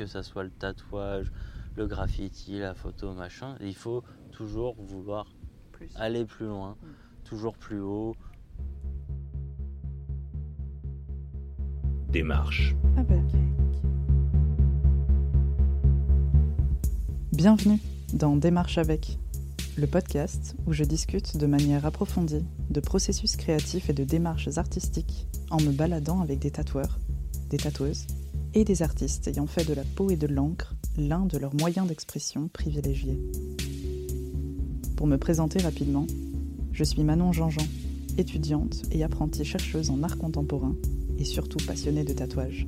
que ça soit le tatouage, le graffiti, la photo, machin. Il faut toujours vouloir Plus. aller plus loin, Mm. toujours plus haut. Démarche. Ah bah. Bienvenue dans Démarche avec, le podcast où je discute de manière approfondie de processus créatifs et de démarches artistiques en me baladant avec des tatoueurs, des tatoueuses et des artistes ayant fait de la peau et de l'encre l'un de leurs moyens d'expression privilégiés. Pour me présenter rapidement, je suis Manon Jean-Jean, étudiante et apprentie chercheuse en art contemporain et surtout passionnée de tatouage.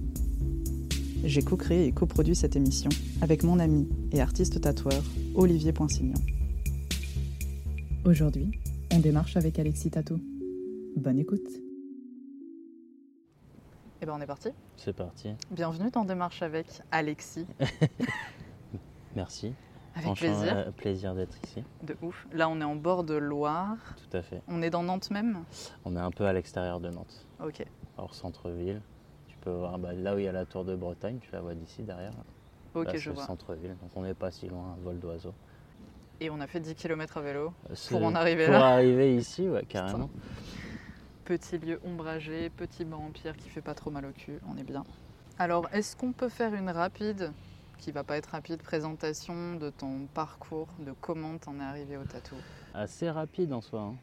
J'ai co-créé et coproduit cette émission avec mon ami et artiste tatoueur Olivier Poinsignon. Aujourd'hui, on démarche avec Alexis Tatou. Bonne écoute. Eh ben on est parti. C'est parti. Bienvenue dans Démarche avec Alexis. Merci. Avec Franchement, plaisir. euh, plaisir d'être ici. De ouf. Là, on est en bord de Loire. Tout à fait. On est dans Nantes même? On est un peu à l'extérieur de Nantes, Ok. hors centre-ville. Tu peux voir bah, là où il y a la tour de Bretagne, tu la vois d'ici derrière. Ok, Là, je vois. centre-ville, donc on n'est pas si loin, vol d'oiseau. Et on a fait 10 km à vélo. Pour en arriver Pour là. arriver ici, ouais, carrément. Petit lieu ombragé, petit banc en pierre qui fait pas trop mal au cul, on est bien. Alors, est-ce qu'on peut faire une rapide, qui va pas être rapide, présentation de ton parcours, de comment t'en es arrivé au tatou? Assez rapide en soi. hein.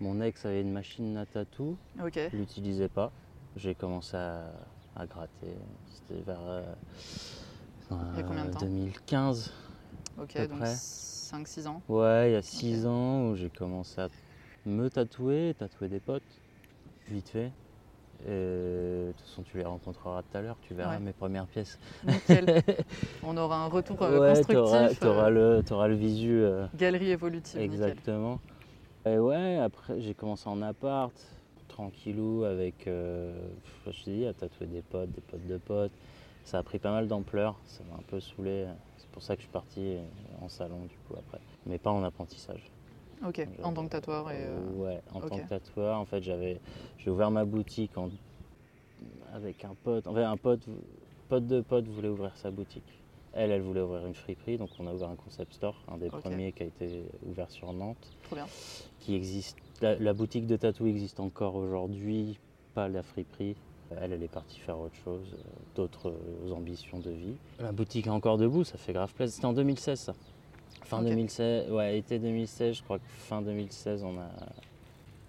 Mon ex avait une machine à tatou, Ok, je l'utilisais pas. J'ai commencé à, à gratter. C'était vers euh, Il y a combien de temps? 2015. ok, peu donc près. 5-6 ans? Ouais, il y a 6 ans où j'ai commencé à me tatouer, tatouer des potes, vite fait. Et, de toute façon, tu les rencontreras tout à l'heure, tu verras Ouais. mes premières pièces. Nickel. on aura un retour euh, ouais, constructif. t'auras, euh, t'auras le, t'auras le visu. euh, Galerie évolutive, nickel. exactement. Et ouais, après, j'ai commencé en appart, tranquillou, avec, euh, je te dis, à tatouer des potes, des potes de potes. Ça a pris pas mal d'ampleur, ça m'a un peu saoulé. C'est pour ça que je suis parti en salon, du coup, après. Mais pas en apprentissage. Ok, en tant que tatoueur et... euh, Ouais, en tant que tatoueur, en fait, j'avais, j'ai ouvert ma boutique en- avec un pote. En fait, un pote, pote de pote voulait ouvrir sa boutique. Elle, elle voulait ouvrir une friperie, donc on a ouvert un concept store, un des premiers qui a été ouvert sur Nantes, Trop bien. qui existe. La, la boutique de tatou existe encore aujourd'hui, pas la friperie. Elle, elle est partie faire autre chose, euh, d'autres euh, ambitions de vie. La boutique est encore debout, ça fait grave plaisir. C'était en 2016, ça. Fin Ok. 2016, ouais, été 2016, je crois que fin 2016, on a,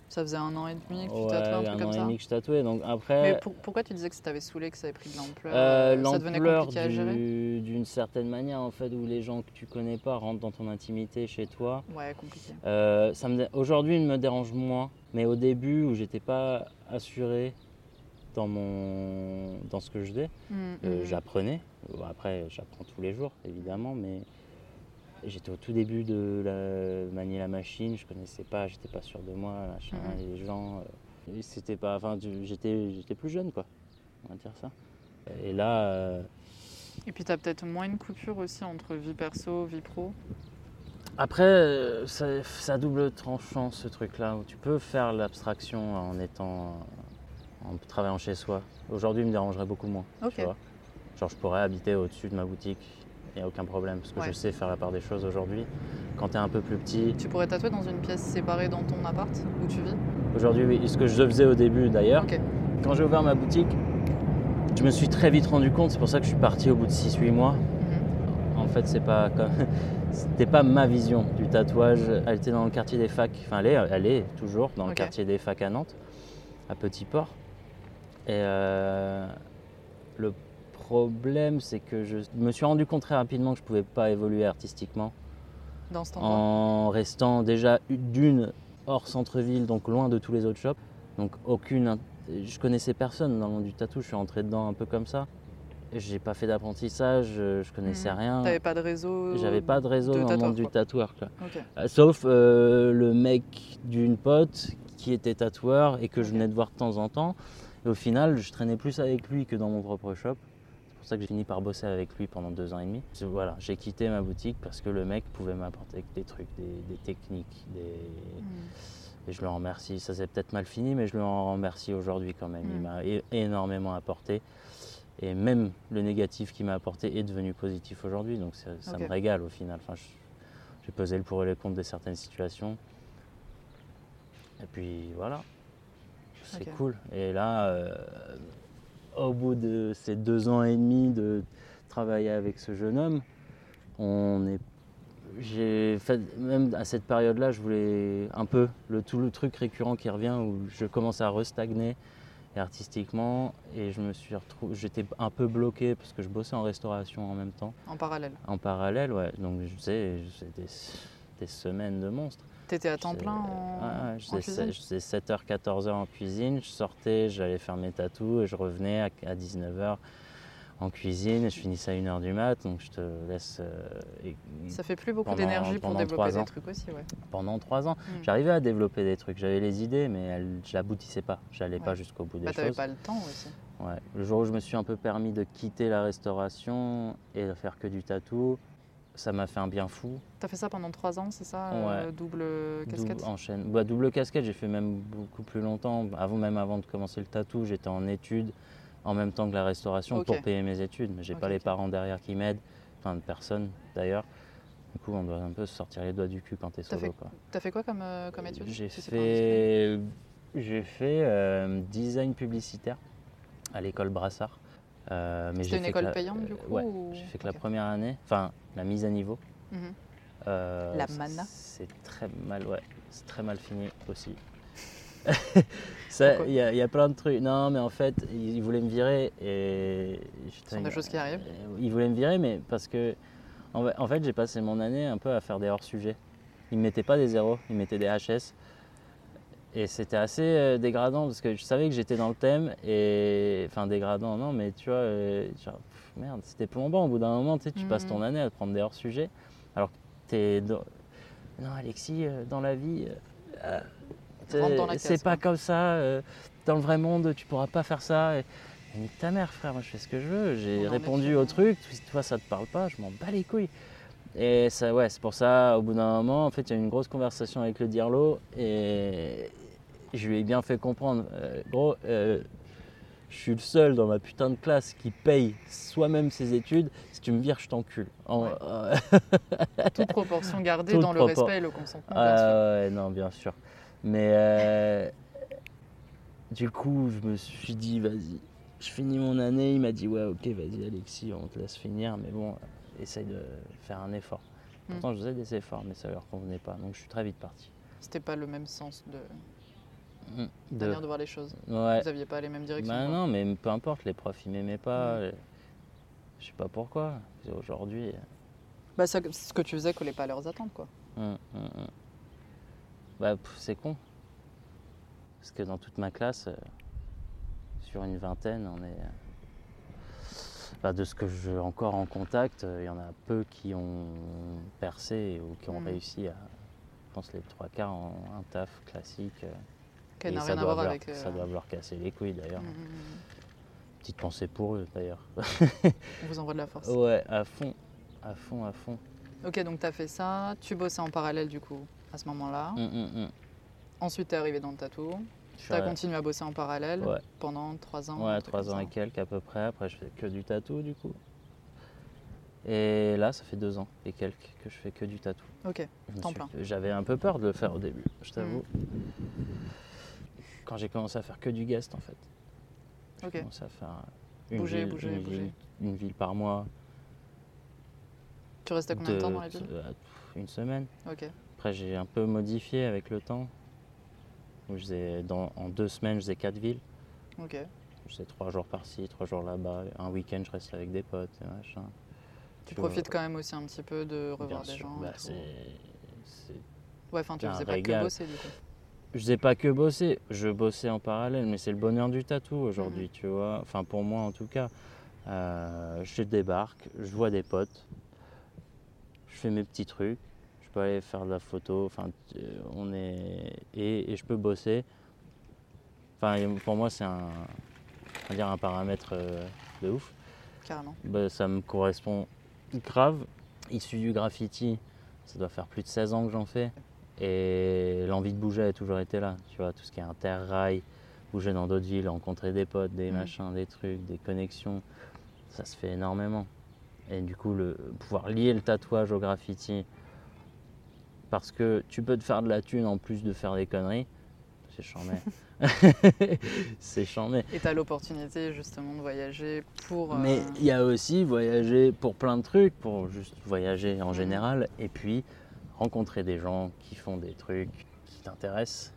Ça faisait un an et demi que tu Ouais, tatouais un an et demi que je tatouais. Donc après, Mais pour- pourquoi tu disais que ça t'avait saoulé, que ça avait pris de l'ampleur euh, Ça devenait l'ampleur compliqué à gérer? du- d'une certaine manière, en fait, où les gens que tu connais pas rentrent dans ton intimité chez toi. Ouais, compliqué. Euh, ça me Aujourd'hui, il me dérange moins. Mais au début, où j'étais pas assuré dans, mon... dans ce que je faisais, Mm, euh, mm. j'apprenais. Après, j'apprends tous les jours, évidemment, mais j'étais au tout début de la... manier la machine. Je connaissais pas, j'étais pas sûr de moi, machin, Mhm. les gens. euh, C'était pas, enfin, tu- j'étais, plus jeune, quoi. On va dire ça. Et là, euh, Et puis t'as peut-être moins une coupure aussi entre vie perso, vie pro. après, euh, ça, ça double tranchant ce truc-là où tu peux faire l'abstraction en étant, en travaillant chez soi. Aujourd'hui, il me dérangerait beaucoup moins. tu Ok. vois. Genre, je pourrais habiter au-dessus de ma boutique, il n'y a aucun problème, parce que Ouais. je sais faire la part des choses aujourd'hui. Quand tu es un peu plus petit, Tu pourrais tatouer dans une pièce séparée dans ton appart où tu vis? Aujourd'hui, oui, ce que je faisais au début d'ailleurs, quand j'ai ouvert ma boutique, je me suis très vite rendu compte, c'est pour ça que je suis parti au bout de 6-8 mois. Mhm. En fait, c'est pas comme. C'était pas ma vision du tatouage. Elle était dans le quartier des facs. Enfin, elle est, elle est toujours dans le quartier des facs à Nantes, à Petit Port. Et euh, le problème, c'est que je me suis rendu compte très rapidement que je pouvais pas évoluer artistiquement Dans en restant déjà d'une hors centre-ville, donc loin de tous les autres shops. Donc aucune. Je connaissais personne dans le monde du tatou. Je suis rentré dedans un peu comme ça. J'ai pas fait d'apprentissage. Je je connaissais Mhm. rien. T'avais pas de réseau J'avais pas de réseau de dans le monde du tatoueur. quoi. Euh, Sauf euh, le mec d'une pote qui était tatoueur et que je venais de voir de temps en temps. Et au final, je traînais plus avec lui que dans mon propre shop. C'est pour ça que j'ai fini par bosser avec lui pendant deux ans et demi. Voilà, j'ai quitté ma boutique parce que le mec pouvait m'apporter des trucs, des, des techniques, des... Mm. et je le remercie. Ça s'est peut-être mal fini, mais je le remercie aujourd'hui quand même. Il Mm. m'a énormément apporté. Et même le négatif qui m'a apporté est devenu positif aujourd'hui. Donc ça, me régale au final. Enfin, j'ai pesé le pour et le contre de certaines situations. Et puis voilà, c'est cool. Et là, euh, au bout de ces deux ans et demi de travailler avec ce jeune homme, on est j'ai fait même à cette période-là, je voulais un peu le tout le truc récurrent qui revient où je commence à restagner artistiquement et je me suis retrouvé j'étais un peu bloqué parce que je bossais en restauration en même temps. En parallèle. en parallèle ouais. Donc je sais des, des semaines de monstres T'étais à temps plein en, cuisine je faisais 7h 14h en cuisine je sortais j'allais faire mes tatous et je revenais à, à 19h en cuisine et je finissais à 1h du mat donc je te laisse euh, Ça fait plus beaucoup d'énergie pour développer trois des ans. trucs aussi, ouais. pendant trois ans Mm. J'arrivais à développer des trucs, j'avais les idées, mais elles, je n'aboutissais pas. J'allais pas Ouais. jusqu'au bout des Bah, t'avais choses. pas le temps aussi. Ouais. Le jour où je me suis un peu permis de quitter la restauration et de faire que du tatou, ça m'a fait un bien fou. T'as fait ça pendant trois ans, c'est ça euh. Double casquette? Double, enchaîne. Bah, double casquette, j'ai fait même beaucoup plus longtemps. Avant, même avant de commencer le tatou, j'étais en études en même temps que la restauration pour payer mes études. Mais j'ai Ok, pas les parents derrière qui m'aident, enfin de personne d'ailleurs. Du coup, on doit un peu se sortir les doigts du cul quand t'es solo. T'as fait quoi comme, euh, comme étude? J'ai fait, j'ai fait euh, design publicitaire à l'école Brassard. Euh, mais C'était une école la- payante, du coup, Ouais, ou- j'ai fait que la première année, enfin la mise à niveau. Mhm. Euh, La mana C'est très mal, ouais, c'est très mal fini aussi. Il y, a- il y a plein de trucs. Non, mais en fait, ils, ils voulaient me virer et. Ce sont des choses qui arrivent. Euh, Ils voulaient me virer, mais parce que. En fait- en fait, j'ai passé mon année un peu à faire des hors-sujets. Ils ne mettaient pas des zéros, ils mettaient des HS. Et c'était assez euh, dégradant parce que je savais que j'étais dans le thème et. Enfin, dégradant, non, mais tu vois, genre, merde, c'était plombant. Au bout d'un moment, tu sais, tu passes ton année à te prendre des hors-sujets. Alors que t'es. dans- Non, Alexis, euh, dans la vie. euh, euh, c'est pas comme ça. euh, dans le vrai monde, tu pourras pas faire ça. Et, nique ta mère, frère, moi je fais ce que je veux. J'ai répondu au truc. Si toi ça te parle pas, je m'en bats les couilles. Et ça, ouais, c'est pour ça, au bout d'un moment, en fait, il y a eu une grosse conversation avec le Dirlo et je lui ai bien fait comprendre, gros, euh, je suis le seul dans ma putain de classe qui paye soi-même ses études. Si tu me vires, je t'encule. En- Ouais. Toute proportion gardée Toute dans le respect et le consentement, ah ouais, non, bien sûr. Mais euh, du coup, je me suis dit, vas-y, je finis mon année. Il m'a dit, ouais, ok, vas-y, Alexis, on te laisse finir, mais bon, essaye de faire un effort. Hmm. Pourtant, je faisais des efforts, mais ça leur convenait pas. Donc, je suis très vite parti. C'était pas le même sens de. De- manière de voir les choses. Ouais. Vous aviez pas les mêmes directions. Bah non, mais peu importe, les profs, ils m'aimaient pas. Mm. les- Je sais pas pourquoi. Aujourd'hui. Bah, ça- ce que tu faisais collait pas à leurs attentes, quoi. Hum, hum, hum. Bah, c'est con. Parce que dans toute ma classe, euh, sur une vingtaine, on est. euh, bah, de ce que je encore en contact, euh, il y en a peu qui ont percé ou qui ont réussi à. Je pense les trois quarts ont un taf classique. Et ça doit avec. euh, Ça doit leur casser les couilles d'ailleurs. mm, mm, mm. Petite pensée pour eux d'ailleurs. On vous envoie de la force. ouais, à fond. À fond, à fond. Ok, donc tu as fait ça. Tu bossais en parallèle, du coup, à ce moment-là. Ensuite, tu es arrivé dans le tatou. Tu as continué à bosser en parallèle Ouais. pendant trois ans. Ouais, trois ans et quelques à peu près. Après, je fais que du tatou du coup. Et là, ça fait deux ans et quelques que je fais que du tatou. Ok, Temps plein. J'avais un peu peur de le faire au début, je t'avoue. Quand j'ai commencé à faire que du guest en fait. J'ai commencé à faire une, Bouger, ville, bouger, une, bouger. ville, une ville par mois. Tu restais combien de temps dans la ville? euh, Une semaine. Ok. Après, j'ai un peu modifié avec le temps. Où je faisais dans, en deux semaines, je faisais quatre villes. Ok. Je faisais trois jours par-ci, trois jours là-bas. Un week-end, je reste avec des potes et machin. Tu profites quand même aussi un petit peu de revoir Bien des sûr, gens. bah, c'est- Ouais, enfin, tu faisais pas régal. que bosser, du coup. Je faisais pas que bosser, je bossais en parallèle, mais c'est le bonheur du tatou aujourd'hui, Mhm. tu vois. Enfin, pour moi en tout cas. Euh, je débarque, je vois des potes, je fais mes petits trucs, je peux aller faire de la photo, enfin, euh, on est. Et, et je peux bosser. Enfin, pour moi, c'est un, on va dire un paramètre euh, de ouf. Carrément. Bah, ça me correspond grave. Issu du graffiti, ça doit faire plus de 16 ans que j'en fais. Et l'envie de bouger a toujours été là. Tu vois, tout ce qui est interrail, bouger dans d'autres villes, rencontrer des potes, des Mm. machins, des trucs, des connexions, ça se fait énormément. Et du coup, le, pouvoir lier le tatouage au graffiti, parce que tu peux te faire de la thune en plus de faire des conneries, c'est charmé. c'est charmé. Et tu as l'opportunité justement de voyager pour. euh, Mais il y a aussi voyager pour plein de trucs, pour juste voyager en Mhm. général, et puis rencontrer des gens qui font des trucs qui t'intéressent,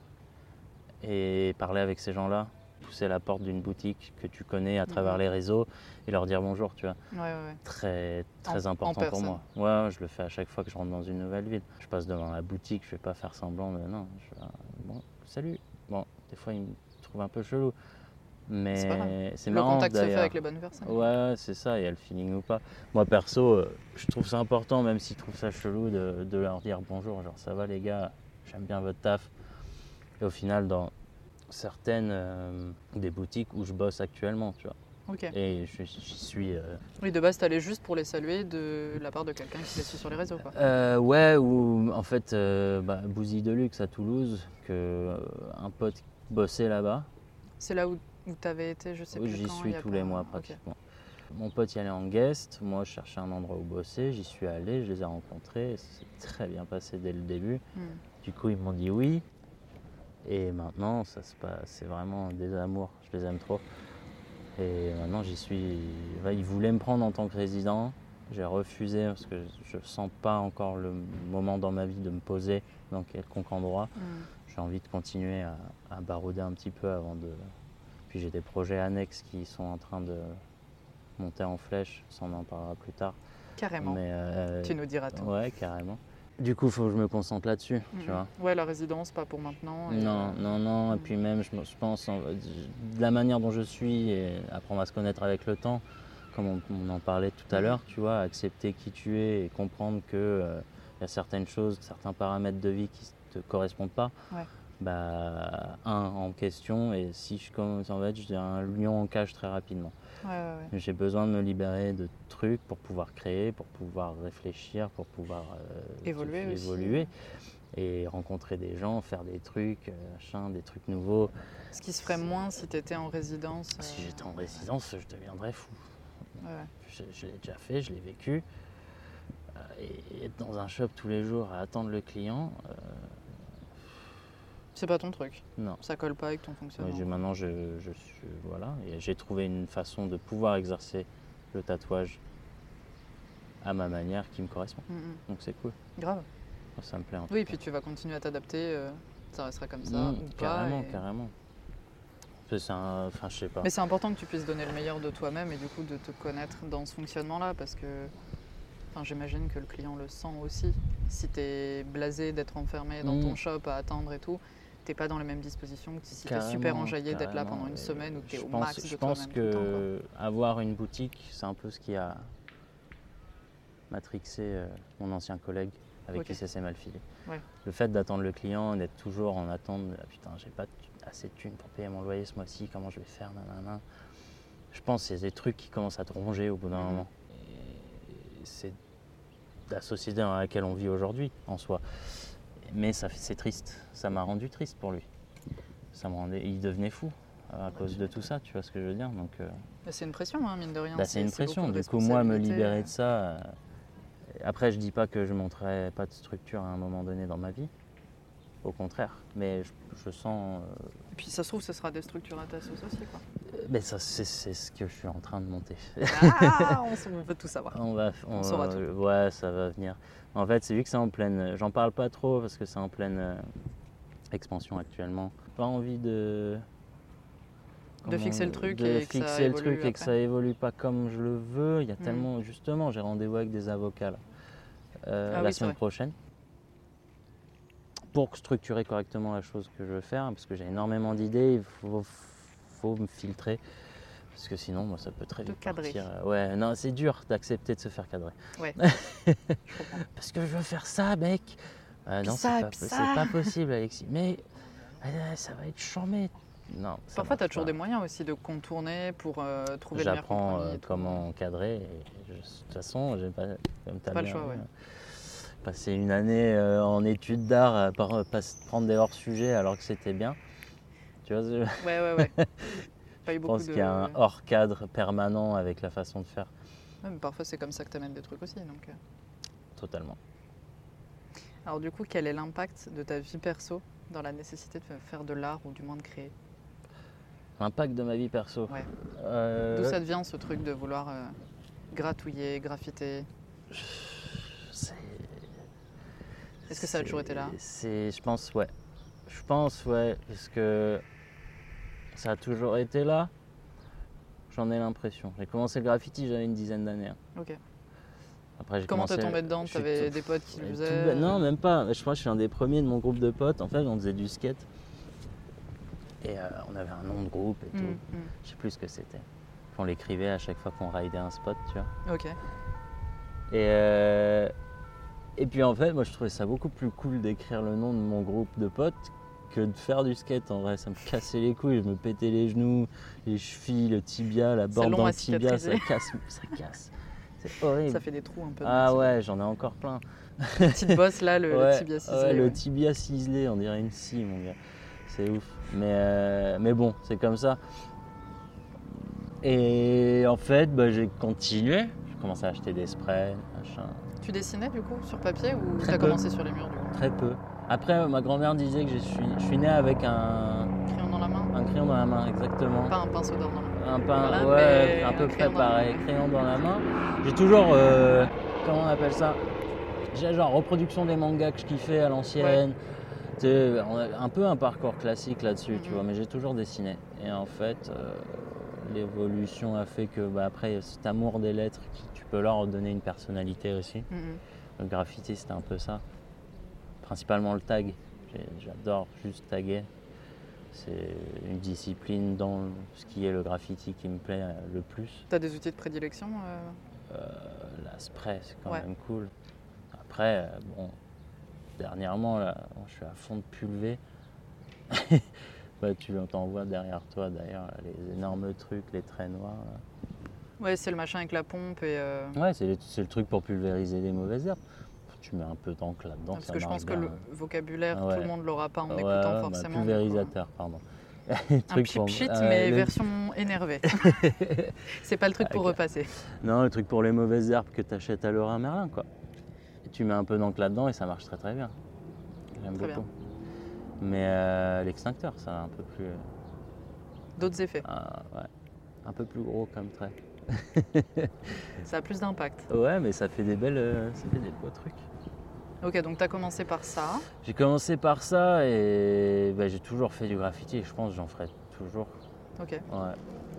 et parler avec ces gens-là, pousser la porte d'une boutique que tu connais à travers Mhm. les réseaux, et leur dire bonjour, tu vois. Ouais, ouais, ouais. Très, très En- en important pour moi. Ouais, je le fais à chaque fois que je rentre dans une nouvelle ville. Je passe devant la boutique, je vais pas faire semblant de non, je vais, bon, salut. Bon, des fois ils me trouvent un peu chelou. Mais c'est Le marrant contact se fait avec les bonnes personnes. Ouais, c'est ça, il y a le feeling ou pas. Moi perso, euh, je trouve ça important, même s'ils trouvent ça chelou, de, de leur dire bonjour, genre ça va les gars, j'aime bien votre taf. Et au final, dans certaines euh, des boutiques où je bosse actuellement, tu vois, Ok. et je- suis. euh, Oui, de base, t'allais juste pour les saluer de la part de quelqu'un qui les suit sur les réseaux. Quoi. euh, ouais, ou en fait, bah, Bouzy Deluxe à Toulouse, que un pote bossait là-bas. C'est là où, où t'avais été, je sais Oui, plus J'y suis tous les mois pratiquement. Mon pote y allait en guest, moi je cherchais un endroit où bosser, j'y suis allé, je les ai rencontrés, c'est très bien passé dès le début. Hmm. Du coup ils m'ont dit oui. Et maintenant ça se passe, c'est vraiment des amours, je les aime trop. Et maintenant j'y suis. Ils voulaient me prendre en tant que résident, j'ai refusé parce que je sens pas encore le moment dans ma vie de me poser dans quelconque endroit Hmm. j'ai envie de continuer à, à barouder un petit peu avant de. Puis j'ai des projets annexes qui sont en train de monter en flèche, ça on en parlera plus tard. Carrément. Mais euh, Tu nous diras tout. ouais, carrément. Du coup, il faut que je me concentre là-dessus, Mhm. tu vois. Ouais, la résidence, pas pour maintenant. et, Non, euh, non, non. Et puis même, je, pense, en- de la manière dont je suis et apprendre à se connaître avec le temps, comme on, on en parlait tout à Mhm. l'heure, tu vois, accepter qui tu es et comprendre que euh, y a certaines choses, certains paramètres de vie qui te correspondent pas. Ouais. Bah, un en question et si je commence en fait, je dirais un lion en cage très rapidement. Ouais, ouais, ouais. J'ai besoin de me libérer de trucs pour pouvoir créer, pour pouvoir réfléchir, pour pouvoir euh, Évoluer aussi. évoluer et rencontrer des gens, faire des trucs, euh, machin, des trucs nouveaux. Ce qui se ferait moins si t'étais en résidence. Si euh, j'étais en résidence, je deviendrais fou. Je, je l'ai déjà fait, je l'ai vécu. Et être dans un shop tous les jours à attendre le client, euh, C'est pas ton truc. non. Ça colle pas avec ton fonctionnement. maintenant, je, je suis voilà, j'ai trouvé une façon de pouvoir exercer le tatouage à ma manière qui me correspond. Mm, mm. Donc c'est cool. Grave. Ça me plaît. En tout Oui, cas. puis tu vas continuer à t'adapter. euh, ça restera comme ça. Ou pas, carrément, et- carrément. C'est c'est un, enfin, je sais pas. Mais c'est important que tu puisses donner le meilleur de toi-même et du coup de te connaître dans ce fonctionnement-là parce que enfin, j'imagine que le client le sent aussi. Si tu es blasé d'être enfermé dans ton Mm. shop à attendre et tout, t'es pas dans les mêmes dispositions que si tu es Carrément, super enjaillé d'être là pendant une semaine ou que tu es je au pense, max Je de pense toi-même tout le temps, quoi. que avoir une boutique, c'est un peu ce qui a matrixé euh, mon ancien collègue avec qui ça s'est mal filé. Ouais. Le fait d'attendre le client, d'être toujours en attente, ah, putain, j'ai pas assez de thunes pour payer mon loyer ce mois-ci, comment je vais faire, nanana. Je pense que c'est des trucs qui commencent à te ronger au bout d'un Mhm. moment. Et c'est la société dans laquelle on vit aujourd'hui, en soi. Mais ça, c'est triste. Ça m'a rendu triste pour lui. Ça me rendait, il devenait fou à cause de tout ça, tu vois ce que je veux dire. Donc, euh, Mais C'est une pression, hein, mine de rien. bah, c'est une pression. Du coup, moi, me libérer euh. de ça. euh, Après, je dis pas que je montrerai pas de structure à un moment donné dans ma vie. Au contraire. Mais je, je sens. euh, Et puis ça se trouve, ce sera des structures à ta sauce aussi. Quoi. mais ça, c'est, ce que je suis en train de monter. Ah, on on veut tout savoir. On va, on, saura va- ouais, ça va venir. En fait, c'est vu que c'est en pleine. J'en parle pas trop parce que c'est en pleine euh, expansion actuellement. Pas envie de. De fixer le truc de et que ça fixer le évolue truc et que ça évolue pas comme je le veux. Il y a Mhm. tellement, justement, j'ai rendez-vous avec des avocats là, euh, Ah la oui, semaine prochaine pour structurer correctement la chose que je veux faire parce que j'ai énormément d'idées. Il faut, faut me filtrer. Parce que sinon, moi, ça peut très Te vite cadrer. partir. euh, Ouais, non, c'est dur d'accepter de se faire cadrer. Ouais. Parce que je veux faire ça, mec. Euh, non, ça, c'est pas, possible, Alexis. Mais euh, ça va être chambé. Non. Parfois, tu as toujours pas. des moyens aussi de contourner pour euh, trouver le meilleur J'apprends euh, comment cadrer. Et je- de toute façon, j'ai pas, comme t'as pas le choix, ouais. passé une année en études d'art prendre des hors-sujets alors que c'était bien. Tu vois, je Ouais, ouais, ouais. Pas eu je pense de. qu'il y a un hors cadre permanent avec la façon de faire. Ouais, mais parfois, c'est comme ça que tu amènes des trucs aussi. Donc... euh. Totalement. Alors, du coup, quel est l'impact de ta vie perso dans la nécessité de faire de l'art ou du moins de créer? L'impact de ma vie perso. Ouais. Euh, D'où ça devient ce truc de vouloir euh, gratouiller, graffiter? Est-ce que ça a toujours été là? C'est, je pense, ouais. Je pense, ouais, parce que ça a toujours été là. J'en ai l'impression. J'ai commencé le graffiti, j'avais une dizaine d'années. hein. Ok. Après, Comment t'es tombé dedans? T'avais des potes qui le faisaient. Non, même pas. Je crois que je suis un des premiers de mon groupe de potes. En fait, on faisait du skate. Et euh, on avait un nom de groupe et Mm, tout. mm. Je sais plus ce que c'était. On l'écrivait à chaque fois qu'on raidait un spot, tu vois. Ok. Et, euh, et puis en fait, moi je trouvais ça beaucoup plus cool d'écrire le nom de mon groupe de potes que de faire du skate. En vrai, ça me cassait les couilles, je me pétais les genoux, les chevilles, le tibia, la borde dans le tibia, ça casse, ça casse. C'est horrible. Ça fait des trous un peu. ah ouais, j'en ai encore plein. Petite bosse là, le, tibia ciselé. ouais, le ouais. tibia ciselé, on dirait une scie, mon gars. C'est ouf. Mais, euh, mais bon, c'est comme ça. Et en fait, bah, j'ai continué. J'ai commencé à acheter des sprays, machin. Tu dessinais du coup sur papier ou Très t'as peu. commencé sur les murs du coup? Très peu. Après, ma grand-mère disait que je suis, je suis né avec un, Crayon dans la main un crayon dans la main, exactement. Pas un pinceau d'or dans la main. Un pain, Voilà, ouais, à peu un près pareil, crayon dans la main. J'ai toujours, euh, comment on appelle ça? J'ai genre reproduction des mangas que je kiffais à l'ancienne. A un peu un parcours classique là-dessus, tu Mhm. vois, mais j'ai toujours dessiné. Et en fait, euh, l'évolution a fait que, bah, après, cet amour des lettres, tu peux leur donner une personnalité aussi. Mm. Le graffiti, c'était un peu ça. Principalement le tag. J'adore juste taguer. C'est une discipline dans ce qui est le graffiti qui me plaît euh, le plus. T'as des outils de prédilection euh Euh, la spray, c'est quand Ouais. même cool. Après, bon, dernièrement, là, je suis à fond de pulvé. bah, tu t'en vois derrière toi d'ailleurs, les énormes trucs, les traits noirs. là. Ouais, c'est le machin avec la pompe et. euh, Ouais, c'est le, c'est le truc pour pulvériser les mauvaises herbes. Tu mets un peu d'encre là-dedans, parce que je pense que le vocabulaire, ouais. tout le monde l'aura pas en Ouais, écoutant bah, forcément. pulvérisateur, pardon. Un Truc pour- euh, mais version énervée. c'est pas le truc pour repasser. Non, le truc pour les mauvaises herbes que tu achètes à Laura Merlin, quoi. Et tu mets un peu d'encre là-dedans et ça marche très très bien. J'aime beaucoup. Mais euh, l'extincteur, ça a un peu plus, euh, D'autres effets. ah, ouais, un peu plus gros comme trait. Ça a plus d'impact. Ouais, mais ça fait des belles, euh, ça fait des beaux trucs. Ok, donc t'as commencé par ça. J'ai commencé par ça et bah, j'ai toujours fait du graffiti et je pense que j'en ferai toujours. Ok. Ouais.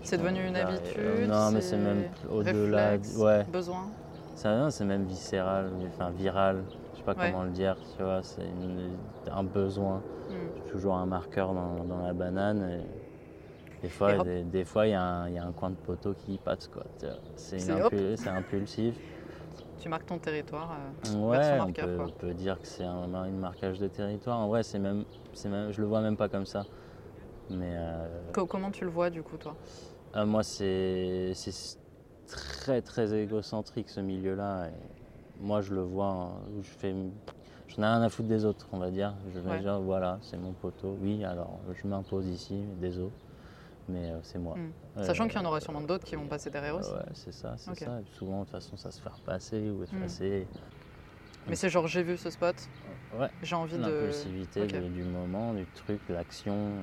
C'est devenu une Euh, habitude Non, mais c'est même au-delà. Ouais. Besoin? C'est même viscéral, enfin viral, je sais pas Ouais. comment le dire, tu vois, c'est un besoin. Hmm. J'ai toujours un marqueur dans, dans la banane et des fois, Et des, des fois il y, a un- il y a un coin de poteau qui passe quoi. tu c'est impulsif. Tu marques ton territoire. euh, Ouais, on marqueur, peut, quoi. on peut dire que c'est un, un marquage de territoire. En vrai, c'est même, c'est même, je le vois même pas comme ça. Mais euh, Co- comment tu le vois du coup, toi? ah, moi, c'est c'est très très égocentrique ce milieu-là. Moi, je le vois, hein, où je fais, j'en ai rien à foutre des autres, on va dire. Je vais Ouais. dire, voilà, c'est mon poteau. Oui, alors je m'impose ici, désolé, mais euh, c'est moi. Hmm. Euh, Sachant qu'il y en aura sûrement d'autres qui vont passer derrière aussi. Ouais, c'est ça, c'est ça. Et souvent, de toute façon, ça se fait repasser ou effacer. Mais c'est genre j'ai vu ce spot, Ouais, j'ai envie de. l'impulsivité du, du moment, du truc, l'action,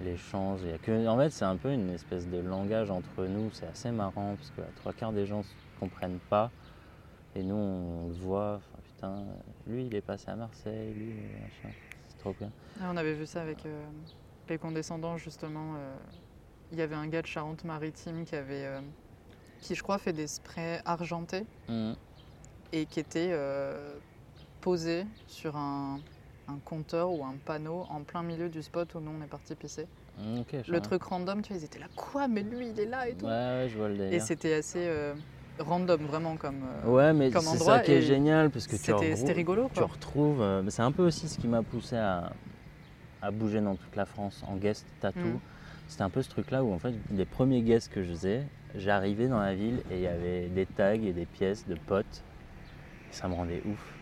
l'échange. Que... En fait, c'est un peu une espèce de langage entre nous. C'est assez marrant parce que la trois quarts des gens ne comprennent pas. Et nous, on le voit. Enfin, putain, lui, il est passé à Marseille, lui, machin. C'est trop bien. Ah, on avait vu ça avec euh, les condescendants justement. euh, Il y avait un gars de Charente-Maritime qui avait, euh, qui je crois fait des sprays argentés Mhm. et qui était euh, posé sur un, un compteur ou un panneau en plein milieu du spot où nous on est parti pisser. Je Le truc random, tu vois, ils étaient là quoi Mais lui il est là et tout. Ouais, ouais, je vois le et c'était assez euh, random vraiment comme. euh, Ouais, mais c'est endroit ça qui est génial parce que tu regroupes- c'était rigolo tu quoi. retrouves. euh, mais c'est un peu aussi ce qui m'a poussé à, à bouger dans toute la France en guest tattoo. Mm. C'était un peu ce truc-là où en fait les premiers guests que je faisais, j'arrivais dans la ville et il y avait des tags et des pièces de potes. Et ça me rendait ouf.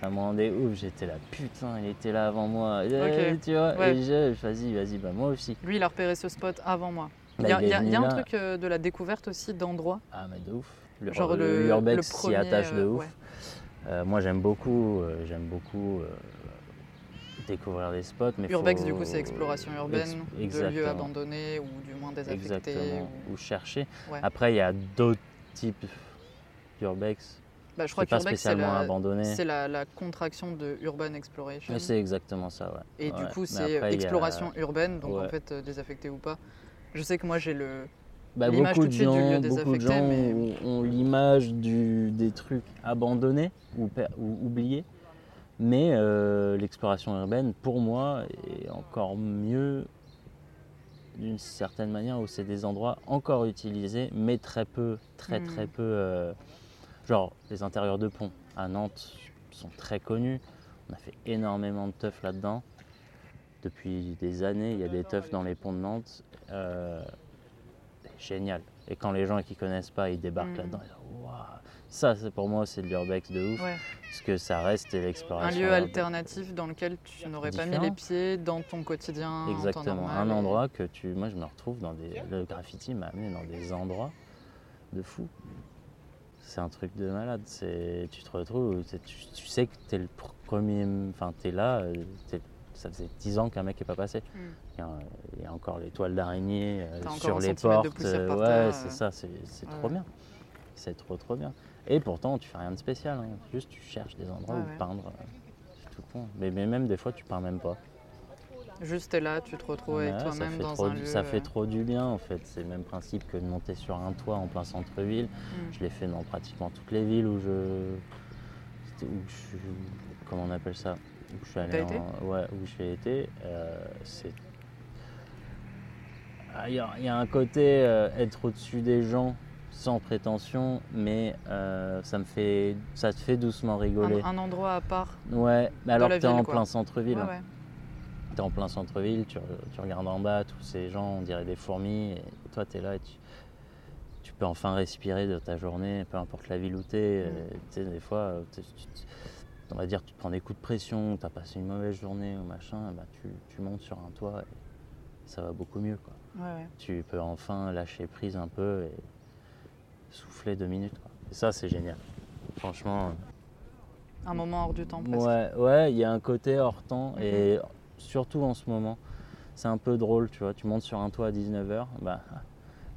Ça me rendait ouf. J'étais là, putain, il était là avant moi. Eh, Tu vois, Ouais. et je, vas-y, vas-y, bah moi aussi. Lui, il a repéré ce spot avant moi. Il Bah, y a, il y a- y un truc euh, de la découverte aussi d'endroits. Ah, mais de ouf. L'ur- Genre le- le- le s'y attache de euh, ouf. ouais. Euh, moi, j'aime beaucoup, euh, j'aime beaucoup euh, découvrir des spots. Mais Urbex, faut- du coup, c'est exploration urbaine de lieux abandonnés ou du moins désaffectés. Exactement. ou- Ou chercher. Ouais. Après, il y a d'autres types d'urbex. Bah, je crois pas qu'urbex, c'est spécialement la, abandonné. c'est la, la contraction de urban exploration. C'est exactement ça, ouais. Et du coup, c'est a- exploration urbaine, donc en fait, euh, désaffecté ou pas. Je sais que moi, j'ai le. Bah, beaucoup de suite du gens, lieu beaucoup de gens mais- ont, ont l'image des trucs abandonnés ou oubliés. Mais euh, l'exploration urbaine, pour moi, est encore mieux d'une certaine manière où c'est des endroits encore utilisés, mais très peu, très Hmm. très peu. euh, genre les intérieurs de ponts à Nantes sont très connus. On a fait énormément de teufs là-dedans. Depuis des années, il y a des teufs dans les ponts de Nantes. Euh, génial. Et quand les gens qui connaissent pas, ils débarquent Mhm. là-dedans, ils disent, Waouh ça pour moi c'est de l'urbex de ouf, Ouais. parce que ça reste Un l'exploration. lieu urbaine. alternatif dans lequel tu n'aurais pas mis les pieds dans ton quotidien. en temps Exactement, un endroit que tu, moi je me retrouve dans des, le graffiti m'a amené dans des endroits de fou. C'est un truc de malade. Tu te retrouves, t'es- tu, tu sais que tu es le premier, enfin tu es là, euh, t'es- ça faisait 10 ans qu'un mec n'est pas passé. Mm. Il y, a, il y a encore les toiles d'araignée euh, sur un les portes. euh, par ouais, c'est euh. ça, c'est, Ouais, trop bien. C'est trop trop bien. Et pourtant tu fais rien de spécial, hein. juste tu cherches des endroits Ouais, où peindre. euh, C'est tout con. Mais, mais même des fois tu peins même pas. Juste là, tu te retrouves avec Ouais, toi-même dans trop un lieu. Ça fait euh, trop du bien en fait. C'est le même principe que de monter sur un toit en plein centre-ville. mm. Je l'ai fait dans pratiquement toutes les villes où je. Où je comment on appelle ça? Où je suis allé en- Ouais, où j'ai été. euh, c'est. Ah, Il y, a- il y a un côté euh, être au-dessus des gens sans prétention, mais euh, ça me fait, ça te fait doucement rigoler. un, un endroit à part. Ouais, mais alors la que t'es ville, en plein centre-ville. Ouais, hein. ouais. T'es en plein centre-ville, tu, tu regardes en bas, tous ces gens, on dirait des fourmis, et toi t'es là et tu, tu peux enfin respirer de ta journée, peu importe la ville où t'es. Mm. euh, Tu sais, des fois, euh, t'es- tu- on va dire, tu prends des coups de pression, t'as passé une mauvaise journée ou machin, bah, tu, tu montes sur un toit et ça va beaucoup mieux. Quoi. Ouais, ouais. Tu peux enfin lâcher prise un peu et souffler deux minutes. Quoi. Et ça, c'est génial. Franchement. Un moment hors du temps presque. Ouais, ouais, il y a un côté hors temps et surtout en ce moment, c'est un peu drôle, tu vois. Tu montes sur un toit à 19h, bah,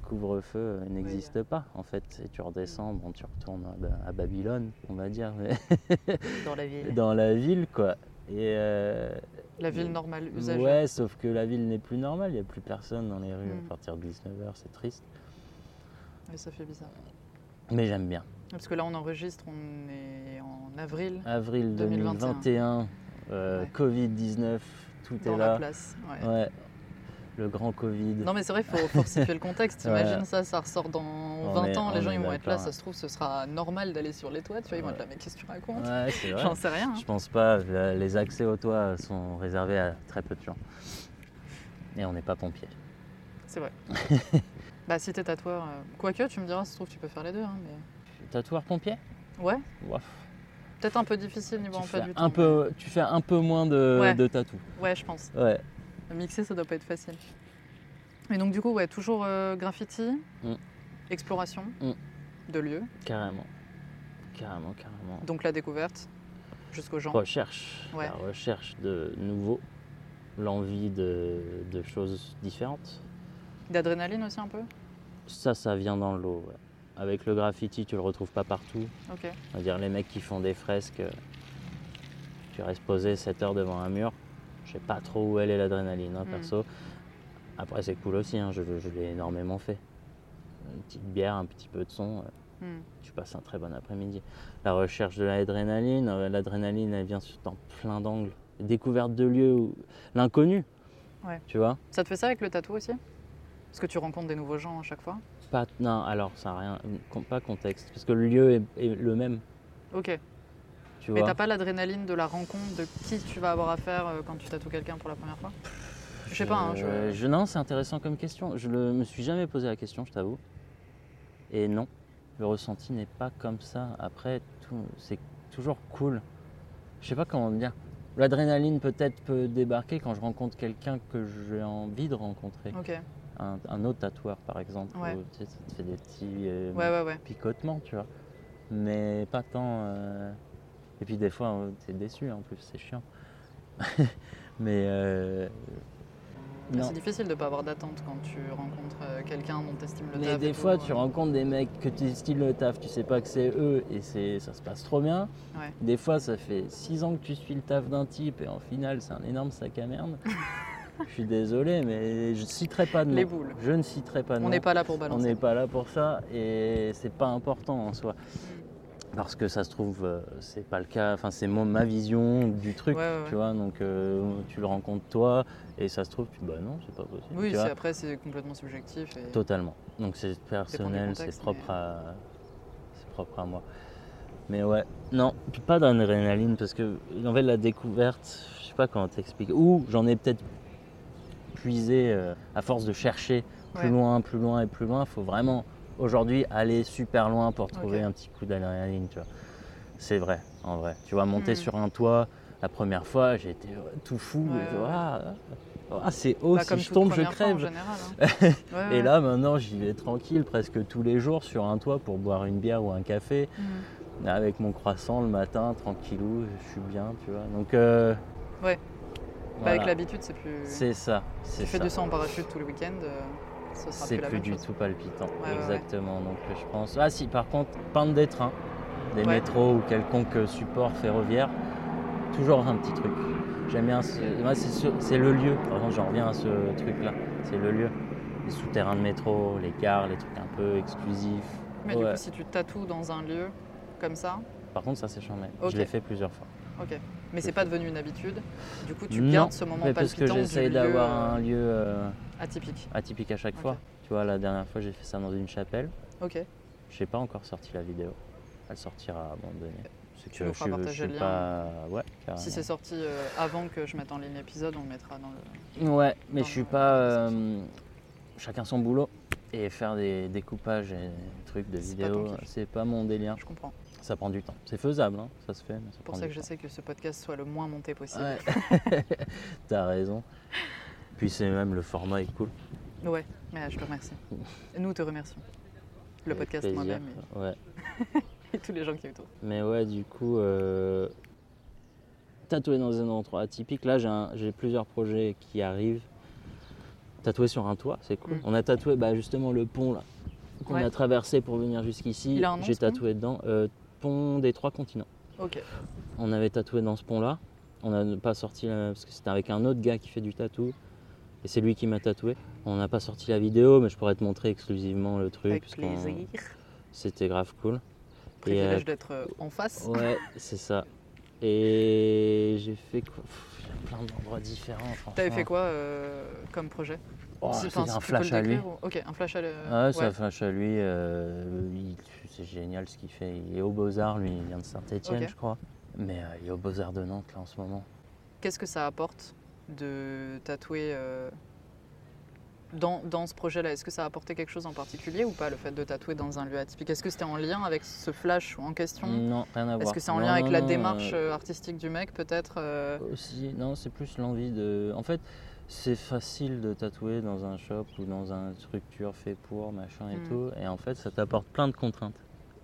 couvre-feu euh, n'existe pas en fait. Et tu redescends, bon, tu retournes à, Ba- à Babylone, on va dire, mais Dans la ville. dans la ville quoi. Et euh, La ville normale, usagée. ouais, sauf que la ville n'est plus normale, il n'y a plus personne dans les rues à partir de 19h, c'est triste. Ouais, ça fait bizarre. Mais j'aime bien. Parce que là, on enregistre, on est en avril, Avril 2021. 2021, euh, Ouais. Covid-19, tout dans est la là. place. ouais. Ouais, le grand Covid. Non, mais c'est vrai, il faut, faut situer le contexte. Ouais. Imagine ça, ça ressort dans On 20 est- ans, les gens ils vont être là, ça se trouve, ce sera normal d'aller sur les toits, tu vois, ils vont être là, mais qu'est-ce que tu racontes Ouais. J'en sais rien. hein. Je pense pas. le- Les accès au toit sont réservés à très peu de gens. Et on n'est pas pompier. C'est vrai. bah, si t'es tatoueur, euh, quoique, tu me diras, ça se trouve, tu peux faire les deux. hein, mais... Tatoueur pompier? Ouais, Ouaf. peut-être un peu difficile niveau tu, emploi fais du temps. un peu, tu fais un peu moins de, Ouais. de tatou. Ouais, je pense. Ouais. Mixer, ça doit pas être facile. Et donc, du coup, ouais, toujours euh, graffiti, Mm. exploration Mm. de lieux, Carrément. Carrément, carrément. donc la découverte jusqu'aux gens. Recherche. Ouais. La recherche de nouveau. L'envie de, de choses différentes. D'adrénaline aussi un peu? Ça, ça vient dans l'eau. ouais. Avec le graffiti, tu le retrouves pas partout. Ok. On va dire les mecs qui font des fresques, euh, tu restes posé 7 heures devant un mur. Je sais pas trop où elle est l'adrénaline, hein, Mm. perso. Après, c'est cool aussi, hein, je, je l'ai énormément fait. Une petite bière, un petit peu de son, euh, Hmm. tu passes un très bon après-midi. La recherche de l'adrénaline, euh, l'adrénaline, elle vient dans plein d'angles. Découverte de lieux, où- l'inconnu. Ouais. Tu vois Ça te fait ça avec le tatou aussi? Parce que tu rencontres des nouveaux gens à chaque fois pas, Non, alors ça n'a rien, pas contexte, parce que le lieu est, est le même. Ok. Tu Mais t'as pas l'adrénaline de la rencontre de qui tu vas avoir affaire euh, quand tu tatoues quelqu'un pour la première fois? Je sais pas, hein, je... Euh, je- non, c'est intéressant comme question. Je ne me suis jamais posé la question, je t'avoue. Et non, le ressenti n'est pas comme ça. Après, c'est toujours cool je sais pas comment dire. L'adrénaline peut-être peut débarquer quand je rencontre quelqu'un que j'ai envie de rencontrer. Ok. Un, un autre tatoueur par exemple. Ouais. où, tu sais, ça te fait des petits euh, Ouais, ouais, ouais. picotements, tu vois. Mais pas tant. euh, Et puis des fois, euh, t'es déçu en plus, c'est chiant. Mais euh, Mais. C'est difficile de pas avoir d'attente quand tu rencontres quelqu'un dont tu estimes le Mais taf et des fois, tu rencontres des mecs que tu styles le taf, tu sais pas que c'est eux et c'est ça se passe trop bien. Des fois, ça fait 6 ans que tu suis le taf d'un type et en final, c'est un énorme sac à merde. Je suis désolé, mais je citerai pas de nom. Les boules. Je ne citerai pas de On n'est pas là pour On balancer. n'est pas là pour ça et c'est pas important en soi. Parce que ça se trouve, euh, c'est pas le cas. Enfin, c'est ma vision du truc, Ouais, ouais, ouais. tu vois. Donc, euh, tu le rencontres toi et ça se trouve, tu bah non, c'est pas possible. Oui, après, c'est complètement subjectif. Et... Totalement. Donc c'est personnel, c'est propre, mais- à... c'est propre à moi. Mais ouais, non, pas d'adrénaline parce que en fait la découverte, je sais pas comment t'expliquer. Ou j'en ai peut-être puisé euh, à force de chercher plus Ouais. loin, plus loin et plus loin. Il faut vraiment aujourd'hui aller super loin pour trouver un petit coup d'adrénaline, tu vois. C'est vrai, en vrai. Tu vois, monter Hmm. sur un toit, la première fois, j'ai été euh, tout fou. Ouais, ouais. ah, ah, c'est haut, Bah, si je tombe, je crève. général, hein. Et là, maintenant, j'y vais tranquille presque tous les jours sur un toit pour boire une bière ou un café Mm. avec mon croissant le matin, tranquillou, je suis bien, tu vois. Donc, euh, Ouais. Bah, voilà. avec l'habitude, c'est plus. c'est ça, Tu c'est fais du saut en parachute tous les week-ends, euh, ce sera C'est plus la plus même du chose. tout palpitant, Ouais, ouais, ouais. exactement. Donc, euh, je pense. Ah, si, par contre, peindre des trains, des métros ou quelconque support ferroviaire, toujours un petit truc. J'aime bien, ce- moi, c'est ce- c'est le lieu. Par exemple, j'en reviens à ce truc-là, c'est le lieu. Les souterrains de métro, les gares, les trucs un peu exclusifs. Mais du coup, si tu tatoues dans un lieu comme ça, Par contre, ça c'est charmé. Je l'ai fait plusieurs fois. Ok. Mais c'est pas devenu une habitude. Du coup, tu Non, gardes ce moment Mais parce que j'essaye d'avoir euh, un lieu euh, atypique. atypique à chaque fois. Tu vois, la dernière fois, j'ai fait ça dans une chapelle. Ok. Je n'ai pas encore sorti la vidéo. Elle sortira à un moment donné. C'est Tu que nous je feras partager le lien. pas. Ouais, Si c'est sorti euh, avant que je mette en ligne l'épisode, on le mettra dans le. Ouais, mais dans je suis le- pas. euh, chacun son boulot. Et faire des découpages et des trucs de vidéos, c'est pas mon délire. Je comprends. Ça prend du temps. C'est faisable, hein, ça se fait, C'est pour ça que j'essaie que ce podcast soit le moins monté possible. Ouais. T'as raison. Puis c'est même le format est cool. Ouais, mais je te remercie. Nous te remercions. Le Avec podcast moi-même Ouais. et, et tous les gens qui autour. Mais ouais, du coup, euh, tatouer dans un endroit atypique. Là, j'ai un- plusieurs projets qui arrivent. Tatouer sur un toit, c'est cool. Mm. On a tatoué bah, justement le pont là qu'on Ouais. a traversé pour venir jusqu'ici. J'ai tatoué dedans. Euh, pont des trois continents. Ok. On avait tatoué dans ce pont-là. On n'a pas sorti la- parce que c'était avec un autre gars qui fait du tatou. Et c'est lui qui m'a tatoué. On n'a pas sorti la vidéo, mais je pourrais te montrer exclusivement le truc. Avec plaisir. C'était grave cool. Privilège euh, d'être euh, en face. Ouais, c'est ça. Et j'ai fait quoi? Pff, Il y a plein d'endroits différents. T'avais fait quoi euh, comme projet? Oh, si un flash à lui. ou- Ok, un flash à. Ouais, c'est un flash à lui. euh, c'est génial ce qu'il fait. Il est au Beaux-Arts, lui, il vient de Saint-Etienne, je crois. Mais euh, il est au Beaux-Arts de Nantes, là, en ce moment. Qu'est-ce que ça apporte de tatouer euh, dans, dans ce projet-là? Est-ce que ça a apporté quelque chose en particulier ou pas, le fait de tatouer dans un lieu atypique? Est-ce que c'était en lien avec ce flash en question? Non, rien à voir. Est-ce que c'est en Non, lien avec non, la démarche euh, artistique du mec, peut-être Aussi, non, c'est plus l'envie de. En fait, c'est facile de tatouer dans un shop ou dans une structure fait pour, machin et Mm. tout. Et en fait, ça t'apporte plein de contraintes.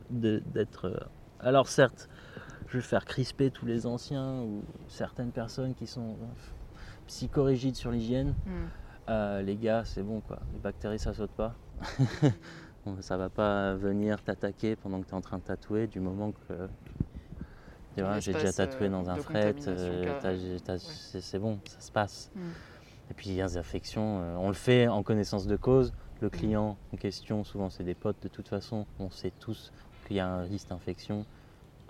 D'être. euh, Alors, certes, je vais faire crisper tous les anciens ou certaines personnes qui sont euh, psychorigides sur l'hygiène. hmm. Euh, les gars, c'est bon quoi. Les bactéries, ça saute pas. Bon, ça va pas venir t'attaquer pendant que tu es en train de tatouer du moment que. Tu vois, j'ai déjà tatoué dans un fret, euh, Ouais. c'est bon, ça se passe. Mm. Et puis il y a des infections, euh, on le fait en connaissance de cause. Le client en question, souvent c'est des potes de toute façon, on sait tous qu'il y a un risque d'infection.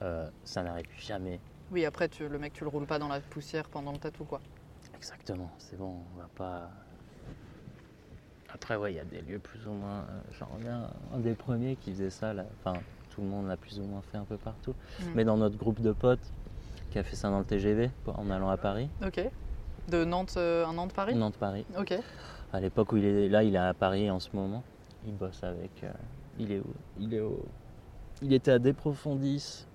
Euh, ça n'arrive jamais. Oui, après, tu, le mec, tu le roules pas dans la poussière pendant le tatou, quoi. Exactement, c'est bon, on va pas. Après, ouais, il y a des lieux plus ou moins. euh, J'en reviens, un des premiers qui faisait ça, là. enfin, tout le monde l'a plus ou moins fait un peu partout. Mm. Mais dans notre groupe de potes, qui a fait ça dans le TGV en allant à Paris, Ok. De Nantes, euh, à Nantes-Paris Nantes-Paris. Ok. À l'époque où il est là, il est à Paris en ce moment. Il bosse avec. euh, il est où Il est au. Il était à Desprofondis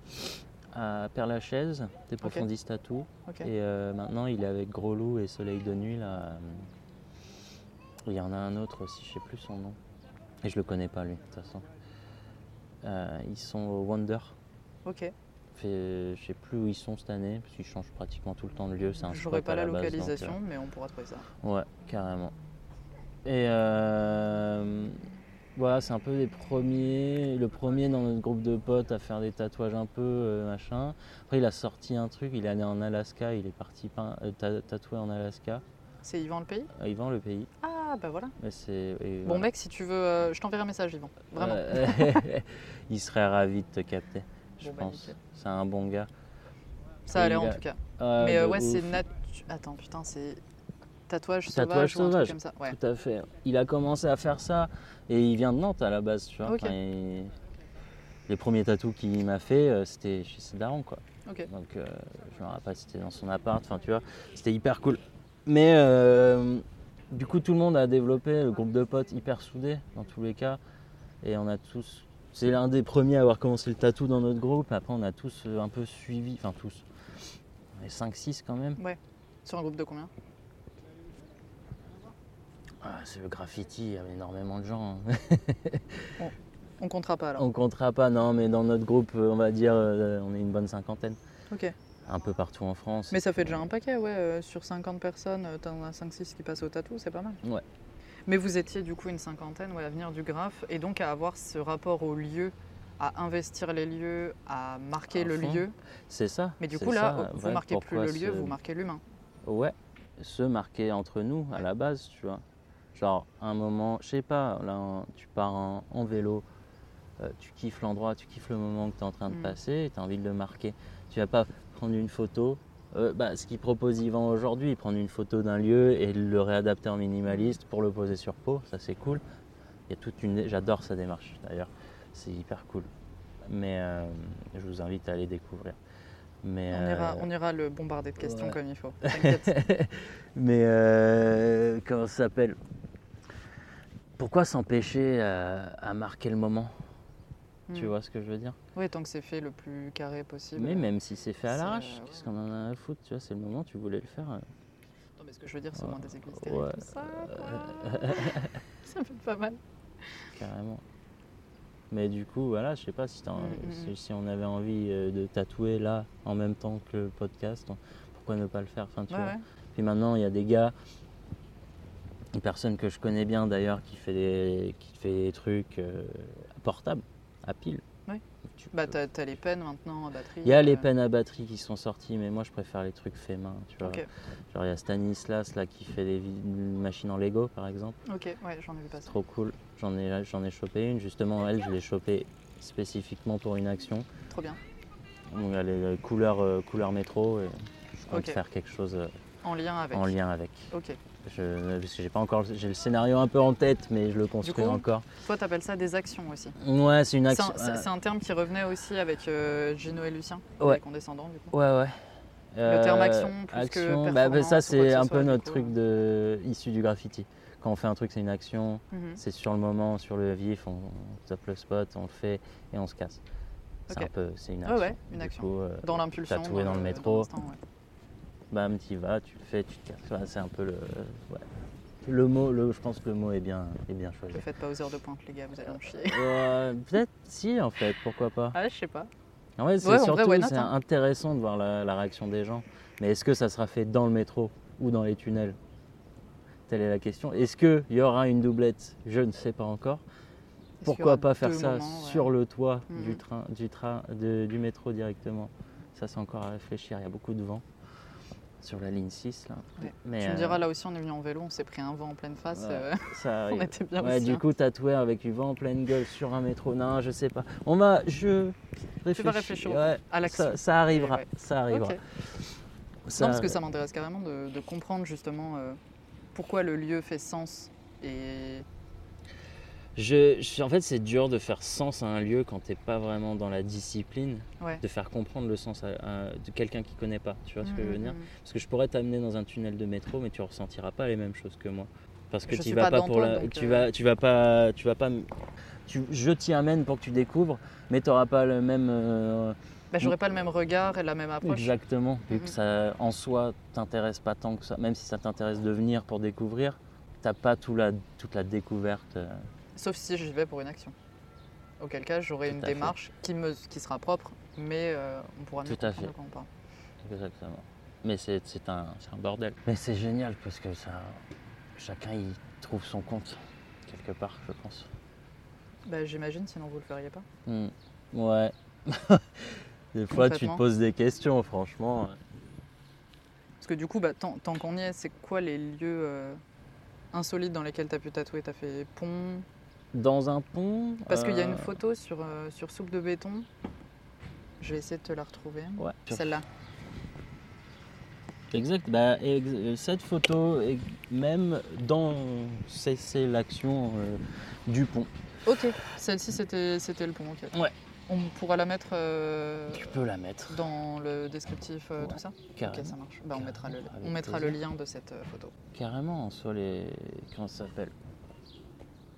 à Père-Lachaise, des profondis tatou. Et euh, maintenant, il est avec Gros Loup et Soleil de Nuit. Là. Il y en a un autre aussi, je sais plus son nom. Et je le connais pas, lui, de toute façon. Euh, ils sont au Wonder. Ok. Fait- je sais plus où ils sont cette année, parce qu'ils changent pratiquement tout le temps de lieu. C'est un J'aurais pas la base, donc, euh, localisation, mais on pourra trouver ça. Ouais, carrément. Et euh, voilà, c'est un peu les premiers, le premier dans notre groupe de potes à faire des tatouages un peu euh, machin. Après, il a sorti un truc, il est allé en Alaska, il est parti euh, tatouer en Alaska. C'est Yvan le pays? Euh, Yvan, le pays. Ah, bah voilà. Mais et Bon, voilà. mec, si tu veux, je t'enverrai un message, Yvan. Vraiment. Il serait ravi de te capter, je Bon, bah, pense. C'est un bon gars. Ça a Et l'air il en tout cas. Ah, mais euh, ouais, c'est natu... Attends, putain, c'est tatouage Tatouage sauvage ou un truc sauvage. comme ça. Ouais. Tout à fait. Il a commencé à faire ça et il vient de Nantes à la base, tu vois. Ok. Enfin, il- Les premiers tatous qu'il m'a fait, euh, c'était chez ses darons, quoi. Donc, euh, je me rappelle, c'était dans son appart, enfin, tu vois, c'était hyper cool. Mais euh, du coup, tout le monde a développé le groupe de potes hyper soudé, dans tous les cas. Et on a tous. C'est l'un des premiers à avoir commencé le tatou dans notre groupe. Après, on a tous euh, un peu suivi, enfin, tous. On est 5-6 quand même. Sur un groupe de combien? Ah, c'est le graffiti, il y avait énormément de gens. hein. On comptera pas alors. On comptera pas, non, mais dans notre groupe, euh, on va dire, euh, on est une bonne cinquantaine. Ok. Un peu partout en France. Mais ça fait déjà un paquet, ouais. euh, sur 50 personnes, t'en as 5-6 qui passent au tatou, c'est pas mal. Ouais. Mais vous étiez du coup une cinquantaine ouais, à venir du graphe et donc à avoir ce rapport au lieu, à investir les lieux, à marquer le lieu. C'est ça. Mais du coup là, ça, vous ouais, marquez plus le lieu, ce- vous marquez l'humain. Ouais, se marquer entre nous à la base, tu vois. Genre, un moment, je sais pas, là, tu pars en, en vélo, euh, tu kiffes l'endroit, tu kiffes le moment que tu es en train de Mm. passer, tu as envie de le marquer. Tu vas pas prendre une photo. Euh, bah, ce qu'il propose Yvan aujourd'hui, prendre une photo d'un lieu et le réadapter en minimaliste pour le poser sur peau, ça c'est cool. Il y a toute une, j'adore sa démarche d'ailleurs, c'est hyper cool. Mais euh, je vous invite à aller découvrir. Mais, On, ira, euh, on ira le bombarder de questions ouais. comme il faut. Mais euh, comment ça s'appelle? Pourquoi s'empêcher à, à marquer le moment? Tu Hmm. vois ce que je veux dire? Oui, tant que c'est fait le plus carré possible. Mais même si c'est fait à l'arrache, euh, qu'est-ce qu'on en a à foutre? Tu vois, c'est le moment, tu voulais le faire. euh. Non, mais ce que je veux dire, c'est au moins des églises stériles, Ouais. tout ça, quoi. ça fait pas mal. Carrément. Mais du coup, voilà, je sais pas si, t'as- Mm, mm, si- mm. on avait envie euh, de tatouer là en même temps que le podcast, pourquoi ne pas le faire? Enfin, tu Ouais, vois. ouais. Puis maintenant, il y a des gars, une personne que je connais bien d'ailleurs, qui fait des, qui fait des trucs euh, portables, à pile. Tu Bah, peux- t'as t'as les peines maintenant à batterie. il y a les euh, peines à batterie qui sont sorties, mais moi je préfère les trucs faits main. Tu vois. Genre il y a Stanislas là qui fait des machines en Lego par exemple. ok, ouais, j'en ai vu passer. Trop cool. J'en ai, j'en ai chopé une. Justement, elle, je l'ai chopée spécifiquement pour une action. Trop bien. Donc, elle est euh, couleur, euh, couleur métro. Et je compte faire quelque chose euh, En lien avec. en lien avec. Ok. Je, que j'ai pas encore, j'ai le scénario un peu en tête, mais je le construis coup, encore. Toi, t'appelles ça des actions aussi. Ouais, c'est une action. un, c'est- un terme qui revenait aussi avec euh, Gino et Lucien, Ouais. les condescendants du coup. Ouais, ouais. Le terme Euh, action plus que action, bah, bah, performance ça c'est que ce un peu notre coup. truc de issu du graffiti. Quand on fait un truc, c'est une action, Mhm. c'est sur le moment, sur le vif, on, on tape le spot, on le fait et on se casse. C'est un peu, c'est une action. ouais, une Du action. coup, euh, Dans l'impulsion. tatoué dans le métro. Bam, tu vas, tu le fais, tu te casses. C'est un peu le, ouais. le mot. Le, je pense que le mot est bien, est bien choisi. Le faites pas aux heures de pointe, les gars, vous allez en chier. Euh, Peut-être si en fait, pourquoi pas. Ah, je sais pas. En c'est Ouais, vrai, not, hein. intéressant de voir la, la réaction des gens. Mais est-ce que ça sera fait dans le métro ou dans les tunnels? Telle est la question. Est-ce qu'il y aura une doublette? Je ne sais pas encore. Pourquoi pas faire ça moments, ouais. sur le toit du train, du train, de- du métro directement? Ça, c'est encore à réfléchir. Il y a beaucoup de vent sur la ligne 6 là. Ouais. Mais, Tu me euh, diras, là aussi, on est venu en vélo, on s'est pris un vent en pleine face. Ouais. euh, ça on arrive. était bien Ouais, aussi. du hein. coup, tatoué avec du vent en pleine gueule sur un métro. Non, je sais pas. On va, je réfléchis. réfléchir au- Ouais, à l'action. ça, ça arrivera. Ouais. Ça arrivera. Ok. Non, parce que ça m'intéresse carrément de, de comprendre justement euh, pourquoi le lieu fait sens. Et Je, je- en fait, c'est dur de faire sens à un lieu quand t'es pas vraiment dans la discipline, ouais. de faire comprendre le sens à, à- de quelqu'un qui connaît pas. Tu vois ce que je veux dire? Mhm. Parce que je pourrais t'amener dans un tunnel de métro, mais tu ressentiras pas les mêmes choses que moi. Parce que tu vas pas pour toi, la, tu euh, vas, tu vas pas, tu vas pas. Tu, je t'y amène pour que tu découvres, mais tu n'auras pas le même. euh, Bah, J'aurais pas le même regard et la même approche. Exactement, vu que ça en soi t'intéresse pas tant que ça, même si ça t'intéresse de venir pour découvrir, t'as pas tout la, toute la découverte. Sauf si j'y vais pour une action. Auquel cas, j'aurai une fait. démarche qui, me, qui sera propre, mais euh, on pourra mieux Tout à comprendre fait. de quoi on parle. Exactement. Mais c'est c'est un, c'est un bordel. Mais c'est génial parce que ça, chacun y trouve son compte quelque part, je pense. Bah, J'imagine, sinon vous le feriez pas. Hmm. Ouais. des fois, tu te poses des questions, franchement. Parce que du coup, bah, tant, tant qu'on y est, c'est quoi les lieux euh, insolites dans lesquels tu as pu tatouer? Tu as fait pont Dans un pont. Parce qu'il y a euh, une photo sur, euh, sur Soupe de béton. Je vais essayer de te la retrouver. Ouais. Celle-là. Exact. Bah, ex- euh, cette photo, est même dans cesser l'action euh, du pont. Ok, celle-ci c'était c'était le pont. Ouais. On pourra la mettre euh, Tu peux la mettre dans le descriptif, euh, Ouais, tout ça carrément. Ok, ça marche. Bah, on mettra, le, on mettra le lien de cette euh, photo. Carrément, soit les. Comment ça s'appelle?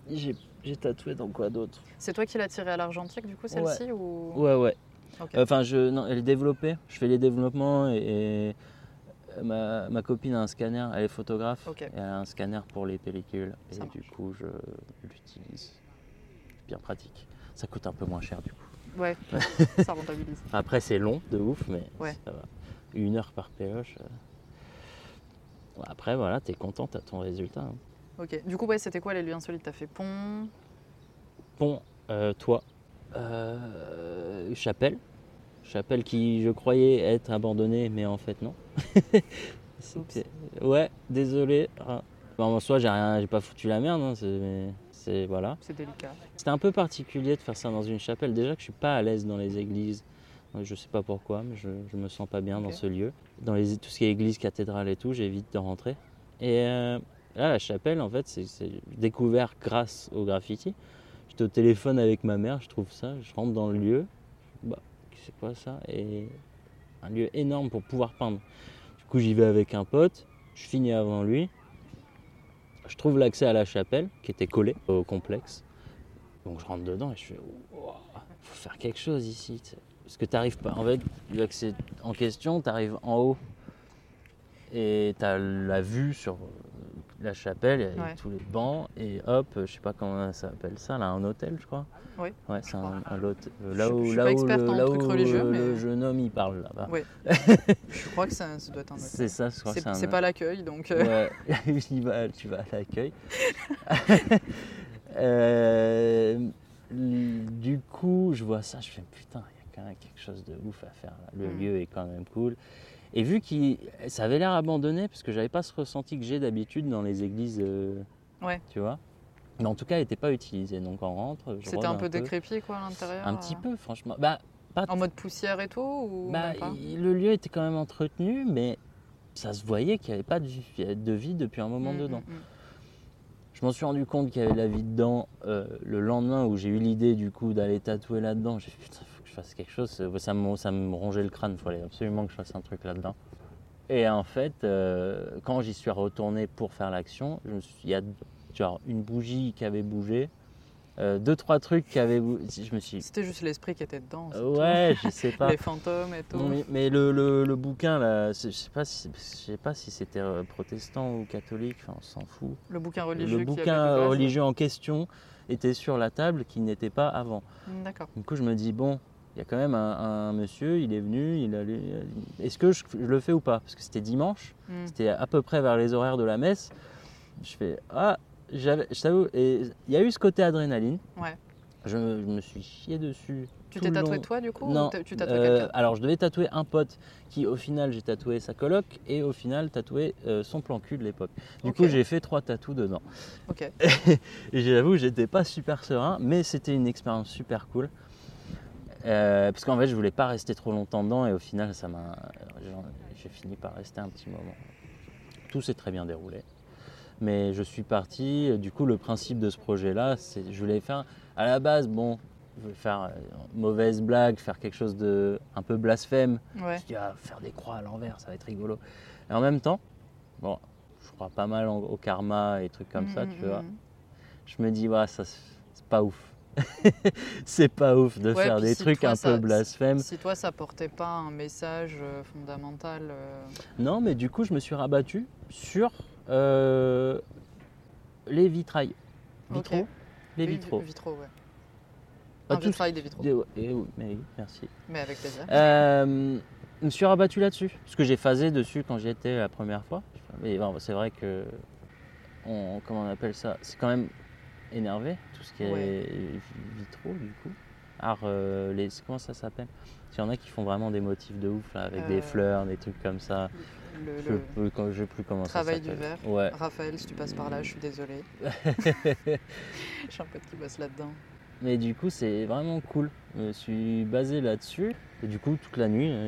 J'ai tatoué dans quoi d'autre? C'est toi qui l'as tirée à l'argentique, du coup, celle-ci ou... Ouais, ouais. Ok. Enfin, je, non, elle est développée. Je fais les développements et, et ma, ma copine a un scanner. Elle est photographe et elle a un scanner pour les pellicules. Et du coup, je l'utilise. C'est bien pratique. Ça coûte un peu moins cher du coup. Ouais, ça rentabilise. Après, c'est long de ouf, mais Ouais. ça va. Une heure par pioche. euh. Après, voilà, t'es content, t'as ton résultat. hein. Ok. Du coup, ouais, c'était quoi les lieux insolites? T'as fait pont? Pont, euh, toit, euh, chapelle. Chapelle qui, je croyais être abandonnée, mais en fait, non. Ouais, désolé. Ah. Bon, en soi, j'ai rien, j'ai pas foutu la merde, hein, c'est, mais c'est voilà. C'est délicat. C'était un peu particulier de faire ça dans une chapelle. Déjà que je suis pas à l'aise dans les églises. Euh, Je sais pas pourquoi, mais je, je me sens pas bien dans ce lieu. Dans les, tout ce qui est église, cathédrale et tout, j'évite de rentrer. Et euh, là, la chapelle, en fait, c'est, découvert grâce au graffiti. J'étais au téléphone avec ma mère, je trouve ça, je rentre dans le lieu. Bah, c'est quoi ça? Et un lieu énorme pour pouvoir peindre. Du coup, j'y vais avec un pote, je finis avant lui. Je trouve l'accès à la chapelle qui était collé au complexe. Donc je rentre dedans et je fais Ouah, faut faire quelque chose ici. Parce que tu n'arrives pas. En fait, l'accès en question, tu arrives en haut et tu as la vue sur la chapelle avec Ouais. tous les bancs et hop, je sais pas comment ça s'appelle ça, là, un hôtel, je crois. Oui. Ouais, c'est un, un lot- euh, Je- là je où, là le, en là où religieux, le mais- jeune homme il parle là-bas. Ouais. je crois que ça, ça doit être un hôtel. C'est ça, je crois que C'est c'est pas l'accueil, donc. euh, Ouais, il va- tu vas à l'accueil. Euh, du coup, je vois ça, je fais putain, il y a quand même quelque chose de ouf à faire. là. Le Mm. lieu est quand même cool. Et vu que ça avait l'air abandonné, parce que j'avais pas ce ressenti que j'ai d'habitude dans les églises, euh, Ouais. tu vois. Mais en tout cas, il n'était pas utilisé. Donc on rentre. C'était un peu décrépit, quoi, à l'intérieur. Un petit euh, peu, franchement. Bah, pas En mode poussière et tout ou bah, pas le lieu était quand même entretenu, mais ça se voyait qu'il n'y avait pas de vie, de vie depuis un moment Mm, dedans. mm, mm. Je m'en suis rendu compte qu'il y avait la vie dedans euh, le lendemain où j'ai eu l'idée du coup d'aller tatouer là-dedans. J'ai fait putain, fasse quelque chose. Ça- me, ça me rongeait le crâne, il fallait absolument que je fasse un truc là-dedans. Et en fait, euh, quand j'y suis retourné pour faire l'action, il y a genre une bougie qui avait bougé, euh, deux trois trucs qui avaient bougé. Je me suis C'était juste l'esprit qui était dedans. Euh, tout. ouais, je sais pas. Les fantômes et tout. Mais, mais le, le- le bouquin là, je sais pas si, je sais pas si c'était euh, protestant ou catholique, enfin, on s'en fout. Le bouquin religieux. Le bouquin religieux en question était sur la table qui n'était pas avant. D'accord. Du coup, je me dis, bon, il y a quand même un, un monsieur, il est venu, il. Est-ce que je, je le fais ou pas? Parce que c'était dimanche, Mm. c'était à peu près vers les horaires de la messe. Je fais, ah, je t'avoue, et il y a eu ce côté adrénaline. Ouais. Je, me- je me suis chié dessus. Tu t'es tatoué long. toi du coup Non, ou tu euh, alors je devais tatouer un pote qui au final j'ai tatoué sa coloc et au final tatoué euh, son plan cul de l'époque. Du coup j'ai fait trois tatous dedans. Ok. Et j'avoue j'étais pas super serein mais c'était une expérience super cool. Euh, parce qu'en fait je voulais pas rester trop longtemps dedans et au final ça m'a j'ai fini par rester un petit moment. Tout s'est très bien déroulé. Mais je suis parti, du coup le principe de ce projet là, c'est je voulais faire à la base bon, je voulais faire euh, mauvaise blague, faire quelque chose de un peu blasphème. Ouais. Je dis, ah, faire des croix à l'envers, ça va être rigolo. Et en même temps, bon, je crois pas mal au karma et trucs comme ça, Mm, tu mm, vois. mm. Je me dis, ouais, ça c'est pas ouf. c'est pas ouf de Ouais, faire des si trucs toi, un ça- peu blasphèmes. Si toi, ça portait pas un message euh, fondamental. euh, Non, mais du coup, je me suis rabattu sur euh, les vitrails. Ok. Vitraux Les oui, vitraux. Vitraux, ouais. Pas un vitrail des vitraux. Des- ouais, eh mais merci. Mais avec plaisir. Je me suis rabattu là-dessus. Parce que j'ai phasé dessus quand j'y étais la première fois. Mais bon, c'est vrai que. On, comment on appelle ça C'est quand même énervé, tout ce qui est vitraux, du coup. Art, euh, les, comment ça s'appelle? Il y en a qui font vraiment des motifs de ouf, là, avec Euh, des fleurs, des trucs comme ça. Le, Je je sais plus comment travail ça du s'appelle. verre. Ouais. Raphaël, si tu passes par là, je suis désolée. J'ai un pote qui bosse là-dedans. Mais du coup, c'est vraiment cool. Je me suis basé là-dessus. Et du coup, toute la nuit, euh,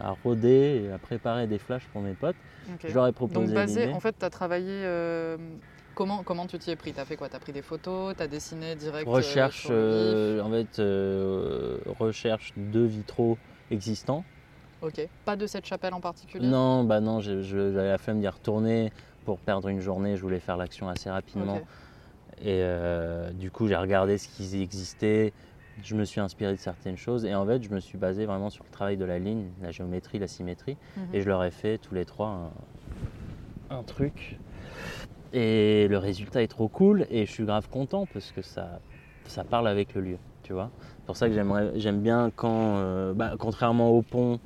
à rôder et à préparer des flashs pour mes potes. Ok. Je leur ai proposé Donc basé, en fait, tu as travaillé. euh, comment, comment tu t'y es pris? Tu as fait quoi? Tu as pris des photos? Tu as dessiné direct euh, recherche, euh, en fait, euh, recherche de vitraux existants. Ok. Pas de cette chapelle en particulier? Non, bah non, j'avais la flemme d'y retourner pour perdre une journée. Je voulais faire l'action assez rapidement. Et euh, du coup, j'ai regardé ce qui existait. Je me suis inspiré de certaines choses. Et en fait, je me suis basé vraiment sur le travail de la ligne, la géométrie, la symétrie. Mhm. Et je leur ai fait tous les trois un, un truc. Et le résultat est trop cool. Et je suis grave content parce que ça, ça parle avec le lieu. Tu vois C'est pour ça que j'aimerais- j'aime bien quand, euh, bah, contrairement au pont,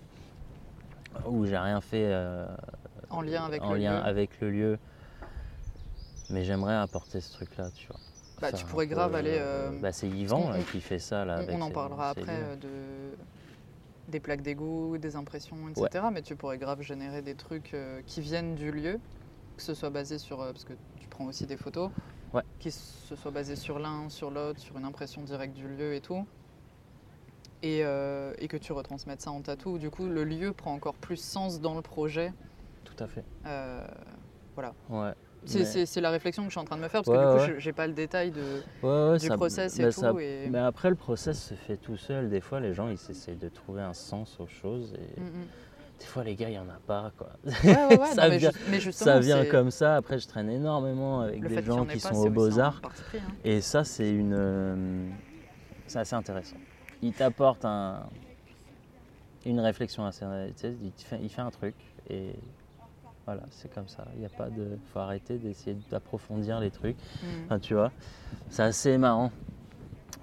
où j'ai rien fait euh, En lien avec en le lien lieu. avec le lieu. Mais j'aimerais apporter ce truc-là, tu vois. Bah, Ça, tu pourrais peu, grave aller, euh, euh, bah, c'est Yvan là, qui fait ça là. On- avec on en parlera ses après euh, de des plaques d'égout, des impressions, etc. Mais tu pourrais grave générer des trucs euh, qui viennent du lieu, que ce soit basé sur euh, parce que tu prends aussi des photos, Ouais. qui se soit basé sur l'un, sur l'autre, sur une impression directe du lieu et tout. Et, euh, et que tu retransmettes ça en tatou. Du coup, le lieu prend encore plus sens dans le projet. Tout à fait. Euh, Ouais. c'est Mais- la réflexion que je suis en train de me faire parce Ouais, que du coup, ouais. je- j'ai pas le détail de. Du ça- process et tout, ça- et- Mais après, le process se fait tout seul. Des fois, les gens, ils essaient de trouver un sens aux choses. Et Mm, mm. Des fois, les gars, il n'y en a pas. Quoi. Ouais, ouais, ouais, Ça non, mais, vient- mais justement, Ça vient c'est- comme ça. Après, je traîne énormément avec le des gens qui pas, sont aux beaux-arts. hein. Et ça, c'est une. euh, c'est assez intéressant. Il t'apporte un, une réflexion assez. tu sais, il, fait, il fait un truc et voilà, c'est comme ça. Il n'y a pas de. faut arrêter d'essayer d'approfondir les trucs. Mm. Enfin, tu vois, c'est assez marrant.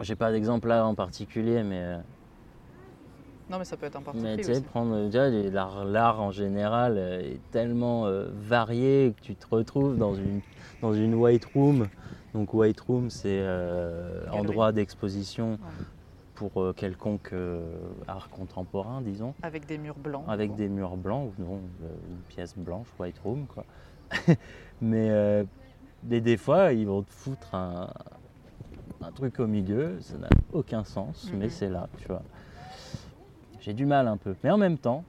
J'ai pas d'exemple là en particulier, mais, euh, Non, mais ça peut être un parti mais pris tu sais, aussi. prendre déjà, l'art en général euh, est tellement euh, varié que tu te retrouves dans une, dans une white room. Donc, white room, c'est euh, endroit d'exposition Ouais. pour euh, quelconque art contemporain, disons, Avec des murs blancs. avec des murs blancs ou non, une pièce blanche, white room, quoi. mais, mais des fois, ils vont te foutre un, un truc au milieu, ça n'a aucun sens, mais Mhm. c'est là, tu vois. J'ai du mal un peu. Mais en même temps,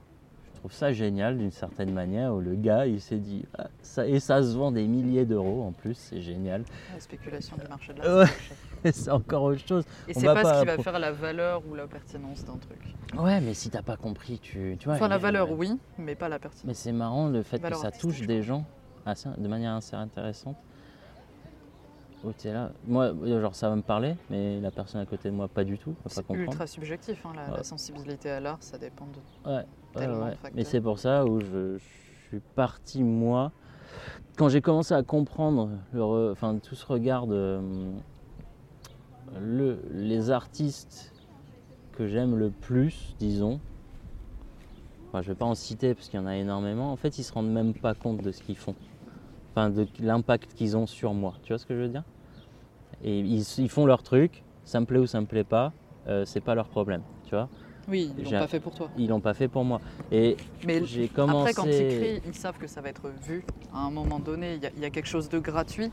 je trouve ça génial d'une certaine manière où le gars, il s'est dit, Ah, ça, et ça se vend des milliers d'euros en plus, c'est génial. La spéculation du marché de l'art. c'est encore autre chose. Et c'est pas, pas ce qui va faire la valeur ou la pertinence d'un truc. Ouais, mais si t'as pas compris, tu, tu vois. Enfin, la valeur, oui, mais pas la pertinence. Mais c'est marrant le fait que ça touche des gens assez- de manière assez intéressante. Là. Moi, euh, genre, ça va me parler, mais la personne à côté de moi, pas du tout. C'est ultra subjectif. hein, la, Ouais. la sensibilité à l'art, ça dépend de. Ouais, ouais, tellement de ouais. facteurs. Mais c'est pour ça où je, je suis parti, moi, quand j'ai commencé à comprendre le re- enfin, tout ce regard de le, les artistes que j'aime le plus, disons. Enfin, je vais pas en citer parce qu'il y en a énormément. En fait, ils se rendent même pas compte de ce qu'ils font. Enfin, de l'impact qu'ils ont sur moi. Tu vois ce que je veux dire? Et ils, ils font leur truc. Ça me plaît ou ça me plaît pas. euh, c'est pas leur problème. Tu vois? Oui, ils l'ont pas fait pour toi. Ils l'ont pas fait pour moi. Et Mais j'ai commencé. après, quand ils crient, ils savent que ça va être vu. À un moment donné, il y, a- il y a quelque chose de gratuit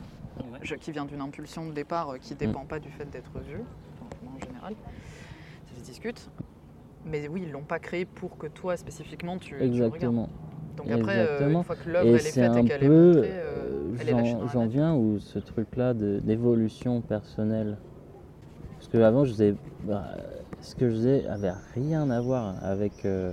je- qui vient d'une impulsion de départ euh, qui ne Mm. dépend pas du fait d'être vu, enfin, en général. Ça se discute. Mais oui, ils l'ont pas créé pour que toi, spécifiquement, tu, tu le regardes. Donc après, euh, une fois que l'œuvre est c'est faite et un qu'elle est peu, montrée, euh, euh, elle est lâchée j'en viens où ce truc-là d'évolution personnelle. Parce que avant, je faisais, bah, ce que je faisais avait rien à voir avec euh,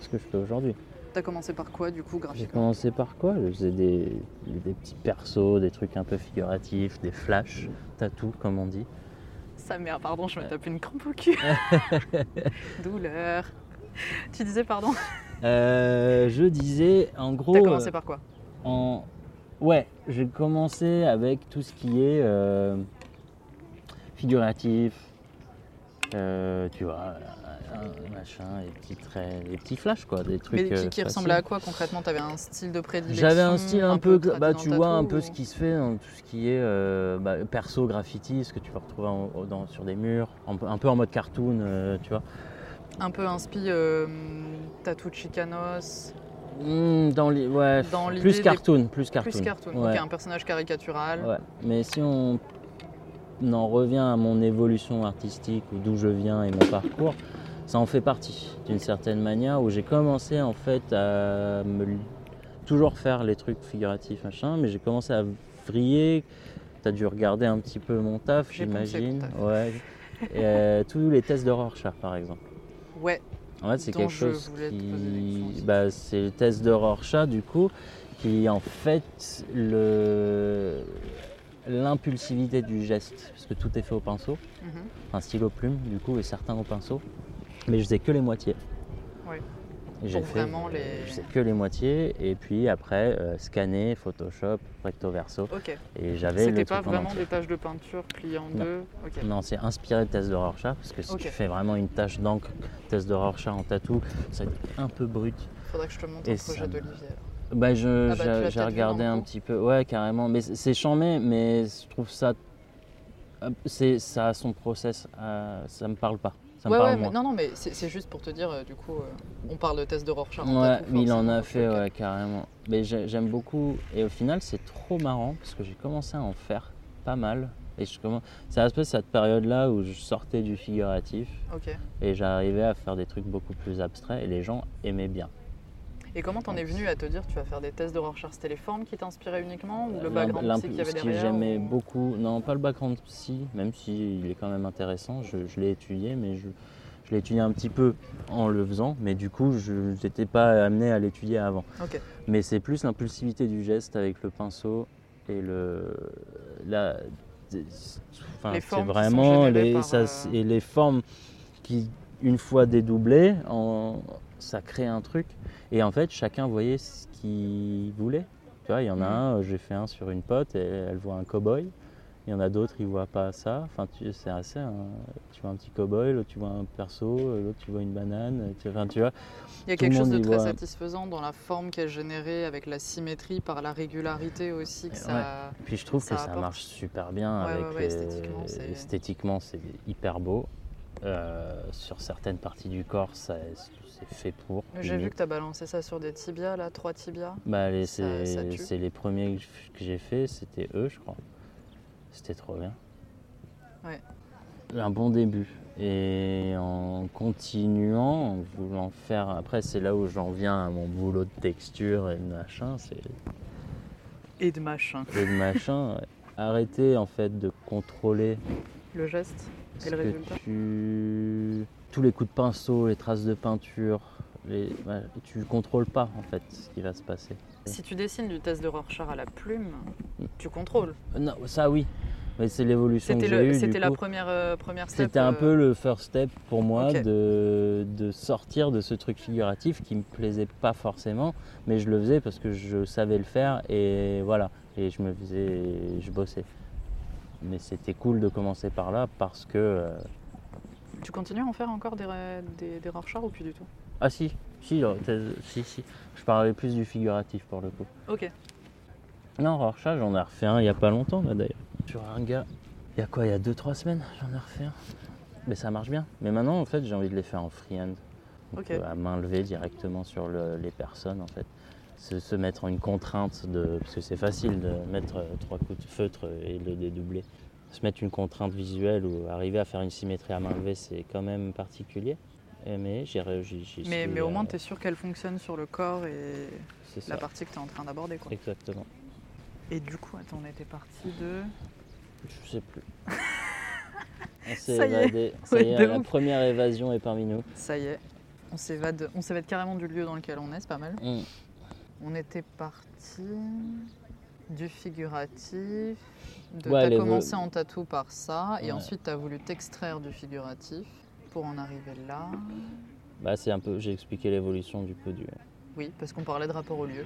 ce que je fais aujourd'hui. T'as commencé par quoi, du coup, J'ai graphiquement? commencé par quoi? Je faisais des, des petits persos, des trucs un peu figuratifs, des flashs, tatou comme on dit. sa mère, pardon, je me tape une crampe au cul. Douleur. Tu disais pardon? Euh, je disais, en gros. T'as commencé euh, par quoi en... Ouais, j'ai commencé avec tout ce qui est euh, figuratif, euh, tu vois, machin, les petits traits, les petits flashs quoi, des trucs. Mais qui, euh, qui faciles. ressemblait à quoi concrètement? T'avais un style de prédilection J'avais un style un, peu, bah tu vois un peu ou- ce qui se fait dans tout ce qui est euh, bah, perso graffiti, ce que tu peux retrouver en- dans- sur des murs, un peu, un peu en mode cartoon, euh, tu vois. Un peu inspi euh, tatou Chicanos, dans les, ouais, Dans l'idée plus des- cartoon, plus cartoon. plus cartoon. Ouais. Ok, un personnage caricatural. Ouais, mais si on en revient à mon évolution artistique ou d'où je viens et mon parcours, ça en fait partie d'une certaine manière où j'ai commencé en fait à me toujours faire les trucs figuratifs machin, mais j'ai commencé à vriller. Tu as dû regarder un petit peu mon taf, j'imagine. Ouais. Et, euh, tous les tests de Rorschach par exemple. Ouais, En fait, c'est quelque chose qui. Bah, c'est le test de Rorschach, du coup, qui en fait le l'impulsivité du geste, parce que tout est fait au pinceau, mhm. un stylo plume, du coup, et certains au pinceau. Mais je faisais que les moitiés. Ouais. J'ai fait, vraiment les- je faisais que les moitiés, et puis après, euh, scanner, Photoshop, recto verso, ok. et j'avais le C'était pas en vraiment des taches de peinture pliées en Non. deux. Ok. Non, c'est inspiré de test de Rorschach, parce que si tu fais vraiment une tache d'encre, test de Rorschach en tatou, ça va être un peu brut. Faudrait que je te montre Et un projet ça- d'Olivier. Bah, je, Ah bah, j'ai- regardé le un petit peu. Ouais, carrément. Mais c'est chambé, mais je trouve ça. euh, c'est Ça a son process. euh, ça me parle pas. Ça me Ouais, parle ouais, mais non, non, mais c'est juste pour te dire, euh, du coup, euh, on parle de test de Rorschach. Ouais, mais il en a fait, ouais, carrément. Mais j'ai- j'aime beaucoup. Et au final, c'est trop marrant parce que j'ai commencé à en faire pas mal. Et je commence... C'est un peu cette période-là où je sortais du figuratif et j'arrivais à faire des trucs beaucoup plus abstraits et les gens aimaient bien. Et comment t'en es venu à te dire tu vas faire des tests de Rorschach C'était les formes qui t'inspiraient uniquement ou le L'im- background psy qu'il y avait derrière j'aimais ou- beaucoup, non pas le background psy, même si il est quand même intéressant, je, je l'ai étudié, mais je, je l'ai étudié un petit peu en le faisant, mais du coup je n'étais pas amené à l'étudier avant. Mais c'est plus l'impulsivité du geste avec le pinceau et le la, enfin, c'est formes qui sont vraiment les, par, ça, euh, et les formes qui une fois dédoublées, en, ça crée un truc. Et en fait, chacun voyait ce qu'il voulait. Tu vois, il y en a Mhm. un, euh, j'ai fait un sur une pote, et elle voit un cow-boy. Il y en a d'autres, ils voient pas ça. Enfin, tu- c'est assez. tu vois un petit cow-boy, l'autre tu vois un perso, l'autre tu vois une banane. tu- Enfin, tu vois. Il y a quelque chose de très voit- satisfaisant dans la forme qu'elle générait avec la symétrie par la régularité aussi que Ouais. ça. Puis je trouve Ça que ça apporte. marche super bien Ouais, avec ouais, les- esthétiquement, c'est hyper beau. Euh, sur certaines parties du corps, ça- c'est fait pour. J'ai vu que tu as balancé ça sur des tibias, là, trois tibias. Bah, c'est les premiers que j'ai fait, c'était eux, je crois. C'était trop bien. Ouais. Un bon début. Et en continuant, en voulant faire. Après, c'est là où j'en viens à mon boulot de texture et de machin. C'est Et de machin. et de machin. ouais. Arrêter en fait de contrôler Le geste et le que résultat? tu... tous les coups de pinceau, les traces de peinture. Les... ouais, tu contrôles pas en fait ce qui va se passer. Si tu dessines du test de Rorschach à la plume, Mm. tu contrôles. Non, ça oui. Mais c'est l'évolution que j'ai eue. c'était la coup. première, euh, première step. C'était un euh, peu le first step pour moi de, de sortir de ce truc figuratif qui me plaisait pas forcément, mais je le faisais parce que je savais le faire et voilà. Et je me faisais, je bossais. Mais c'était cool de commencer par là parce que euh, Tu continues à en faire encore des, des, des Rorschach ou plus du tout? Ah si, si, euh, si, si. Je parlais plus du figuratif pour le coup. Ok. Non, Rorschach, j'en ai refait un il y a pas longtemps là d'ailleurs. Sur un gars, il y a quoi, il y a 2-3 semaines, j'en ai refait un. Mais ça marche bien. Mais maintenant, en fait, j'ai envie de les faire en freehand. Donc, Ok. euh, à main levée directement sur le- les personnes, en fait. Se, se mettre en une contrainte de. Parce que c'est facile de mettre euh, trois coups de feutre et le dédoubler. Se mettre une contrainte visuelle ou arriver à faire une symétrie à main levée, c'est quand même particulier. Mais j'y Mais, mais au moins, euh, tu es sûr qu'elle fonctionne sur le corps et la partie que tu es en train d'aborder. Exactement. Et du coup, attends, on était parti de. Je sais plus. On s'est Ça y est. évadé. Ça Ouais, y est, la ouf. première évasion est parmi nous. Ça y est, on s'évade, on s'évade carrément du lieu dans lequel on est, c'est pas mal. Mm. On était parti. Du figuratif. Tu Ouais, as commencé en tatou par ça, et ensuite tu as voulu t'extraire du figuratif pour en arriver là. Bah, c'est un peu, j'ai expliqué l'évolution du coup du. Oui, parce qu'on parlait de rapport au lieu.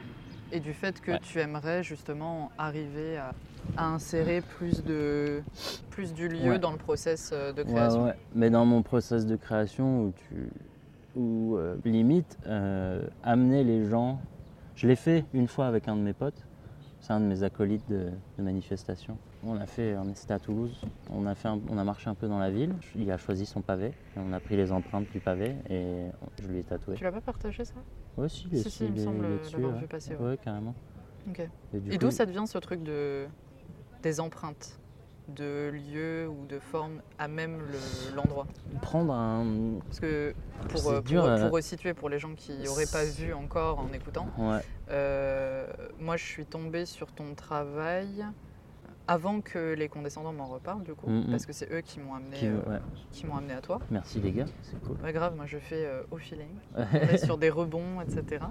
Et du fait que Ouais. tu aimerais justement arriver à, à insérer plus, de, plus du lieu Ouais. dans le process euh, de création. ouais. Mais dans mon process de création où tu, où euh, limite euh, amener les gens, je l'ai fait une fois avec un de mes potes. C'est un de mes acolytes de, de manifestation. On a fait, on était à Toulouse. On a fait, un- on a marché un peu dans la ville. Il a choisi son pavé. Et on a pris les empreintes du pavé et je lui ai tatoué. Tu l'as pas partagé ça? Ouais, si, Si, si, il me semble l'avoir vu passer, ouais. Ouais, carrément. Et d'où ça devient ce truc de, des empreintes de lieu ou de forme à même le- l'endroit? Prendre un. Parce que pour, euh, pour, dur, euh, pour resituer pour les gens qui n'auraient pas vu encore en écoutant, Ouais. euh, moi je suis tombée sur ton travail avant que les condescendants m'en reparlent du coup, Mm, mm. parce que c'est eux qui m'ont amené, Qui- euh, ouais. qui m'ont amené à toi. Merci les gars, c'est cool. Ouais, grave, moi je fais euh, au feeling, on est sur des rebonds, etc.,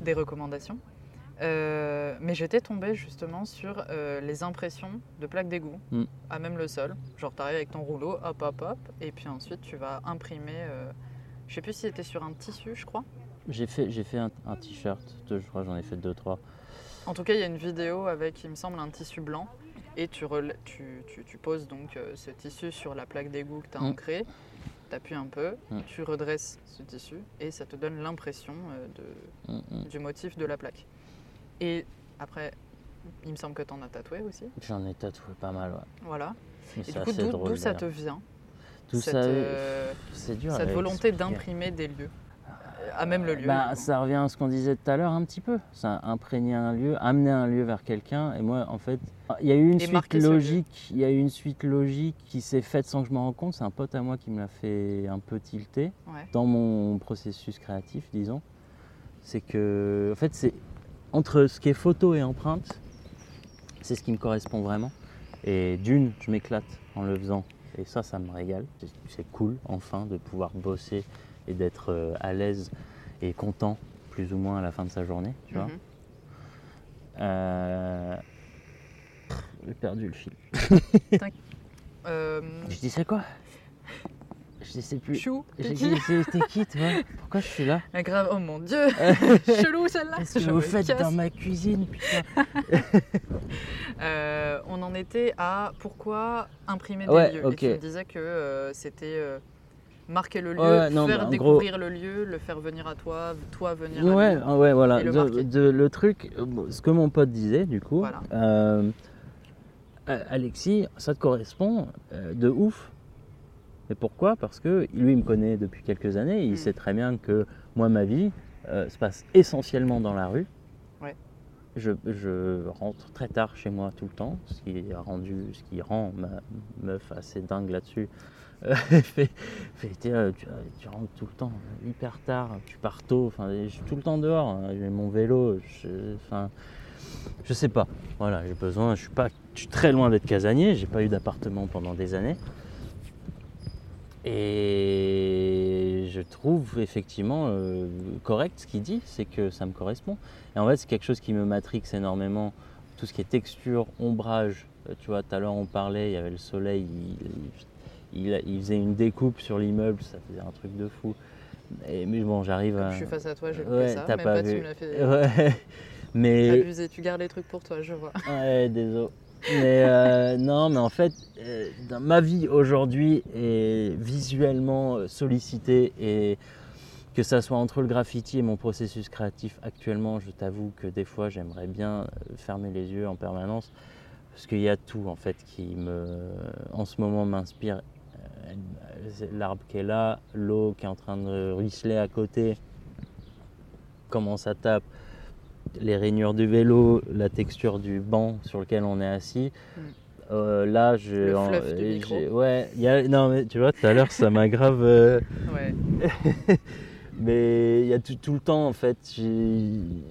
des recommandations. Euh, mais j'étais tombée justement sur les impressions de plaques d'égout, Mm. à même le sol. Genre, tu arrives avec ton rouleau, hop, hop, hop, et puis ensuite tu vas imprimer. je sais plus si c'était sur un tissu, je crois. J'ai fait, j'ai fait un, un t-shirt, je crois j'en ai fait deux, trois. En tout cas, il y a une vidéo avec, il me semble, un tissu blanc. Et tu, rela- tu, tu- tu poses donc euh, ce tissu sur la plaque d'égout que tu as Mm. ancrée. Tu appuies un peu, Mm. tu redresses ce tissu et ça te donne l'impression euh, de, Mm, du motif de la plaque. Et après, il me semble que tu en as tatoué aussi. J'en ai tatoué pas mal, ouais. Voilà. Mais Et du coup, d'où ça te vient? Tout cette, ça, euh, c'est dur. cette volonté d'imprimer des lieux à même le lieu. Bah, ça revient à ce qu'on disait tout à l'heure un petit peu. Ça imprégner un lieu, amener un lieu vers quelqu'un. Et moi, en fait, il y a eu une Et suite logique. Il y a eu une suite logique qui s'est faite sans que je m'en rende compte. C'est un pote à moi qui me l'a fait un peu tilter Ouais. dans mon processus créatif, disons. C'est que, en fait, c'est entre ce qui est photo et empreinte, c'est ce qui me correspond vraiment. Et d'une, je m'éclate en le faisant. Et ça, ça me régale. C'est cool, enfin, de pouvoir bosser et d'être euh, à l'aise et content, plus ou moins, à la fin de sa journée. Tu vois. Mhm. Euh, J'ai perdu le fil. Euh, Je disais quoi? Je sais plus. Chou, J'ai dit, t'es qui, toi? Pourquoi je suis là? Ah, grave, oh mon dieu, chelou celle-là. Qu'est-ce que vous faites dans ma cuisine, putain? Euh, on en était à pourquoi imprimer des Ouais, lieux. ok. Et tu me disais que c'était marquer le lieu, Ouais, non, faire bah, découvrir le lieu, le faire venir à toi, toi venir à Ouais, lui. ah ouais, voilà. Et le De- le truc, ce que mon pote disait, du coup, Voilà. euh, Alexis, ça te correspond euh, de ouf. Mais pourquoi? Parce que lui, il me connaît depuis quelques années. Il Mm. sait très bien que moi, ma vie euh, se passe essentiellement dans la rue. Ouais. Je, je rentre très tard chez moi tout le temps, ce qui a rendu, ce qui rend ma meuf assez dingue là-dessus. Euh, euh, tu, rentres tout le temps hyper tard, tu pars tôt, enfin, je suis tout le temps dehors, hein, j'ai mon vélo, je, enfin, je sais pas. Voilà, j'ai besoin, je suis pas, je suis très loin d'être casanier, j'ai pas eu d'appartement pendant des années. Et je trouve effectivement euh, correct ce qu'il dit, c'est que ça me correspond. Et en fait, c'est quelque chose qui me matrix énormément. Tout ce qui est texture, ombrage. Tu vois, tout à l'heure on parlait, il y avait le soleil, il, il- il faisait une découpe sur l'immeuble, ça faisait un truc de fou. Et, mais bon, j'arrive à. je suis face à toi, j'ai Ouais, fait ça, même pas pas, vu. tu me l'as fait Ouais. Mais abusé. Tu gardes les trucs pour toi, je vois. Ouais, désolé. Mais euh, non, mais en fait, euh, dans ma vie aujourd'hui est visuellement euh, sollicitée et que ça soit entre le graffiti et mon processus créatif actuellement, je t'avoue que des fois j'aimerais bien fermer les yeux en permanence parce qu'il y a tout en fait qui me, en ce moment m'inspire. L'arbre qui est là, l'eau qui est en train de ruisseler à côté, comment ça tape, les rainures du vélo, la texture du banc sur lequel on est assis. Mm. Euh, là, je, en- du ouais, il y a, non mais tu vois, tout à l'heure ça m'a grave. euh, Ouais. mais il y a tout, tout le temps en fait. il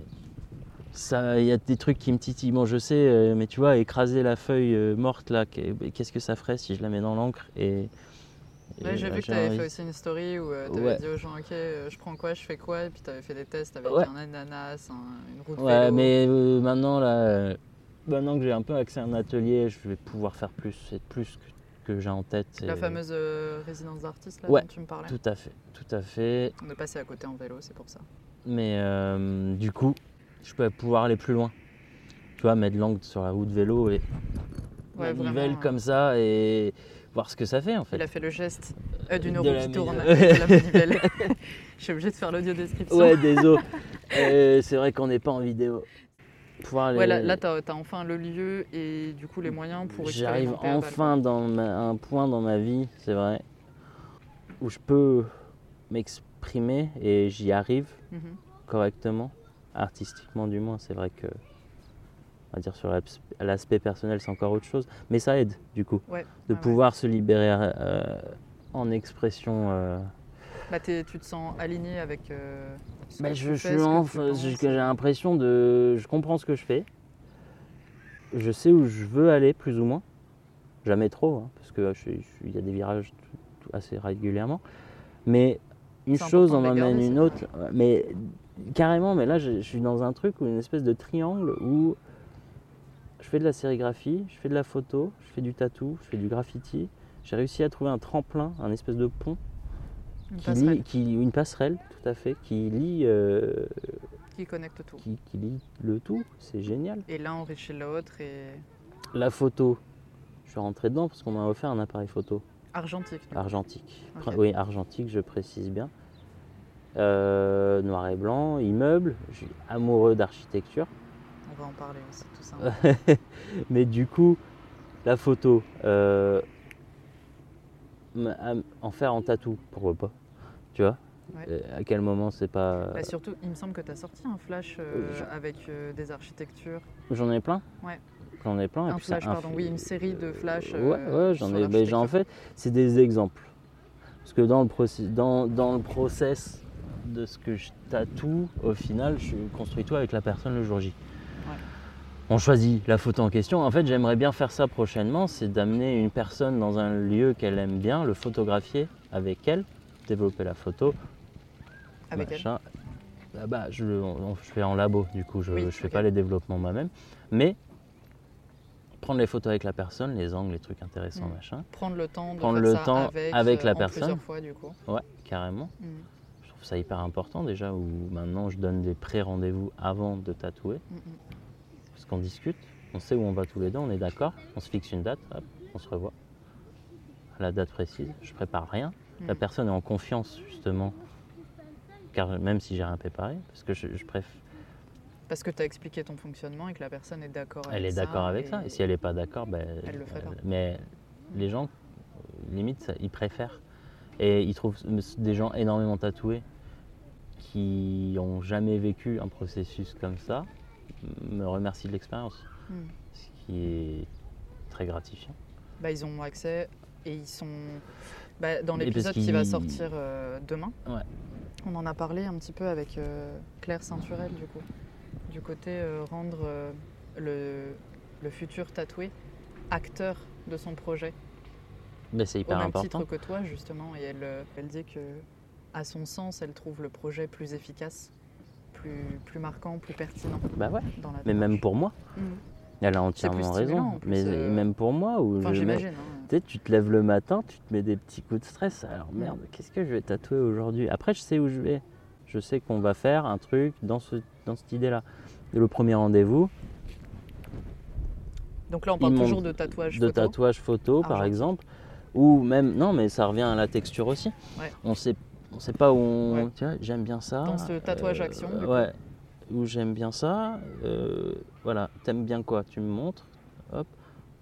y a des trucs qui me titillent. Bon, je sais, euh, mais tu vois, écraser la feuille morte là, qu'est- qu'est-ce que ça ferait si je la mets dans l'encre et, Ouais, j'ai euh, vu que tu avais fait aussi une story où tu avais Ouais. dit aux gens Ok, euh, je prends quoi, je fais quoi, et puis tu avais fait des tests avec Ouais. un ananas, un- une roue de Ouais, vélo. mais euh, maintenant là, euh, maintenant que j'ai un peu accès à un atelier, je vais pouvoir faire plus et plus que, que j'ai en tête. La et- fameuse euh, résidence d'artiste là dont tu me parlais. Tout à fait, tout à fait. On est passé à côté en vélo, c'est pour ça. Mais euh, du coup, je peux pouvoir aller plus loin. Tu vois, mettre l'angle sur la roue de vélo et Ouais, hein. comme ça et voir ce que ça fait en fait. Il a fait le geste euh, d'une De roue qui tourne avec la manivelle. Je suis obligée de faire l'audio description. Ouais, désolé. Euh, c'est vrai qu'on n'est pas en vidéo. Pouvoir aller- Ouais, là, là, t'as as enfin le lieu et du coup les moyens pour J'arrive enfin dans ma- un point dans ma vie, c'est vrai, où je peux m'exprimer et j'y arrive. Mhm. correctement, artistiquement du moins. C'est vrai que, va dire sur l'aspect personnel, c'est encore autre chose, mais ça aide du coup Ouais, de ouais, ouais. pouvoir se libérer euh, en expression. euh, Bah, tu te sens aligné avec. euh, ce bah, que je j'ai l'impression de, je comprends ce que je fais, je sais où je veux aller plus ou moins, jamais trop, hein, parce que il y a des virages tout- tout assez régulièrement, mais une chose en garder, une autre, mais carrément, mais là je, je suis dans un truc où une espèce de triangle où je fais de la sérigraphie, je fais de la photo, je fais du tatou, je fais du graffiti. J'ai réussi à trouver un tremplin, un espèce de pont Une qui passerelle lie, qui, une passerelle, tout à fait, qui lie, euh, qui connecte tout. qui, qui lie le tout. C'est génial. Et l'un enrichit l'autre et La photo, je suis rentré dedans parce qu'on m'a offert un appareil photo argentique. argentique. Oui, argentique, je précise bien. Euh, noir et blanc, immeuble. Je suis amoureux d'architecture. On va en parler aussi, tout ça. Mais du coup, la photo, euh, en faire en tatou, pourquoi pas Tu vois? Ouais. Euh, À quel moment c'est pas. Bah, surtout, il me semble que tu as sorti un flash euh, Je- avec euh, des architectures. J'en ai plein Ouais. J'en ai plein. et Un puis flash, pardon. Oui, une série de flashs. Ouais, ouais, j'en ai. j'en l'architecture. fait, c'est des exemples. Parce que dans le, process, dans, dans le process de ce que je tatoue, au final, je construis tout avec la personne le jour J. On choisit la photo en question. En fait, j'aimerais bien faire ça prochainement, c'est d'amener une personne dans un lieu qu'elle aime bien, le photographier avec elle, développer la photo, Avec elle. machin. Ah bah, je, on- je fais en labo, du coup, je Oui, ne fais pas les développements moi-même. Mais prendre les photos avec la personne, les angles, les trucs intéressants, Mm. machin. Prendre le temps de Prendre faire le ça temps avec, avec euh, la en personne. plusieurs fois, du coup. Ouais, carrément. Mm, Je trouve ça hyper important déjà, où maintenant je donne des pré-rendez-vous avant de tatouer, mm, qu'on discute, on sait où on va tous les deux, on est d'accord, on se fixe une date, hop, on se revoit. À la date précise, je prépare rien. La Mm. personne est en confiance justement, car même si j'ai rien préparé, parce que je, je préfère. Parce que tu as expliqué ton fonctionnement et que la personne est d'accord avec Elle est ça. d'accord avec ça, et si elle n'est pas d'accord, ben, Elle le ferait pas. Mais les gens, euh, limite, ça- ils préfèrent. Et ils trouvent des gens énormément tatoués qui n'ont jamais vécu un processus comme ça, me remercient de l'expérience, Mm. ce qui est très gratifiant. Bah, ils ont accès et ils sont bah, dans l'épisode qui va sortir euh, demain. Ouais. On en a parlé un petit peu avec euh, Claire Ceinturel du coup, du côté euh, rendre euh, le, le futur tatoué acteur de son projet Mais c'est au hyper même important. titre que toi justement et elle, elle dit que à son sens elle trouve le projet plus efficace, plus, plus marquant, plus pertinent Bah ouais. dans la Mais même pour moi, Mhm. elle a entièrement raison. plus, mais euh, même pour moi, où Enfin je mets- hein. Tu sais, tu te lèves le matin, tu te mets des petits coups de stress. Alors Mm. merde, qu'est-ce que je vais tatouer aujourd'hui? Après, je sais où je vais. Je sais qu'on va faire un truc dans, ce, dans cette idée-là. Le premier rendez-vous, Donc là on parle toujours de tatouage de photo. tatouage photo, par exemple, ou même non, mais ça revient à la texture aussi. Ouais. On sait, on sait pas où on. Ouais. Tu vois, j'aime bien ça. Dans ce tatouage euh, action, du coup. Ouais. Où j'aime bien ça. euh, voilà. T'aimes bien quoi Tu me montres. Hop.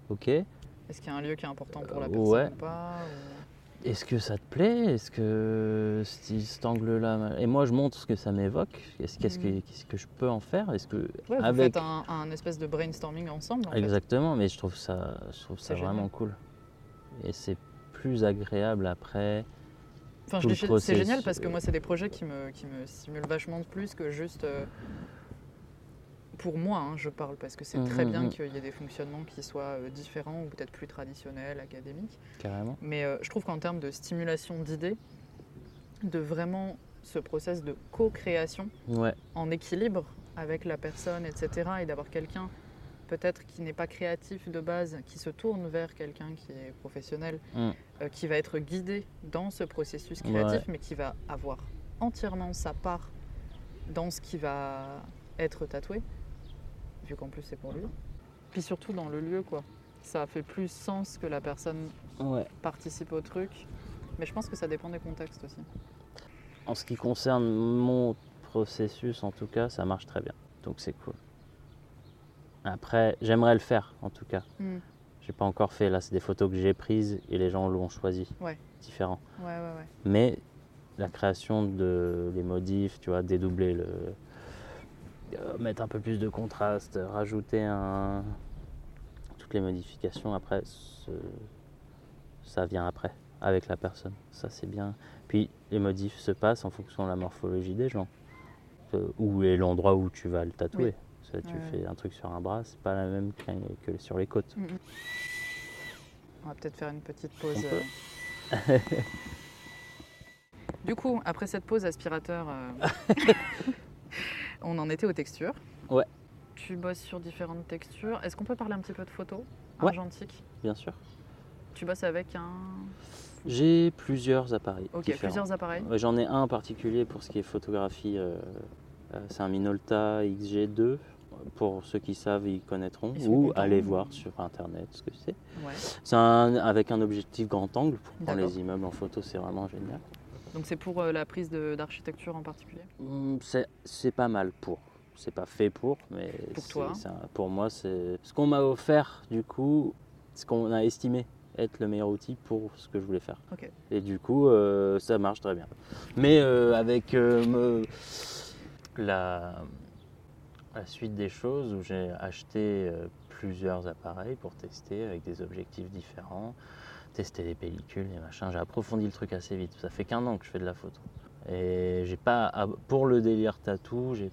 Ok. Est-ce qu'il y a un lieu qui est important pour la Euh, personne ouais. ou pas ou- Est-ce que ça te plaît? Est-ce que cet cet angle-là. Et moi, je montre ce que ça m'évoque. Est-ce qu'est-ce que, Mhm. qu'est-ce que je peux en faire? Est-ce que. Ouais, vous faites un, un espèce de brainstorming ensemble. En fait. Exactement, mais je trouve ça, je trouve ça C'est vraiment génial. cool. Et c'est plus agréable après. Enfin, c'est génial parce que euh, moi, c'est des projets qui me, qui me stimulent vachement de plus que juste. euh, pour moi, hein, je parle parce que c'est très Mhm, bien mhm. qu'il y ait des fonctionnements qui soient euh, différents ou peut-être plus traditionnels, académiques. Carrément. Mais euh, je trouve qu'en termes de stimulation d'idées, de vraiment ce process de co-création Ouais, en équilibre avec la personne, etc., et d'avoir quelqu'un peut-être qui n'est pas créatif de base, qui se tourne vers quelqu'un qui est professionnel, Mm. euh, qui va être guidé dans ce processus créatif, mais qui va avoir entièrement sa part dans ce qui va être tatoué, vu qu'en plus c'est pour lui. Puis surtout dans le lieu, quoi. Ça fait plus sens que la personne Ouais. participe au truc. Mais je pense que ça dépend des contextes aussi. En ce qui concerne mon processus, en tout cas, ça marche très bien. Donc c'est cool. Après, j'aimerais le faire, en tout cas. Mm. J'ai pas encore fait. Là, c'est des photos que j'ai prises et les gens l'ont choisi. Ouais. Différent. Ouais, ouais, ouais. Mais la création de les modifs, tu vois, dédoubler le. euh, mettre un peu plus de contraste, rajouter un. Toutes les modifications après, ce- ça vient après, avec la personne. Ça, c'est bien. Puis les modifs se passent en fonction de la morphologie des gens. Euh, Où est l'endroit où tu vas le tatouer. Oui. Ça, tu Ouais, fais un truc sur un bras, c'est pas la même que sur les côtes. Mm, mm. On va peut-être faire une petite pause. On peut. euh. du coup, après cette pause aspirateur, euh, on en était aux textures. Ouais. Tu bosses sur différentes textures. Est-ce qu'on peut parler un petit peu de photos Ouais. Bien sûr. Tu bosses avec un. J'ai plusieurs appareils. Ok, différents. plusieurs appareils. J'en ai un en particulier pour ce qui est photographie. euh, c'est un Minolta XG2. Pour ceux qui savent, ils connaîtront. Ou aller voir sur internet ce que c'est. Ouais. C'est un, avec un objectif grand angle pour prendre les immeubles en photo, c'est vraiment génial. Donc c'est pour euh, la prise d'architecture en particulier? Hum, C'est pas mal pour. C'est pas fait pour, mais Pour toi. un- pour moi, c'est ce qu'on m'a offert, du coup, ce qu'on a estimé être le meilleur outil pour ce que je voulais faire. Et du coup, euh, ça marche très bien. Mais euh, avec me- la, la suite des choses où j'ai acheté euh, plusieurs appareils pour tester avec des objectifs différents, tester les pellicules et machin, j'ai approfondi le truc assez vite. Ça fait qu'un an que je fais de la photo. Et j'ai pas, pour le délire tatou, j'ai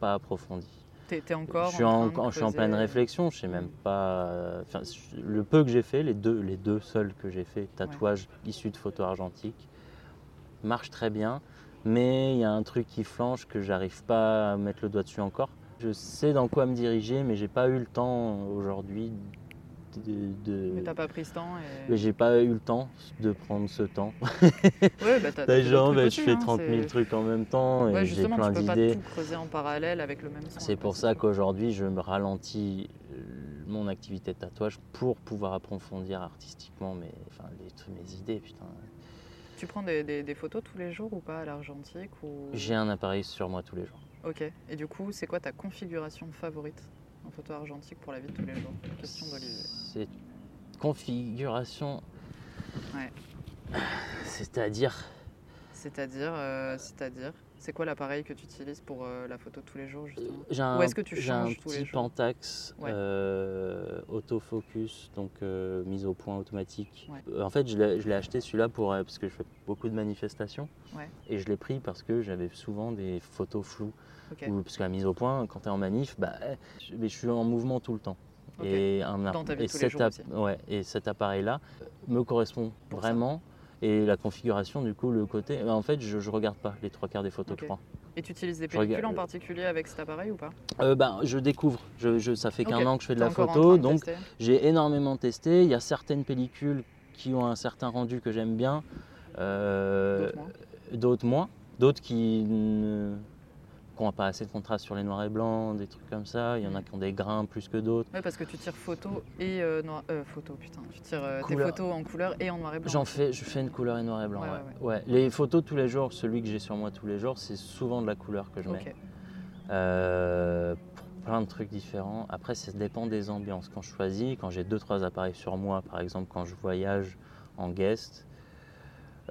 pas approfondi. T'es encore Je suis en, en, train de je suis en pleine creuser- réflexion, je sais même pas. euh, enfin, le peu que j'ai fait, les deux, les deux seuls que j'ai fait, tatouages issus de photos argentiques, marchent très bien. Mais il y a un truc qui flanche que j'arrive pas à mettre le doigt dessus encore. Je sais dans quoi me diriger, mais j'ai pas eu le temps aujourd'hui de. de- Mais t'as pas pris ce temps et... mais j'ai pas eu le temps de prendre ce temps. Ouais, bah, t'as- fait Genre, bah, je fais hein, 30 000 c'est- trucs en même temps et j'ai plein tu peux pas d'idées. tout creuser en parallèle avec le même. C'est pour ça qu'aujourd'hui, je me ralentis euh, mon activité de tatouage pour pouvoir approfondir artistiquement mes, enfin, les, mes idées. Putain. Tu prends des, des- des photos tous les jours ou pas à l'argentique ou... J'ai un appareil sur moi tous les jours. Ok. Et du coup, c'est quoi ta configuration favorite en photo argentique pour la vie de tous les jours? Question d'Olivier. C'est configuration. Ouais. C'est-à-dire, C'est-à-dire, euh, c'est-à-dire, c'est quoi l'appareil que tu utilises pour euh, la photo tous les jours justement? j'ai un, Ou est-ce que tu un changes tous les petit jours? Pentax Ouais. euh, autofocus, donc euh, mise au point automatique. Ouais. Euh, En fait, je l'ai acheté celui-là pour euh, parce que je fais beaucoup de manifestations Ouais. et je l'ai pris parce que j'avais souvent des photos floues. Parce que la mise au point, quand tu es en manif, bah, eh, je, mais je suis en mouvement tout le temps. Et, un app- Dans ta vie et de tous les cet jours app- aussi. ouais, et cet appareil-là euh, me correspond Pour ça. Et la configuration, du coup, le côté. bah, En fait, je, je regarde pas les trois quarts des photos que je prends. Et tu utilises des regarde- pellicules en particulier avec cet appareil ou pas? Euh, bah, je découvre. Je, je- ça fait qu'un an que je fais de la photo, de donc j'ai énormément testé. Il y a certaines pellicules qui ont un certain rendu que j'aime bien, euh, D'autres moins d'autres moins, d'autres qui ne qui n'ont pas assez de contraste sur les noirs et blancs, des trucs comme ça. Il y en a qui ont des grains plus que d'autres. Ouais, parce que tu tires photo et euh, noir... euh, photo, putain. Tu tires euh, tes photos en couleur et en noir et blanc. J'en fais, je fais une couleur et noir et blanc. Ouais, Ouais, ouais, ouais. Les photos tous les jours, celui que j'ai sur moi tous les jours, c'est souvent de la couleur que je mets. Euh, pour plein de trucs différents. Après, ça dépend des ambiances. Quand je choisis, quand j'ai deux trois appareils sur moi, par exemple, quand je voyage en guest,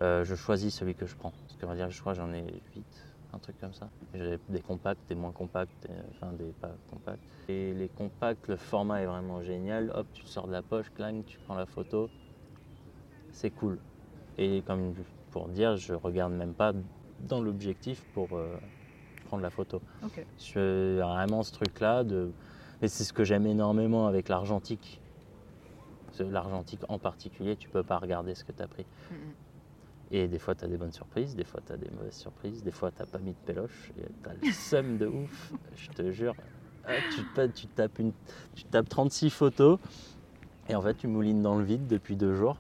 euh, je choisis celui que je prends. Parce que on va dire, je crois que j'en ai 8, un truc comme ça. J'ai des compacts, des moins compacts, et- enfin des pas compacts. Et les compacts, le format est vraiment génial. Hop, tu sors de la poche, clang, tu prends la photo. C'est cool. Et comme pour dire, je regarde même pas dans l'objectif pour euh, prendre la photo. Ok. Je vraiment ce truc-là de. Et c'est ce que j'aime énormément avec l'argentique. L'argentique en particulier, tu peux pas regarder ce que tu as pris. Mm, mm. Et des fois, tu as des bonnes surprises, des fois, tu as des mauvaises surprises, des fois, tu pas mis de péloche et tu as le seum de ouf, je te jure. Ah, tu, te- tu tapes une, tu tapes 36 photos et en fait tu moulines dans le vide depuis deux jours.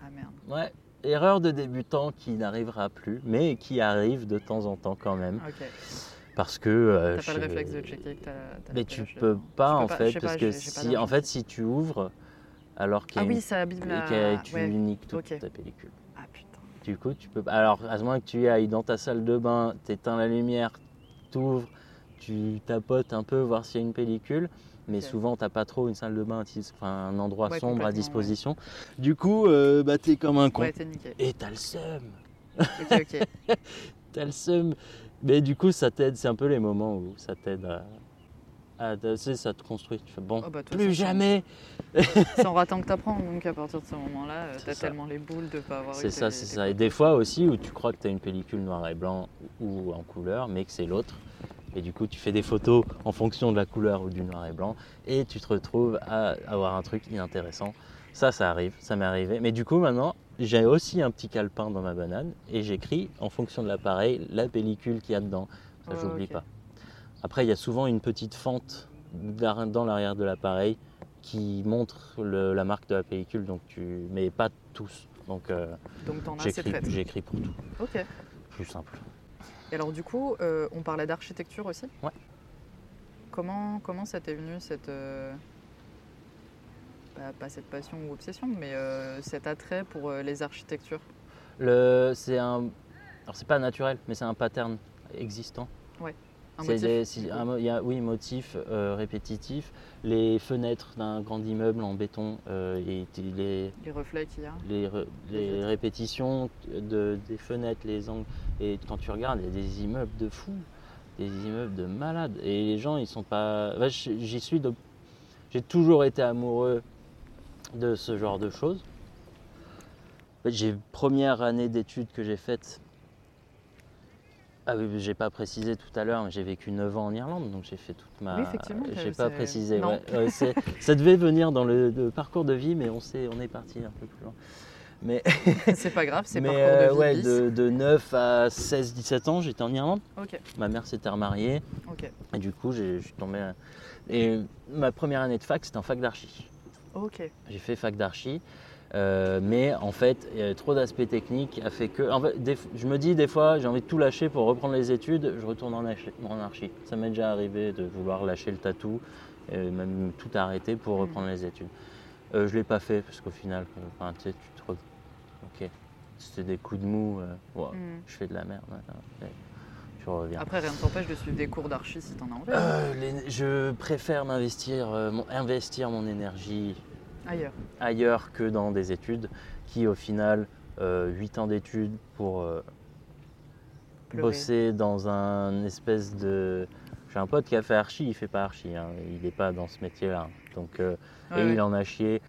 Ah merde. Ouais, erreur de débutant qui n'arrivera plus, mais qui arrive de temps en temps quand même. Ok. Parce que. euh, T'as pas le réflexe de checker que t'as. Mais tu peux pas Tu peux en pas- fait, parce pas, que si, en fait, si tu ouvres, alors qu'il y Ah a oui, une- ça abîme et la. que tu ouais. niques toute ta pellicule. Du coup, tu peux. Alors, à ce moment que tu ailles dans ta salle de bain, t'éteins la lumière, t'ouvres, tu tapotes un peu, voir s'il y a une pellicule. Mais souvent, t'as pas trop une salle de bain, enfin, un endroit Ouais, sombre à ouais. disposition. Du coup, euh, bah, t'es comme un con. Ouais. Et t'as le seum. Ok, ok. T'as le seum. Mais du coup, ça t'aide. C'est un peu les moments où ça t'aide à. À tu sais, ça te construit. Tu fais bon, Oh, bah, plus jamais. En ratant que t'apprends. Donc à partir de ce moment-là, euh, t'as tellement les boules de pas avoir C'est ça, c'est ça. Et des fois aussi où tu crois que tu as une pellicule noir et blanc ou en couleur, mais que c'est l'autre. Et du coup, tu fais des photos en fonction de la couleur ou du noir et blanc, et tu te retrouves à avoir un truc inintéressant. Ça, ça arrive, ça m'est arrivé. Mais du coup, maintenant, j'ai aussi un petit calepin dans ma banane, et j'écris en fonction de l'appareil la pellicule qu'il y a dedans. Ça, Ouais, j'oublie pas. Après, il y a souvent une petite fente dans l'arrière de l'appareil qui montre le- la marque de la pellicule, donc tu... mais pas tous. Donc, euh, Donc J'écris, pour tout, Ok. plus simple. Et alors du coup, euh, on parlait d'architecture aussi? Ouais. Comment, comment ça t'est venu cette... euh, bah, pas cette passion ou obsession, mais euh, cet attrait pour les architectures? Le, c'est un, alors c'est pas naturel, mais c'est un pattern existant. Un motif des- un y a, oui, motif euh, répétitif. Les fenêtres d'un grand immeuble en béton euh, et les, Les reflets qu'il y a les, re- les vitres. répétitions de, des fenêtres, les angles. Et quand tu regardes, il y a des immeubles de fous, des immeubles de malades. Et les gens, ils sont pas. Bah, J'y suis. de- J'ai toujours été amoureux de ce genre de choses. J'ai première année d'études que j'ai faite. Ah oui, j'ai pas précisé tout à l'heure, mais j'ai vécu 9 ans en Irlande, donc j'ai fait toute ma. Oui, effectivement, J'ai c'est- pas précisé. ouais. C'est- ça devait venir dans le, le parcours de vie, mais on, sait, on est parti un peu plus loin. Mais, c'est pas grave, c'est parcours euh, de vie ouais, bis. de, de 9 à 16-17 ans, j'étais en Irlande. Ok, Ma mère s'était remariée, ok, et du coup, je suis tombé. à- Et ma première année de fac, c'était en fac d'archi. ok. J'ai fait fac d'archi, euh, mais en fait, il y avait trop d'aspects techniques a fait que. En fait, des f- je me dis des fois, j'ai envie de tout lâcher pour reprendre les études, je retourne en, archi- en archi. Ça m'est déjà arrivé de vouloir lâcher le tatou, et même tout arrêter pour Mm. reprendre les études. Euh, je ne l'ai pas fait parce qu'au final, enfin, tu sais, tu te. re- Ok, c'était des coups de mou, euh, ouais, Hmm. je fais de la merde mais Tu reviens. Après, rien ne t'empêche de suivre des cours d'archi si t'en as envie. Euh, les- je préfère m'investir, euh, mon- investir mon énergie Ailleurs. ailleurs que dans des études qui au final 8 ans d'études pour euh, bosser dans un espèce de j'ai un pote qui a fait archi il fait pas archi hein, il n'est pas dans ce métier là donc euh, Ouais, et ouais. il en a chié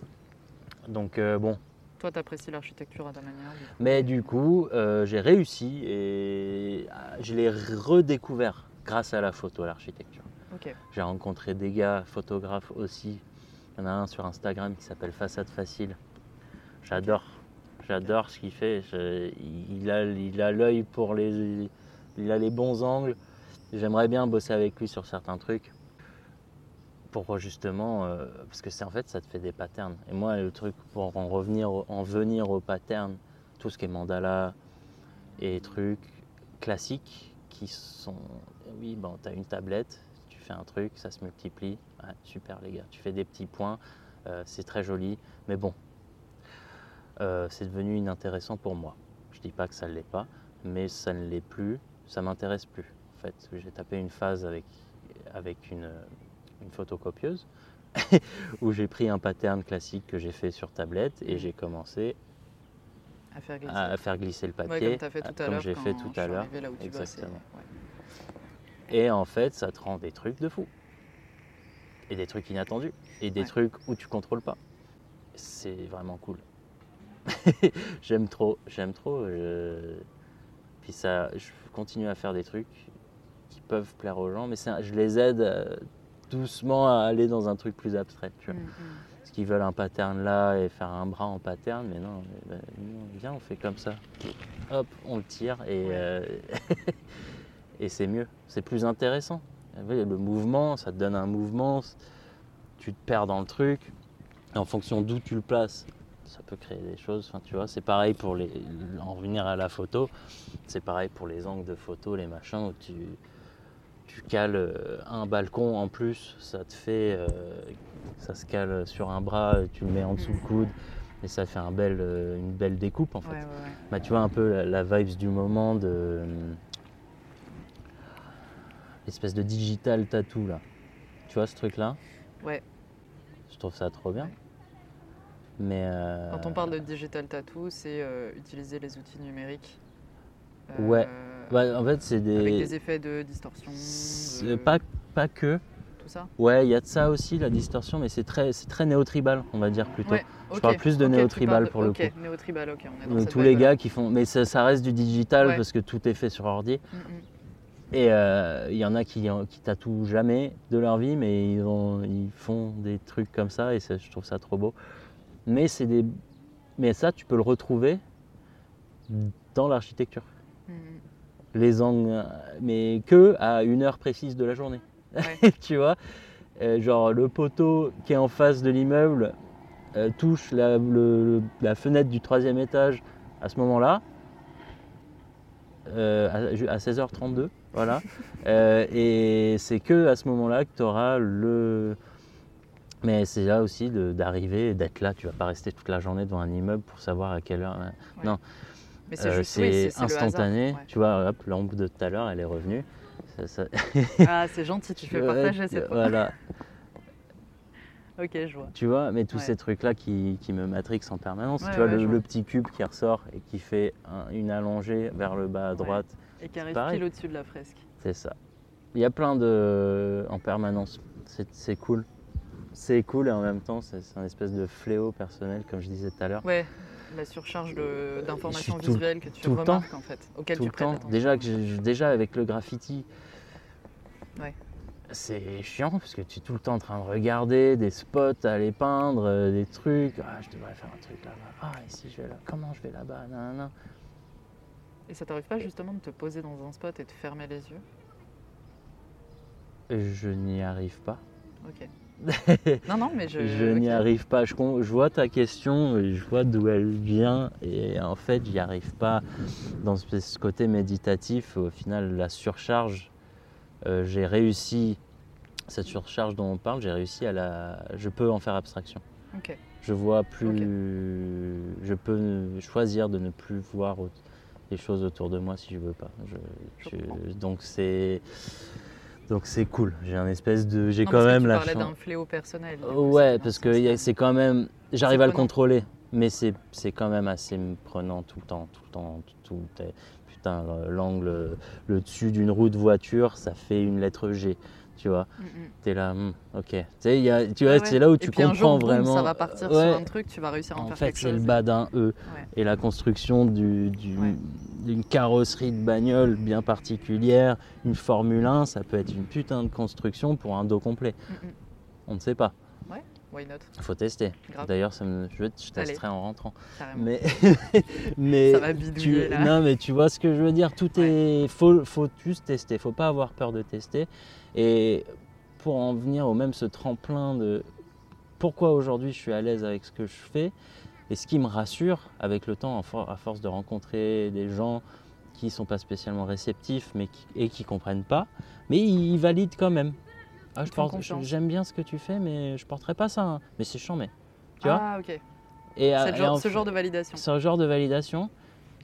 donc euh, bon Toi, t'apprécies l'architecture à ta manière. du mais du coup euh, j'ai réussi et ah, je l'ai redécouvert grâce à la photo à l'architecture Ok. j'ai rencontré des gars photographes aussi. Il y en a un sur Instagram qui s'appelle Façade Facile. J'adore. J'adore ce qu'il fait. Il a il l'œil pour les il a les bons angles. J'aimerais bien bosser avec lui sur certains trucs. Pour justement euh, parce que c'est en fait ça te fait des patterns. Et moi le truc pour en revenir en venir aux patterns, tout ce qui est mandala et trucs classiques qui sont oui bon tu une tablette fais un truc, ça se multiplie. Ouais, super les gars, tu fais des petits points, euh, c'est très joli, mais bon, euh, c'est devenu inintéressant pour moi. Je dis pas que ça ne l'est pas, mais ça ne l'est plus, ça m'intéresse plus. En fait, j'ai tapé une phase avec, avec une, une photocopieuse où j'ai pris un pattern classique que j'ai fait sur tablette et Mhm. j'ai commencé À faire glisser. à faire glisser le Ouais, papier, comme fait tout à comme j'ai fait tout à l'heure. Exactement. Et en fait, ça te rend des trucs de fou. Et des trucs inattendus. Et des Ouais. trucs où tu contrôles pas. C'est vraiment cool. j'aime trop, j'aime trop. je- Puis ça, je continue à faire des trucs qui peuvent plaire aux gens, mais un- je les aide euh, doucement à aller dans un truc plus abstrait. Tu vois. Mm, mm. Parce qu'ils veulent un pattern là et faire un bras en pattern, mais non, mais ben, non, viens, on fait comme ça. Hop, on le tire et, Ouais. euh, et c'est mieux, c'est plus intéressant. Le mouvement, ça te donne un mouvement, tu te perds dans le truc. Et en fonction d'où tu le places, ça peut créer des choses. Enfin, tu vois, c'est pareil pour les. En revenir à la photo, c'est pareil pour les angles de photo, les machins où tu, tu cales euh, un balcon en plus, ça te fait. euh, ça se cale sur un bras, et tu le mets en dessous le coude, et ça fait un bel, euh, une belle découpe en fait. Ouais, ouais, ouais. Bah, tu vois un peu la, la vibes du moment de l'espèce de digital tattoo là. Tu vois ce truc là Ouais. Je trouve ça trop bien. Mais euh, Quand on parle de digital tattoo, c'est euh, utiliser les outils numériques. euh, Ouais. bah, en fait c'est des, Avec des effets de distorsion, de- pas pas que. tout ça. Ouais, il y a de ça aussi la distorsion, mais c'est très très néo-tribal on va dire plutôt. Ouais, Je ok, parle plus de ok, tu néo-tribal de- pour le coup. néo-tribal, ok, on est dans Donc, cette tous les gars qui font, mais ça, ça reste du digital Ouais. parce que tout est fait sur ordi. Mm, mm. Et euh, il y en a qui, qui tatouent jamais de leur vie, mais ils, ont- ils font des trucs comme ça et ça, je trouve ça trop beau. Mais, c'est des... mais ça, tu peux le retrouver dans l'architecture. Mm, mm. Les angles, mais que à une heure précise de la journée. Ouais. tu vois Euh, Genre le poteau qui est en face de l'immeuble euh, touche la, le- la fenêtre du troisième étage à ce moment-là, euh, à, à 16h32, voilà. Euh, et c'est que à ce moment-là que tu auras le. Mais c'est là aussi d'arriver et d'être là. Tu vas pas rester toute la journée devant un immeuble pour savoir à quelle heure. Mais c'est Euh, oui, hasard, instantané. ouais. Tu vois, hop, l'ombre de tout à l'heure, elle est revenue. Ça- ça- Ah, c'est gentil, tu fais partager cette Voilà. Ok, je vois. Tu vois, mais tous Ouais. ces trucs-là qui, qui me matrixent en permanence. Tu vois, le, petit cube qui ressort et qui fait un- une allongée vers le bas à droite, Et qui arrive pile au-dessus de la fresque. c'est ça. Il y a plein de. en permanence. C'est cool. C'est cool et en même temps, c'est un espèce de fléau personnel, comme je disais tout à l'heure. Ouais, la surcharge d'informations visuelles que tu tout le temps. remarques en fait, tout tu le prêtes temps. Déjà, que déjà avec le graffiti, Ouais. c'est chiant parce que tu es tout le temps en train de regarder des spots à aller peindre, euh, des trucs. Ah, je devrais faire un truc là-bas. Ah, ici je vais là. Comment je vais là-bas. Et ça t'arrive pas justement de te poser dans un spot et de fermer les yeux? Je n'y arrive pas. Ok. non, non, mais je. Je n'y arrive pas. Je, vois ta question, je vois d'où elle vient, et en fait, j'y arrive pas. Dans ce côté méditatif, au final, la surcharge, euh, j'ai réussi, cette surcharge dont on parle, j'ai réussi à la. Je peux en faire abstraction. Ok. Je vois plus. Je peux choisir de ne plus voir les choses autour de moi si je veux pas. Je- Je donc c'est. Donc c'est cool. J'ai un espèce de. J'ai quand parce que même tu la chance. d'un fléau personnel. Ouais, parce ce que c'est quand même. J'arrive à le contrôler, mais c'est c'est quand même assez me prenant tout le temps, tout le temps, tout. tout putain, le- l'angle, le dessus d'une roue de voiture, ça fait une lettre G, tu vois. Mm, mm. T'es là, hmm, ok. Tu sais, il y a- tu vois, Ouais, ouais. c'est là où Et tu puis un comprends jour, boum, vraiment. ça va partir Ouais. sur un truc, tu vas réussir à en, En faire fait, quelque c'est le bas d'un E. Ouais. Et la construction du- du- Ouais. d'une carrosserie de bagnole bien particulière, une Formule 1, ça peut être une putain de construction pour un dos complet. Mm, mm. On ne sait pas. Why not? Il faut tester. D'ailleurs, me- je, je Allez. testerai en rentrant. Carrément. Mais, mais Ça va tu, là. non, mais tu vois ce que je veux dire. Tout Ouais. est faut, faut juste tester. Faut pas avoir peur de tester. Et pour en venir au même ce tremplin de pourquoi aujourd'hui je suis à l'aise avec ce que je fais et ce qui me rassure avec le temps, à force de rencontrer des gens qui sont pas spécialement réceptifs mais qui, et qui comprennent pas, mais ils, valident quand même. Ah, je porte-. J'aime bien ce que tu fais, mais je porterai pas ça. hein. Mais c'est chiant, mais tu vois. ah, ok. Et, à- genre- en ce genre de validation. c'est un genre de validation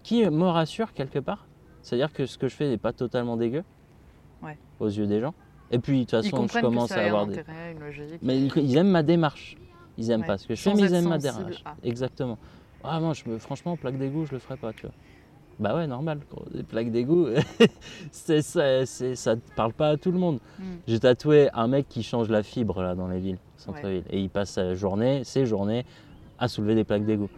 qui me rassure quelque part. C'est-à-dire que ce que je fais n'est pas totalement dégueu Ouais. aux yeux des gens. Et puis de toute façon, je commence que ça à avoir des. intérêt, une logique. Mais ils, ils aiment ma démarche. Ils aiment Ouais. pas ce que je fais, mais ils aiment ma démarche. à. Exactement. Ah je me, franchement, plaque d'égout, je le ferai pas, tu vois. Bah ouais, normal. Des plaques d'égout, c'est ça, c'est- ça ne parle pas à tout le monde. Mm. J'ai tatoué un mec qui change la fibre là dans les villes, centre-ville, et il passe sa journée, ses journées, à soulever des plaques d'égout.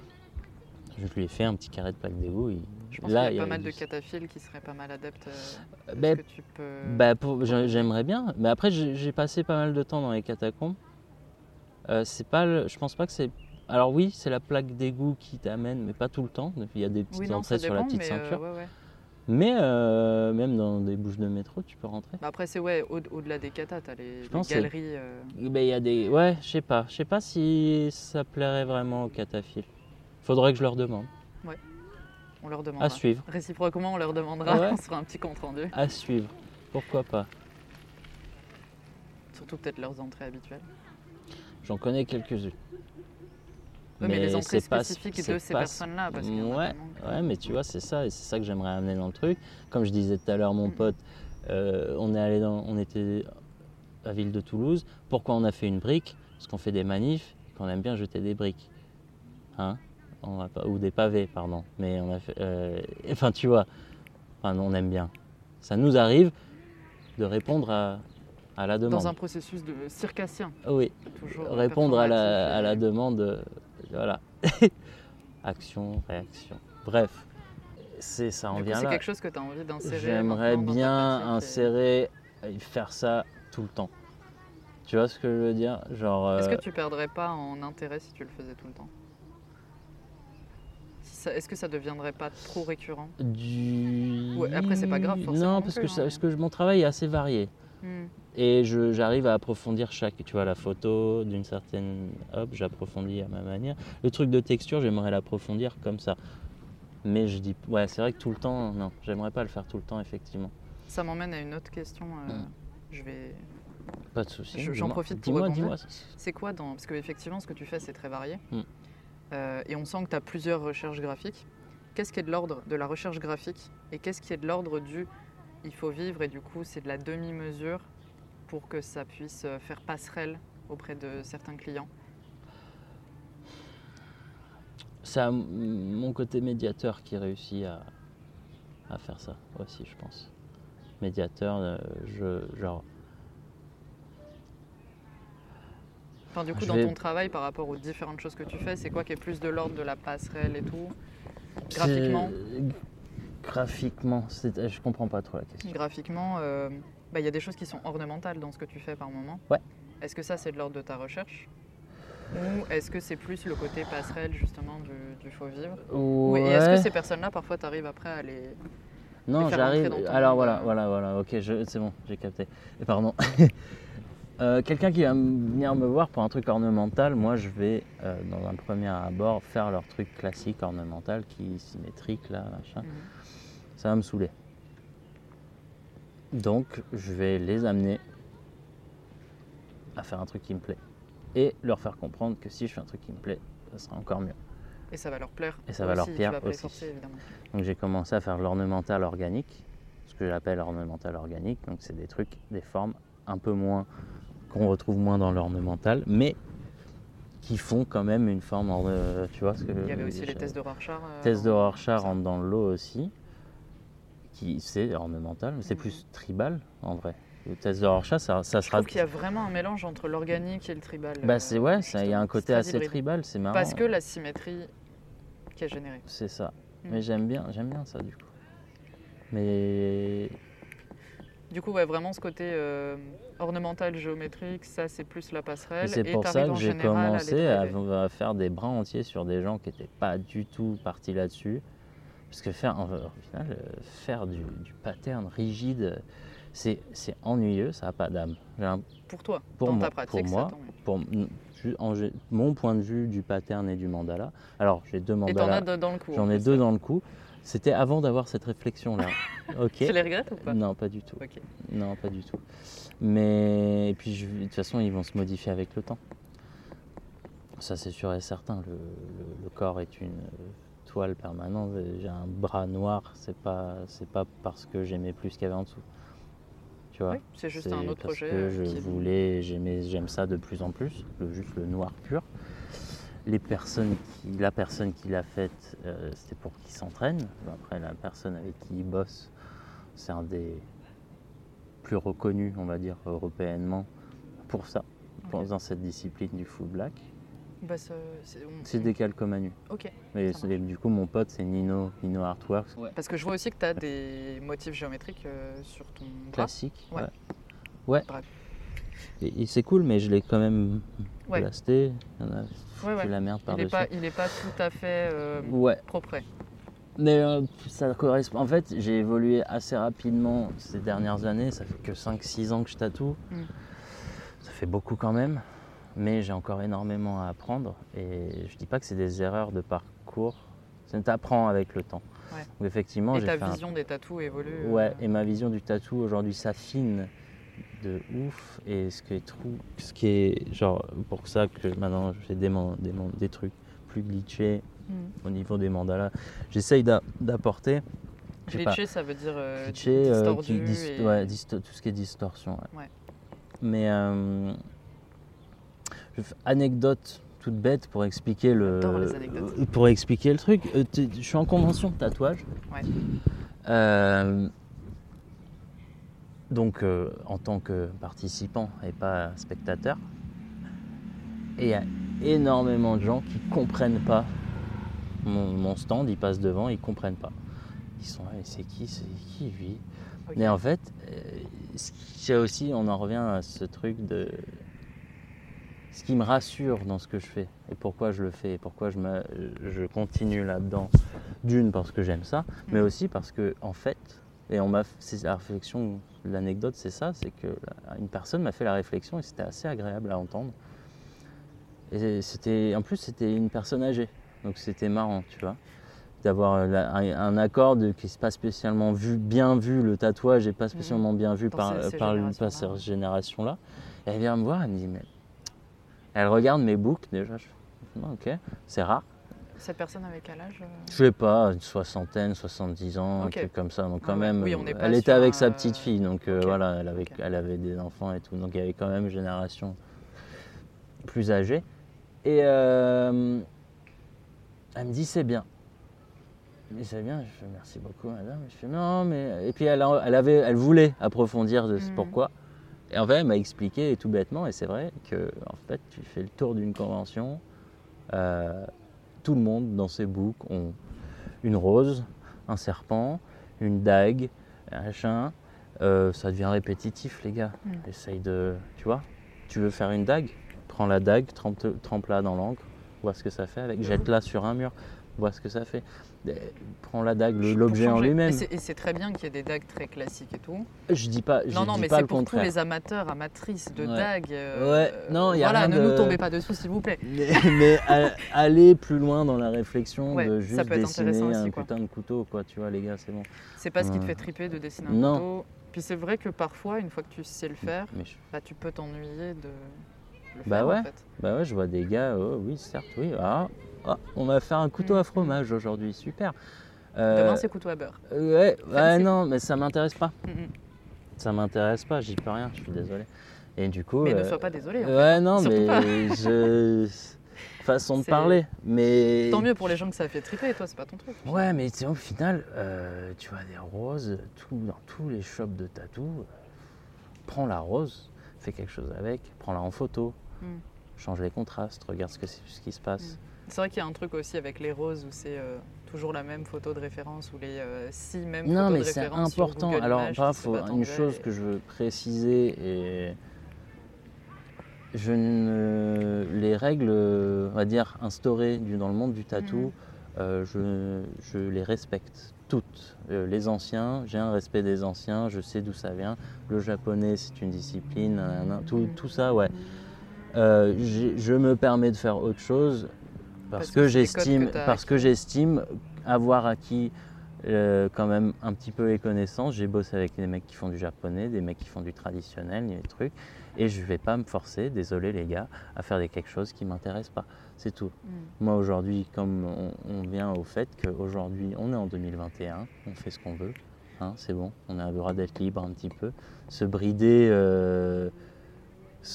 Je lui ai fait un petit carré de plaques d'égout. il- Je pense là, qu'il y a pas mal de cataphiles qui seraient pas mal adeptes. euh, que tu peux... Bah, j'ai- j'aimerais bien, mais après j'ai passé pas mal de temps dans les catacombes. Euh, c'est pas, le- je pense pas que c'est. Alors oui, c'est la plaque d'égout qui t'amène, mais pas tout le temps. Il y a des petites oui, non, entrées sur la petite mais euh, ceinture. ouais, ouais. Mais euh, même dans des bouches de métro, tu peux rentrer. Bah après, c'est ouais, au- au-delà des katas, t'as les, les galeries. euh, y a des. Ouais, je sais pas. Je sais pas si ça plairait vraiment aux cataphiles. Faudrait que je leur demande. on leur demandera. À suivre. Réciproquement, on leur demandera. Ouais. On se fera un petit compte rendu. À suivre. Pourquoi pas Surtout peut-être leurs entrées habituelles. J'en connais quelques-unes. Ouais, mais, les entrées pas- spécifiques c'est de ces pas- personnes-là. Parce Ouais, que- ouais, mais tu vois, c'est ça, et c'est ça que j'aimerais amener dans le truc. Comme je disais tout à l'heure, mon Mm. pote, euh, on est allé dans, on était à Ville de Toulouse. Pourquoi on a fait une brique? Parce qu'on fait des manifs, qu'on aime bien jeter des briques, hein? On va pas, ou des pavés, pardon. Mais on a fait, euh, enfin, tu vois, enfin, on aime bien. Ça nous arrive de répondre à, à la demande. Dans un processus de circassien. Oui, Toujours répondre à la, à demande, euh, voilà. Action, réaction. Bref, c'est ça coup, vient c'est là. quelque chose que tu as envie d'insérer. J'aimerais dans bien insérer et faire ça tout le temps. Tu vois ce que je veux dire? Genre. Est-ce euh, que tu perdrais pas en intérêt si tu le faisais tout le temps? Est-ce que ça deviendrait pas trop récurrent? Du... Ouais, après, c'est pas grave, forcément Non, parce que, hein, ça- parce que mon travail est assez varié. Hmm. Et j'arrive à approfondir chaque, tu vois, la photo d'une certaine, hop, j'approfondis à ma manière. Le truc de texture, j'aimerais l'approfondir comme ça. Mais je dis, ouais, c'est vrai que tout le temps, non, j'aimerais pas le faire tout le temps, effectivement. Ça m'emmène à une autre question. euh, Hmm. Je vais. Pas de souci. Je- j'en dis-moi. profite pour Dis-moi, rebondir. dis-moi. C'est quoi dans. Parce qu'effectivement, ce que tu fais, c'est très varié. Hmm. Euh, et on sent que tu as plusieurs recherches graphiques. Qu'est-ce qui est de l'ordre de la recherche graphique et qu'est-ce qui est de l'ordre du il faut vivre et du coup c'est de la demi-mesure pour que ça puisse euh, faire passerelle auprès de certains clients? C'est mon côté médiateur qui réussit à, à faire ça aussi, je pense. Médiateur, euh, je, genre, Enfin, du coup, Je dans vais- ton travail, par rapport aux différentes choses que tu fais, c'est quoi qui est plus de l'ordre de la passerelle et tout Graphiquement Graphiquement, je comprends pas trop la question. Graphiquement, euh, bah, il y a des choses qui sont ornementales dans ce que tu fais par moment. Ouais. Est-ce que ça, c'est de l'ordre de ta recherche Ou est-ce que c'est plus le côté passerelle, justement, du, du faux vivre Ou- Et est-ce que Ouais. ces personnes-là, parfois, tu arrives après à les. Non, j'arrive. Alors voilà, euh. voilà, voilà. Ok, c'est bon, j'ai capté. Et pardon. Euh, Quelqu'un qui va venir me voir pour un truc ornemental, moi je vais euh, dans un premier abord faire leur truc classique ornemental qui est symétrique là, machin. Mhm. Ça va me saouler. Donc je vais les amener à faire un truc qui me plaît et leur faire comprendre que si je fais un truc qui me plaît, ça sera encore mieux. Et ça va leur plaire. Et ça va leur plaire aussi. forcer. Donc j'ai commencé à faire l'ornemental organique, ce que j'appelle ornemental organique. Donc c'est des trucs, des formes un peu moins qu'on retrouve moins dans l'ornemental, mais qui font quand même une forme. orne- tu vois ce que Il y avait aussi les je- tests de Rorschach. euh, tests de Rorschach rentrent dans le lot aussi, qui c'est ornemental, mais c'est Mhm. plus tribal en vrai. Le test de Rorschach, ça, ça Je sera. trouve qu'il y a vraiment un mélange entre l'organique et le tribal. Bah euh, c'est ouais, ça- il y a un côté assez tribal, c'est marrant. Parce que la symétrie qui est générée. C'est ça. Mm. Mais j'aime bien, j'aime bien ça du coup. Mais Du coup, ouais, vraiment ce côté euh, ornemental, géométrique, ça c'est plus la passerelle. Et c'est pour ça que j'ai commencé à, faire des brins entiers sur des gens qui n'étaient pas du tout partis là-dessus. Parce que faire, en- au final, euh, faire du, du pattern rigide, c'est ennuyeux, ça n'a pas d'âme. Pour toi, pour dans moi- ta pratique, pour moi, pour en mon point de vue du pattern et du mandala. Alors, j'ai deux Et t'en as mandalas, de- dans le coup. j'en en ai deux dans le coup. C'était avant d'avoir cette réflexion-là. ok. Tu les regrettes ou pas? Non, pas du tout. Non, pas du tout. Mais et puis je- de toute façon, ils vont se modifier avec le temps. Ça, c'est sûr et certain. Le, le- le corps est une toile permanente. J'ai un bras noir, c'est pas c'est pas parce que j'aimais plus ce qu'il y avait en dessous. Tu vois? Oui, c'est juste un autre parce projet. que euh, je qui voulais, j'aimais, j'aime ça de plus en plus, le, juste le noir pur. Les personnes qui, la personne qui l'a faite, euh, c'était pour qu'il s'entraîne. Après, la personne avec qui il bosse, c'est un des plus reconnus, on va dire, européennement, pour ça, dans cette discipline du full black. Bah, c'est- des calcomanies. Ok. Mais du coup, mon pote, c'est Nino, Nino Artworks. Parce que je vois aussi que tu as des motifs géométriques euh, sur ton bras. Classique. Ouais. Ouais. Et, et c'est cool, mais je l'ai quand même Ouais. blasté. Il y en a Ouais, la merde Il par-dessus. n'est pas, il est pas tout à fait euh, Ouais, propre. Mais euh, ça correspond. En fait, j'ai évolué assez rapidement ces dernières années. Ça fait que 5-6 ans que je tatoue. Mm. Ça fait beaucoup quand même. Mais j'ai encore énormément à apprendre. Et je dis pas que c'est des erreurs de parcours. Ça t'apprend avec le temps. Ouais. Donc effectivement, Et j'ai ta fait un- vision des tatous évolue. euh, Ouais, et ma vision du tatou aujourd'hui s'affine de ouf. Et ce qui est trou, ce qui est genre pour ça que maintenant je fais des, man- des, man- des trucs plus glitchés Mm. au niveau des mandalas. J'essaye d'a- d'apporter. Glitché, ça veut dire euh, euh, distordu. qui dis- et- ouais, disto- tout ce qui est distorsion. ouais. Ouais. Mais euh, anecdote toute bête pour expliquer le euh, pour expliquer le truc. Je suis en convention de tatouage. Donc en tant que participant et pas spectateur. Et il y a énormément de gens qui comprennent pas mon, mon stand, ils passent devant, ils comprennent pas. Ils sont là, c'est qui, c'est qui lui Ok. Mais en fait, euh, aussi, on en revient à ce truc de ce qui me rassure dans ce que je fais et pourquoi je le fais et pourquoi je, me- je continue là-dedans. D'une parce que j'aime ça, mais Mhm. aussi parce que en fait, et on m'a, c'est la réflexion, l'anecdote, c'est ça, c'est que une personne m'a fait la réflexion et c'était assez agréable à entendre. Et c'était, en plus, c'était une personne âgée, donc c'était marrant, tu vois, d'avoir euh, un, accord de, qui n'est pas spécialement vu, bien vu le tatouage et pas spécialement bien vu par, ces- ces par, cette génération-là. Et elle vient me voir, elle me dit, mais elle regarde mes books déjà. Je fais, ok, c'est rare. Cette personne avec quel âge euh? Je sais pas, une soixantaine, 70 ans, un truc comme ça. Donc quand Ah même, Oui, n'est euh, elle était avec un, sa euh, petite fille, donc euh, voilà, elle avait, elle avait des enfants et tout. Donc il y avait quand même une génération plus âgée. Et euh, elle me dit c'est bien. Mais c'est bien, je fais merci beaucoup madame. Je fais non mais... Et puis elle, elle, avait, elle voulait approfondir de ce Mhm. pourquoi. Et en fait elle m'a expliqué tout bêtement, et c'est vrai que en fait tu fais le tour d'une convention, euh, tout le monde dans ses books ont une rose, un serpent, une dague, un machin. Euh, ça devient répétitif, les gars. Mm. Essaye de. Tu vois Tu veux faire une dague? Prends la dague, trempe- trempe-la dans l'encre, vois ce que ça fait avec. Jette-la sur un mur, vois ce que ça fait. Euh, Prends la dague, l'objet en lui-même. Et c'est- très bien qu'il y ait des dagues très classiques et tout. Je dis pas, je Non, non, dis mais c'est pour tous les amateurs, amatrices de Ouais. dagues. euh, Ouais, non, y a Voilà, rien ne de- nous tombez pas dessus, s'il vous plaît. Mais, mais aller plus loin dans la réflexion Ouais, de ça juste peut être dessiner un aussi, quoi. putain de couteau, quoi. Tu vois, les gars, c'est bon. C'est pas ce qui te fait triper de dessiner un Non. couteau. Puis c'est vrai que parfois, une fois que tu sais le faire, je- bah, tu peux t'ennuyer de le Bah faire ouais. en fait. Bah ouais, je vois des gars, oh, oui, certes, oui. Ah, ah, on va faire un couteau Mm. à fromage aujourd'hui, super. Euh, Demain, c'est couteau à beurre. ouais, ouais, non, mais ça m'intéresse pas. Mm, mm. Ça m'intéresse pas, j'y peux rien, je suis désolé. Et du coup. Mais ne euh, sois pas désolé. en fait. Ouais, non, Surtout mais pas. je. Façon de parler. Mais. Tant mieux pour les gens que ça fait triper, toi, c'est pas ton truc. Ouais, mais tu sais, au final, euh, tu vois des roses tout, dans tous les shops de tatou. euh, prends la rose, fais quelque chose avec, prends-la en photo, Mm. change les contrastes, regarde ce, que, ce qui se passe. C'est vrai qu'il y a un truc aussi avec les roses où c'est euh, toujours la même photo de référence ou les euh, six mêmes Non, photos mais de c'est référence. important. Alors, Images, pas, tu sais faut, pas une chose que je veux préciser et je ne les règles, on va dire instaurées dans le monde du tatou, Mhm. euh, je, je les respecte toutes. Euh, les anciens, j'ai un respect des anciens, je sais d'où ça vient. Le japonais, c'est une discipline, tout ça, ouais. Euh, je me permets de faire autre chose parce, Parce que, j'estime parce que j'estime avoir acquis euh, quand même un petit peu les connaissances. J'ai bossé avec des mecs qui font du japonais, des mecs qui font du traditionnel, des trucs, et je vais pas me forcer, désolé les gars, à faire des quelque chose qui m'intéresse pas. C'est tout. Mm. Moi aujourd'hui, comme on, on vient au fait qu'aujourd'hui on est en 2021, on fait ce qu'on veut, hein, c'est bon, on a le droit d'être libre un petit peu, se brider. euh,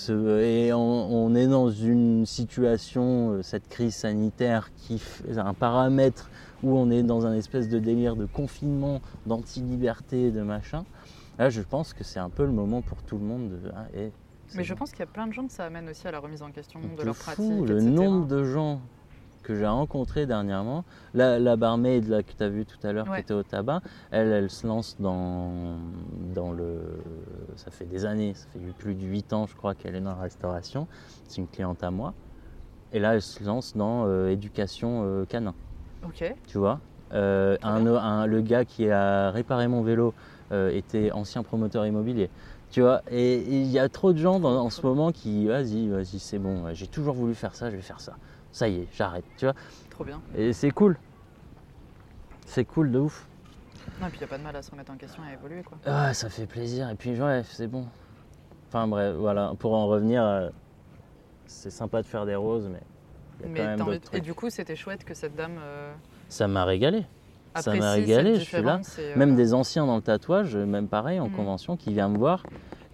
et on, est dans une situation, euh, cette crise sanitaire, qui fait un paramètre où on est dans un espèce de délire de confinement, d'anti-liberté, de machin. Là, je pense que c'est un peu le moment pour tout le monde de. ah, c'est Mais je pense qu'il y a plein de gens que ça amène aussi à la remise en question On de te leur fout pratique. le etc. nombre de gens que j'ai rencontrés dernièrement. La, la barmaid là, que tu as vue tout à l'heure Ouais. qui était au tabac, elle, elle se lance dans, dans le. Ça fait des années, ça fait plus de 8 ans, je crois, qu'elle est dans la restauration. C'est une cliente à moi. Et là, elle se lance dans euh, éducation euh, canin, Ok. tu vois. Euh, un, un- le gars qui a réparé mon vélo euh, était ancien promoteur immobilier. Tu vois, et il y a trop de gens dans- en ce moment qui, vas-y, vas-y, c'est bon, j'ai toujours voulu faire ça, je vais faire ça. Ça y est, j'arrête, tu vois. Trop bien. Et c'est cool. C'est cool de ouf. Non, et puis il n'y a pas de mal à se remettre en question et à évoluer, quoi. Ah, ça fait plaisir. Et puis, ouais, c'est bon. Enfin, bref, voilà. Pour en revenir, euh, c'est sympa de faire des roses, mais y a Mais quand même d'autres Et trucs. du coup, c'était chouette que cette dame euh, Ça m'a régalé. Ça m'a apprécie régalé, je suis là. euh, Même des anciens dans le tatouage, même pareil, en Mhm. convention, qui viennent me voir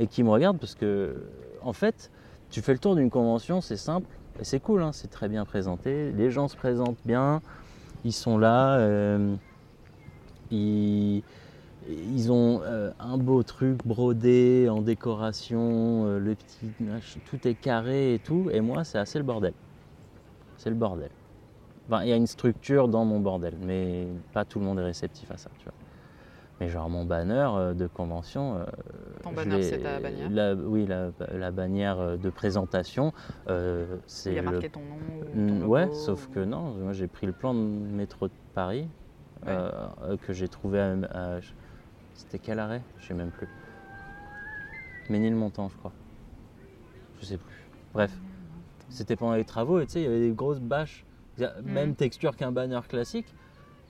et qui me regardent parce que, en fait, tu fais le tour d'une convention, c'est simple et c'est cool, hein, c'est très bien présenté. Les gens se présentent bien, ils sont là, euh, ils, ont euh, un beau truc brodé en décoration, euh, le petit, tout est carré et tout, et moi, c'est assez le bordel. C'est le bordel. Il y a une structure dans mon bordel, mais pas tout le monde est réceptif à ça. Mais genre mon banner euh, de convention. euh, Ton banner, c'est ta bannière la- Oui, la, la bannière euh, de présentation. euh, c'est Il y a le- marqué ton nom ou ton Mm, logo ouais, sauf ou- que non, moi j'ai pris le plan de métro de Paris Ouais. euh, que j'ai trouvé à. à- C'était quel arrêt? Je sais même plus. Ménilmontant, je crois. Je sais plus. Bref, c'était pendant les travaux et tu sais, il y avait des grosses bâches, même Mhm. texture qu'un banner classique.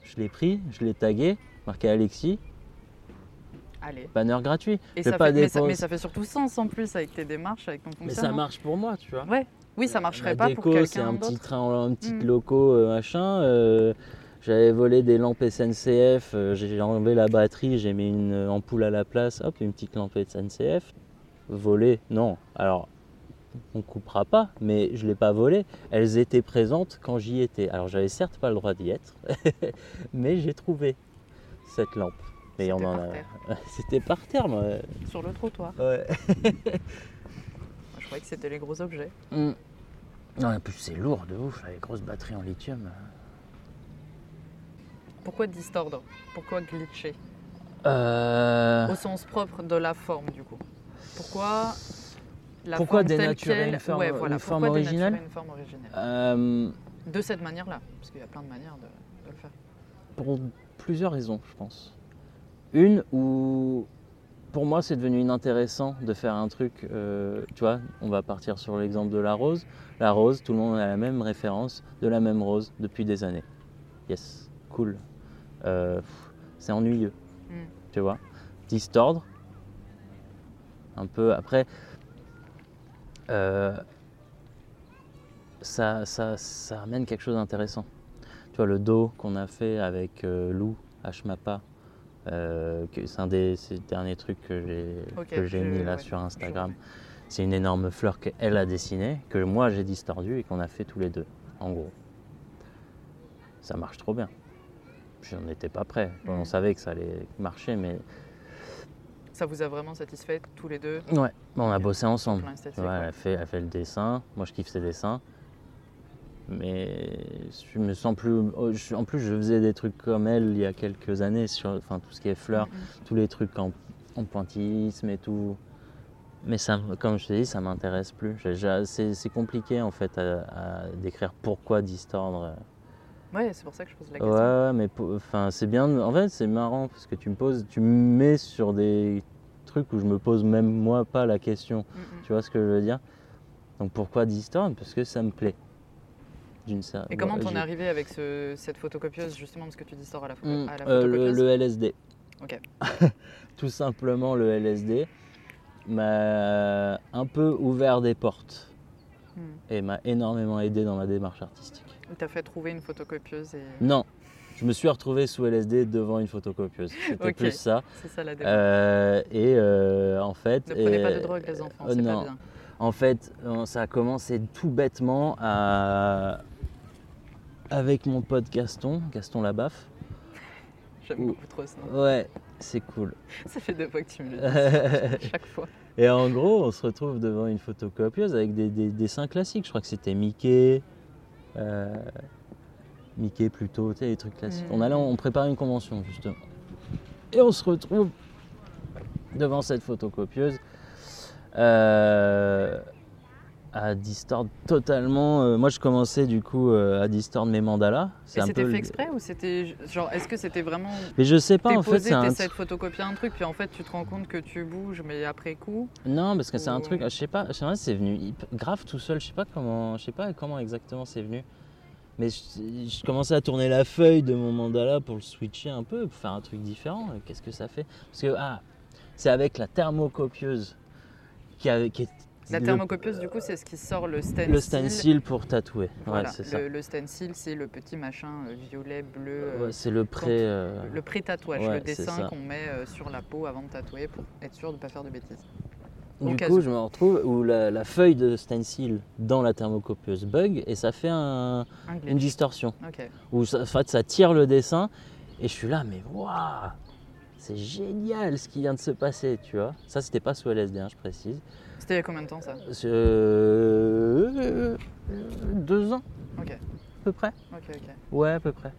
Je l'ai pris, je l'ai tagué, marqué Alexis, Allez. banner gratuit. Et ça pas fait, des mais, ça, mais fait surtout sens en plus avec tes démarches, avec ton Mais fonctionnement. ça marche pour moi, tu vois. Ouais. Oui, ça marcherait La pas déco, pour c'est quelqu'un un petit train, un petit Mm. loco, euh, machin. euh, J'avais volé des lampes SNCF, euh, j'ai enlevé la batterie, j'ai mis une ampoule à la place, hop, une petite lampe SNCF. Volé, non. Alors, on coupera pas, mais je l'ai pas volé. Elles étaient présentes quand j'y étais. Alors, j'avais certes pas le droit d'y être, mais j'ai trouvé cette lampe. Mais on C'était en par a. terre. C'était par terre, moi. Sur le trottoir. Ouais. Je croyais que c'était les gros objets. Mm. Non, en plus, c'est lourd de ouf, les grosses batteries en lithium. Pourquoi distordre? Pourquoi glitcher? Euh, Au sens propre de la forme, du coup. Pourquoi la Pourquoi forme dénaturer une forme- ouais, voilà. une forme Pourquoi dénaturer originale une forme originale? Euh, De cette manière-là, parce qu'il y a plein de manières de, de le faire. pour plusieurs raisons, je pense. Une où, pour moi, c'est devenu inintéressant de faire un truc. euh, tu vois, on va partir sur l'exemple de la rose. La rose, tout le monde a la même référence de la même rose depuis des années. Yes, cool. Euh, c'est ennuyeux, Mm. tu vois. Distordre. Un peu. Après, euh, ça, ça, ça amène quelque chose d'intéressant. Tu vois, le dos qu'on a fait avec Lou Hmapa, euh, c'est un des derniers trucs que j'ai que mis là ouais, sur Instagram. C'est une énorme fleur qu'elle a dessinée, que moi j'ai distordu et qu'on a fait tous les deux, en gros. Ça marche trop bien. J'en étais pas prêt. On Mm. savait que ça allait marcher, mais Ça vous a vraiment satisfait tous les deux? Ouais, on a bossé ensemble. Ouais. elle, a fait, elle a fait le dessin. Moi, je kiffe ses dessins. Mais je me sens plus. oh, je- En plus, je faisais des trucs comme elle il y a quelques années sur enfin, tout ce qui est fleurs, Mm, tous les trucs en, en pointillisme et tout. Mais ça, me- comme je t'ai dit, ça m'intéresse plus. C'est compliqué en fait à, à décrire pourquoi distordre. Ouais, c'est pour ça que je pose la question. ouais, mais enfin, c'est bien. En fait, c'est marrant parce que tu me poses, tu me mets sur des trucs où je me pose même moi pas la question. Mm. Tu vois ce que je veux dire? Donc pourquoi Distorn Parce que ça me plaît. D'une Et comment t'en es arrivé avec ce- cette photocopieuse, justement, parce que tu distors à la, photo, Hmm, à la euh, le, photocopieuse le LSD. Ok. Tout simplement le LSD m'a un peu ouvert des portes Hmm. et m'a énormément aidé dans ma démarche artistique. Il t'a fait trouver une photocopieuse et Non, je me suis retrouvé sous LSD devant une photocopieuse. C'était plus ça. c'est ça la démarche. Euh, et euh, en fait. ne prenez pas de drogue, les enfants, euh, c'est pas bien. En fait, euh, ça a commencé tout bêtement à... avec mon pote Gaston, Gaston Labaffe. J'aime Ou- beaucoup trop ce nom. Ouais, c'est cool. Ça fait deux fois que tu me le dis, chaque fois. Et en gros, on se retrouve devant une photocopieuse avec des, des dessins classiques. Je crois que c'était Mickey. euh, Mickey plutôt, tu sais, les trucs classiques. Mm. On allait, on préparait une convention justement. Et on se retrouve devant cette photocopieuse euh, à distordre totalement. euh, moi, je commençais du coup euh, à distordre mes mandalas. C'est c'était peu. fait exprès ou c'était genre est-ce que c'était vraiment Mais je sais pas en fait. C'est un... de photocopier un truc puis en fait tu te rends compte que tu bouges mais après coup Non, parce que c'est un truc. Je sais pas. Je sais pas. C'est venu grave tout seul. Je sais pas comment. Je sais pas comment exactement c'est venu. Mais je, je commençais à tourner la feuille de mon mandala pour le switcher un peu, pour faire un truc différent. Et Qu'est-ce que ça fait? Parce que ah, c'est avec la thermocopieuse qui, a- qui est la thermocopieuse du coup c'est ce qui sort le stencil. le stencil pour tatouer. Voilà, ouais, c'est ça. le, le stencil c'est le petit machin euh, violet bleu euh, Ouais, c'est le pré. euh, le pré-tatouage, ouais, le dessin qu'on met sur la peau avant de tatouer pour être sûr de ne pas faire de bêtises. Du coup, je me retrouve où la, la feuille de stencil dans la thermocopieuse bug et ça fait un- Un une distorsion. Ok. Où ça, en fait, ça tire le dessin et je suis là, mais waouh, c'est génial ce qui vient de se passer, tu vois. Ça, c'était pas sous LSD, hein, je précise. C'était il y a combien de temps ça C'est, euh, deux ans, Ok, à peu près. ok, ok. Ouais, à peu près.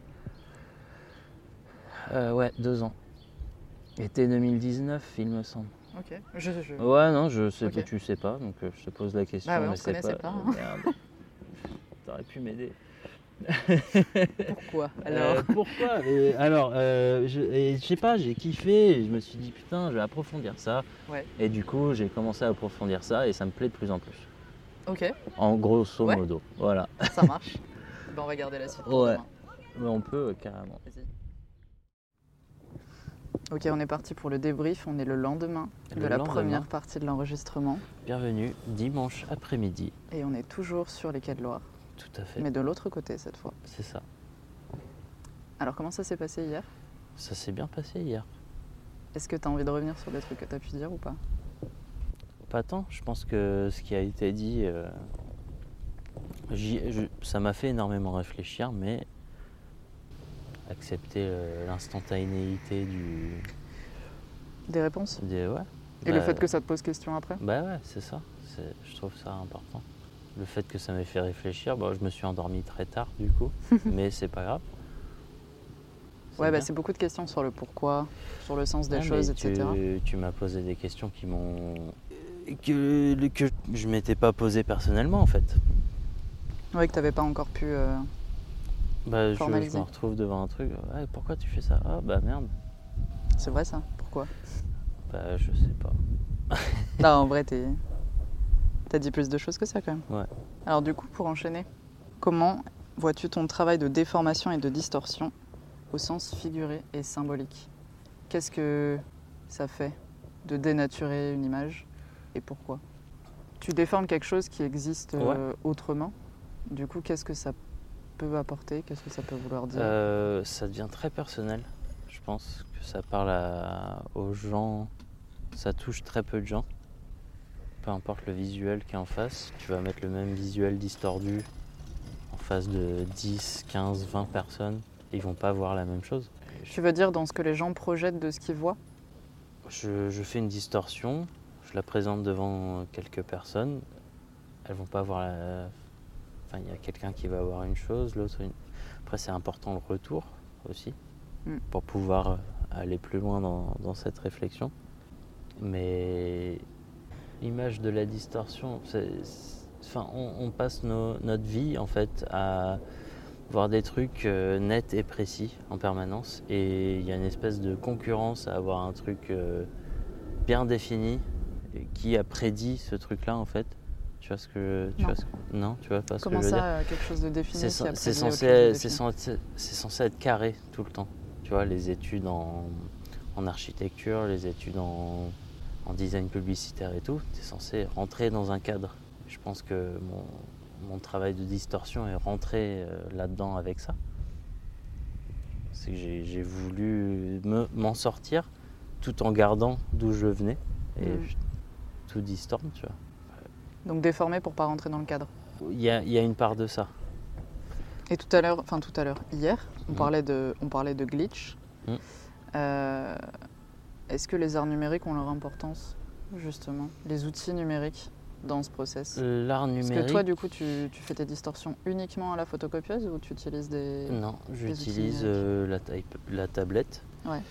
Euh, ouais, deux ans. Été 2019, il me semble. Ok. Je, je- Ouais, non, je sais Ok. que tu sais pas, donc euh, je te pose la question. Bah ouais, on mais se c'est connaissait pas, hein. T'aurais pu m'aider. Pourquoi Euh, Alors? pourquoi? Et Alors, euh, je, sais pas, j'ai kiffé. et je me suis dit putain, je vais approfondir ça. Ouais. Et du coup, j'ai commencé à approfondir ça et ça me plaît de plus en plus. Ok, En grosso Ouais. modo, voilà. ça marche. ben, on va garder la suite. Ouais. Mais on peut euh, carrément. Vas-y. Ok, on est parti pour le débrief. On est le lendemain de la lendemain. première partie de l'enregistrement. Bienvenue dimanche après-midi. Et on est toujours sur les quais de Loire, Tout à fait. mais de l'autre côté cette fois. C'est ça. Alors, comment ça s'est passé hier? Ça s'est bien passé hier. Est-ce que tu as envie de revenir sur des trucs que tu as pu dire ou pas? Pas tant. Je pense que ce qui a été dit, euh, je- ça m'a fait énormément réfléchir, mais accepter euh, l'instantanéité du. Des réponses? Des- ouais. Et le Bah, fait que ça te pose question après? Bah ouais, c'est ça. Je trouve ça important. Le fait que ça m'ait fait réfléchir, bon, je me suis endormi très tard du coup, mais c'est pas grave. Ouais, bah, c'est beaucoup de questions sur le pourquoi, sur le sens des choses, tu, etc. Tu m'as posé des questions qui m'ont. que, que je m'étais pas posé personnellement en fait. Ouais, que tu n'avais pas encore pu. euh, Bah, je, je Formaliser. me retrouve devant un truc. Ouais, pourquoi tu fais ça? Ah, bah merde. C'est vrai ça Pourquoi? Bah, je sais pas. Non, en vrai, t'es... t'as dit plus de choses que ça quand même. Ouais. Alors, du coup, pour enchaîner, comment vois-tu ton travail de déformation et de distorsion au sens figuré et symbolique? Qu'est-ce que ça fait de dénaturer une image et pourquoi? Tu déformes quelque chose qui existe euh, autrement. Du coup, qu'est-ce que ça peut apporter? Qu'est-ce que ça peut vouloir dire? Euh, ça devient très personnel. Je pense que ça parle à- aux gens. Ça touche très peu de gens. Peu importe le visuel qui est en face, tu vas mettre le même visuel distordu en face de 10, 15, 20 personnes. Ils vont pas voir la même chose. Tu veux dire dans ce que les gens projettent de ce qu'ils voient? Je, je fais une distorsion, je la présente devant quelques personnes. Elles vont pas voir la. Enfin, il y a quelqu'un qui va voir une chose, l'autre une. Après, c'est important le retour aussi, Mm. pour pouvoir euh, aller plus loin dans, dans cette réflexion. Mais l'image de la distorsion, c'est- enfin, on, on passe nos- notre vie en fait à voir des trucs euh, nets et précis en permanence. Et il y a une espèce de concurrence à avoir un truc euh, bien défini qui a prédit ce truc-là en fait. Tu vois ce que tu Non. vois ce non, tu vois pas ce Comment que je veux ça, dire. euh, quelque chose de défini C'est censé, c'est censé, c'est censé être carré tout le temps. Tu vois, les études en, en architecture, les études en, en design publicitaire et tout, tu es censé rentrer dans un cadre. Je pense que mon, mon travail de distorsion est rentré euh, là-dedans avec ça. C'est que j'ai voulu me- m'en sortir tout en gardant d'où je venais. Et Mm. je- tout distorne, tu vois. Donc déformé pour pas rentrer dans le cadre. Il y a, il y a une part de ça. Et tout à l'heure, enfin tout à l'heure, hier, on, Mm. parlait de, on parlait de glitch. Mm. Euh, Est-ce que les arts numériques ont leur importance, justement Les outils numériques dans ce process? L'art Est-ce numérique. que toi, du coup, tu, tu fais tes distorsions uniquement à la photocopieuse ou tu utilises des... Non, j'utilise euh, la, tablette. Ouais.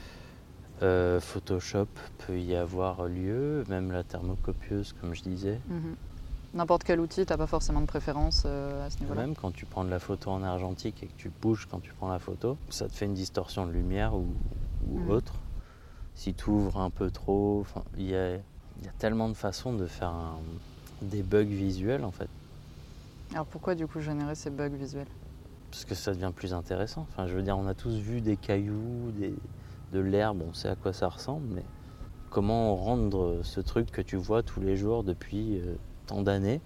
Euh, Photoshop peut y avoir lieu, même la thermocopieuse, comme je disais. Mhm. N'importe quel outil, t'as pas forcément de préférence euh, à ce niveau-là? Même quand tu prends de la photo en argentique et que tu bouges quand tu prends la photo, ça te fait une distorsion de lumière ou, ou Mhm. autre. Si tu ouvres un peu trop, il y a, il y a tellement de façons de faire un- des bugs visuels en fait. Alors pourquoi du coup générer ces bugs visuels? Parce que ça devient plus intéressant. Enfin, je veux dire, on a tous vu des cailloux, des, de l'herbe, on sait à quoi ça ressemble, mais comment rendre ce truc que tu vois tous les jours depuis euh, tant d'années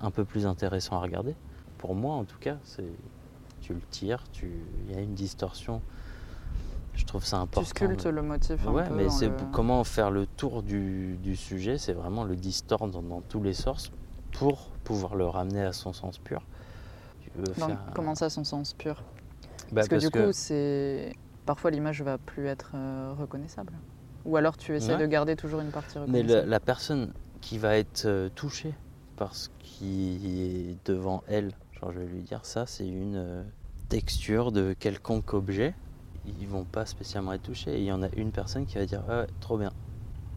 un peu plus intéressant à regarder? Pour moi, en tout cas, c'est tu le tires, tu il y a une distorsion. Je trouve ça important. Tu sculptes le motif un Ouais, peu mais c'est le- comment faire le tour du, du sujet, c'est vraiment le distordre dans, dans tous les sens pour pouvoir le ramener à son sens pur. Tu veux Donc, faire Comment ça, son sens pur? Bah, Parce que du coup, c'est parfois l'image va plus être euh, reconnaissable. Ou alors tu essaies Ouais. de garder toujours une partie Mais reconnaissable. la, la personne qui va être euh, touchée par ce qui est devant elle, genre je vais lui dire ça, c'est une euh, texture de quelconque objet. Ils vont pas spécialement être touchés. Et il y en a une personne qui va dire ah ouais, trop bien.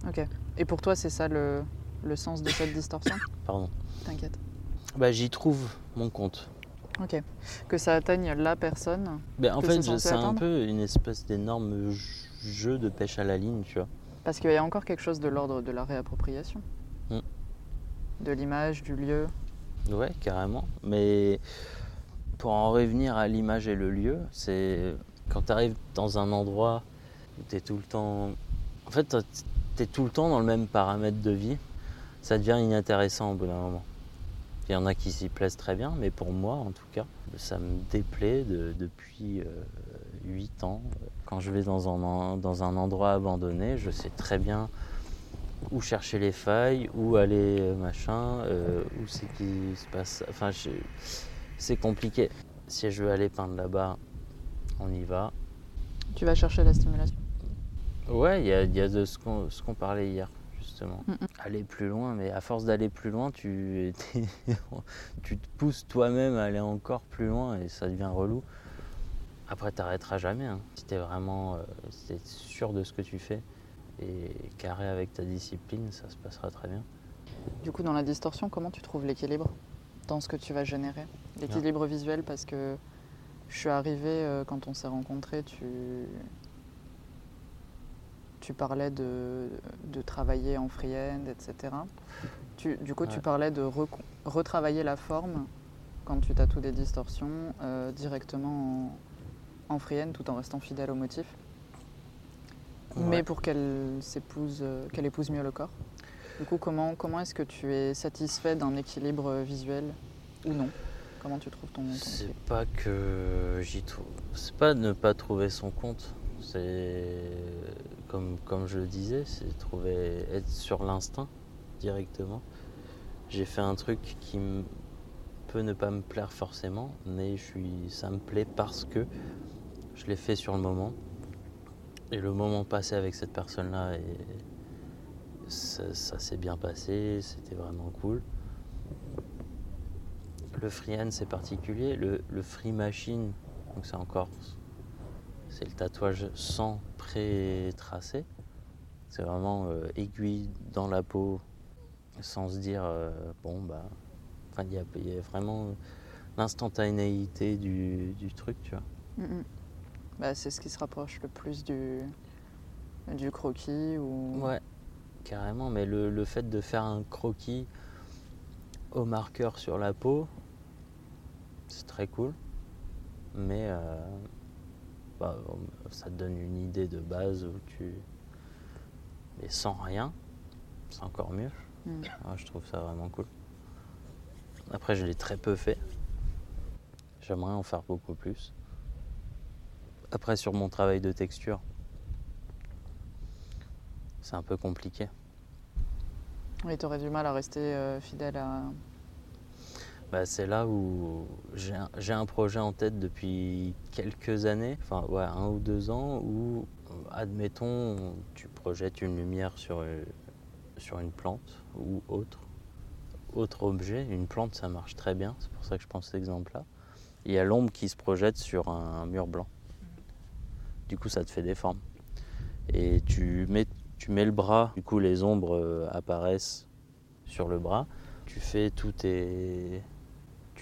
Ok. Et pour toi, c'est ça le, le sens de cette distorsion Pardon. T'inquiète. Bah j'y trouve mon compte. Ok. Que ça atteigne la personne. Ben, en fait, c'est un peu une espèce d'énorme jeu de pêche à la ligne, tu vois. Parce qu'il y a encore quelque chose de l'ordre de la réappropriation. Mm. De l'image, du lieu. Ouais, carrément. Mais pour en revenir à l'image et le lieu, c'est quand tu arrives dans un endroit où tu es tout le temps. En fait, tu es tout le temps dans le même paramètre de vie, ça devient inintéressant au bout d'un moment. Il y en a qui s'y plaisent très bien, mais pour moi, en tout cas, ça me déplaît de- depuis 8 ans. Quand je vais dans un, dans un endroit abandonné, je sais très bien où chercher les failles, où aller euh, machin, euh, où c'est qui se passe. Enfin, c'est compliqué. Si je veux aller peindre là-bas, on y va. Tu vas chercher la stimulation. Ouais, il y a, il y a de ce qu'on parlait hier, justement. Mm, mm. Aller plus loin, mais à force d'aller plus loin, tu, tu te pousses toi-même à aller encore plus loin et ça devient relou. Après, t'arrêteras jamais. hein. Si t'es vraiment euh, si sûr de ce que tu fais et carré avec ta discipline, ça se passera très bien. Du coup, dans la distorsion, comment tu trouves l'équilibre dans ce que tu vas générer? L'équilibre visuel, parce que je suis arrivée, euh, quand on s'est rencontrés, tu, tu parlais de, de travailler en free-end, etc. Tu- du coup, tu parlais de retravailler la forme quand tu tatoues des distorsions euh, directement en, en free-end tout en restant fidèle au motif. Mais pour qu'elle s'épouse, euh, qu'elle épouse mieux le corps. Du coup, comment, comment est-ce que tu es satisfait d'un équilibre visuel ou non? Comment tu trouves ton, ton C'est pas que j'y trouve. C'est pas de ne pas trouver son compte. C'est comme, comme je le disais, c'est trouver être sur l'instinct directement. J'ai fait un truc qui m- peut ne pas me plaire forcément, mais je suis, ça me plaît parce que je l'ai fait sur le moment. Et le moment passé avec cette personne-là, et ça, ça s'est bien passé, c'était vraiment cool. Le freehand c'est particulier, le, le free machine, donc c'est encore c'est le tatouage sans pré-tracé. C'est vraiment euh, aiguille dans la peau sans se dire euh, bon bah enfin il y, a- il y a vraiment l'instantanéité du, du truc tu vois. Mm, mm. Bah, C'est ce qui se rapproche le plus du, du croquis ou... Ouais, carrément, mais le, le fait de faire un croquis au marqueur sur la peau, c'est très cool. Mais euh, bah, ça te donne une idée de base où tu. Mais sans rien, c'est encore mieux. Mm. Je trouve ça vraiment cool. Après, je l'ai très peu fait. J'aimerais en faire beaucoup plus. Après, sur mon travail de texture, c'est un peu compliqué. Oui, tu aurais du mal à rester euh, fidèle à... Bah, c'est là où j'ai un, projet en tête depuis quelques années, enfin un ou deux ans, où, euh, admettons, tu projettes une lumière sur, euh, sur une plante ou autre, autre objet. Une plante, ça marche très bien, c'est pour ça que je pense cet exemple-là. Il y a l'ombre qui se projette sur un mur blanc. Du coup, ça te fait des formes. Et tu mets, tu mets le bras, du coup, les ombres euh, apparaissent sur le bras. tu fais tout tes.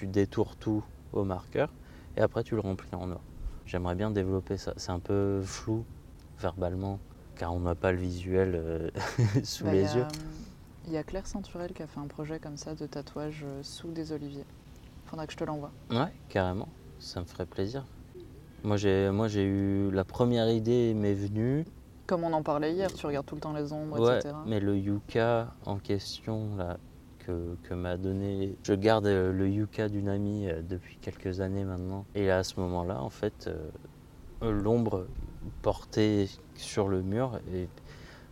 Tu détours tout au marqueur et après tu le remplis en noir. J'aimerais bien développer ça. C'est un peu flou verbalement car on n'a pas le visuel euh, sous Bah, les a, yeux. euh, Il y a Claire Centurel qui a fait un projet comme ça de tatouage euh, sous des oliviers. Faudra que je te l'envoie. Ouais, carrément. Ça me ferait plaisir. Moi j'ai, moi j'ai eu la première idée m'est venue. Comme on en parlait hier, tu regardes tout le temps les ombres, Ouais, etc. mais le yucca en question là que, m'a donné, je garde euh, le yucca d'une amie euh, depuis quelques années maintenant. Et à ce moment-là, en fait, euh, l'ombre portée sur le mur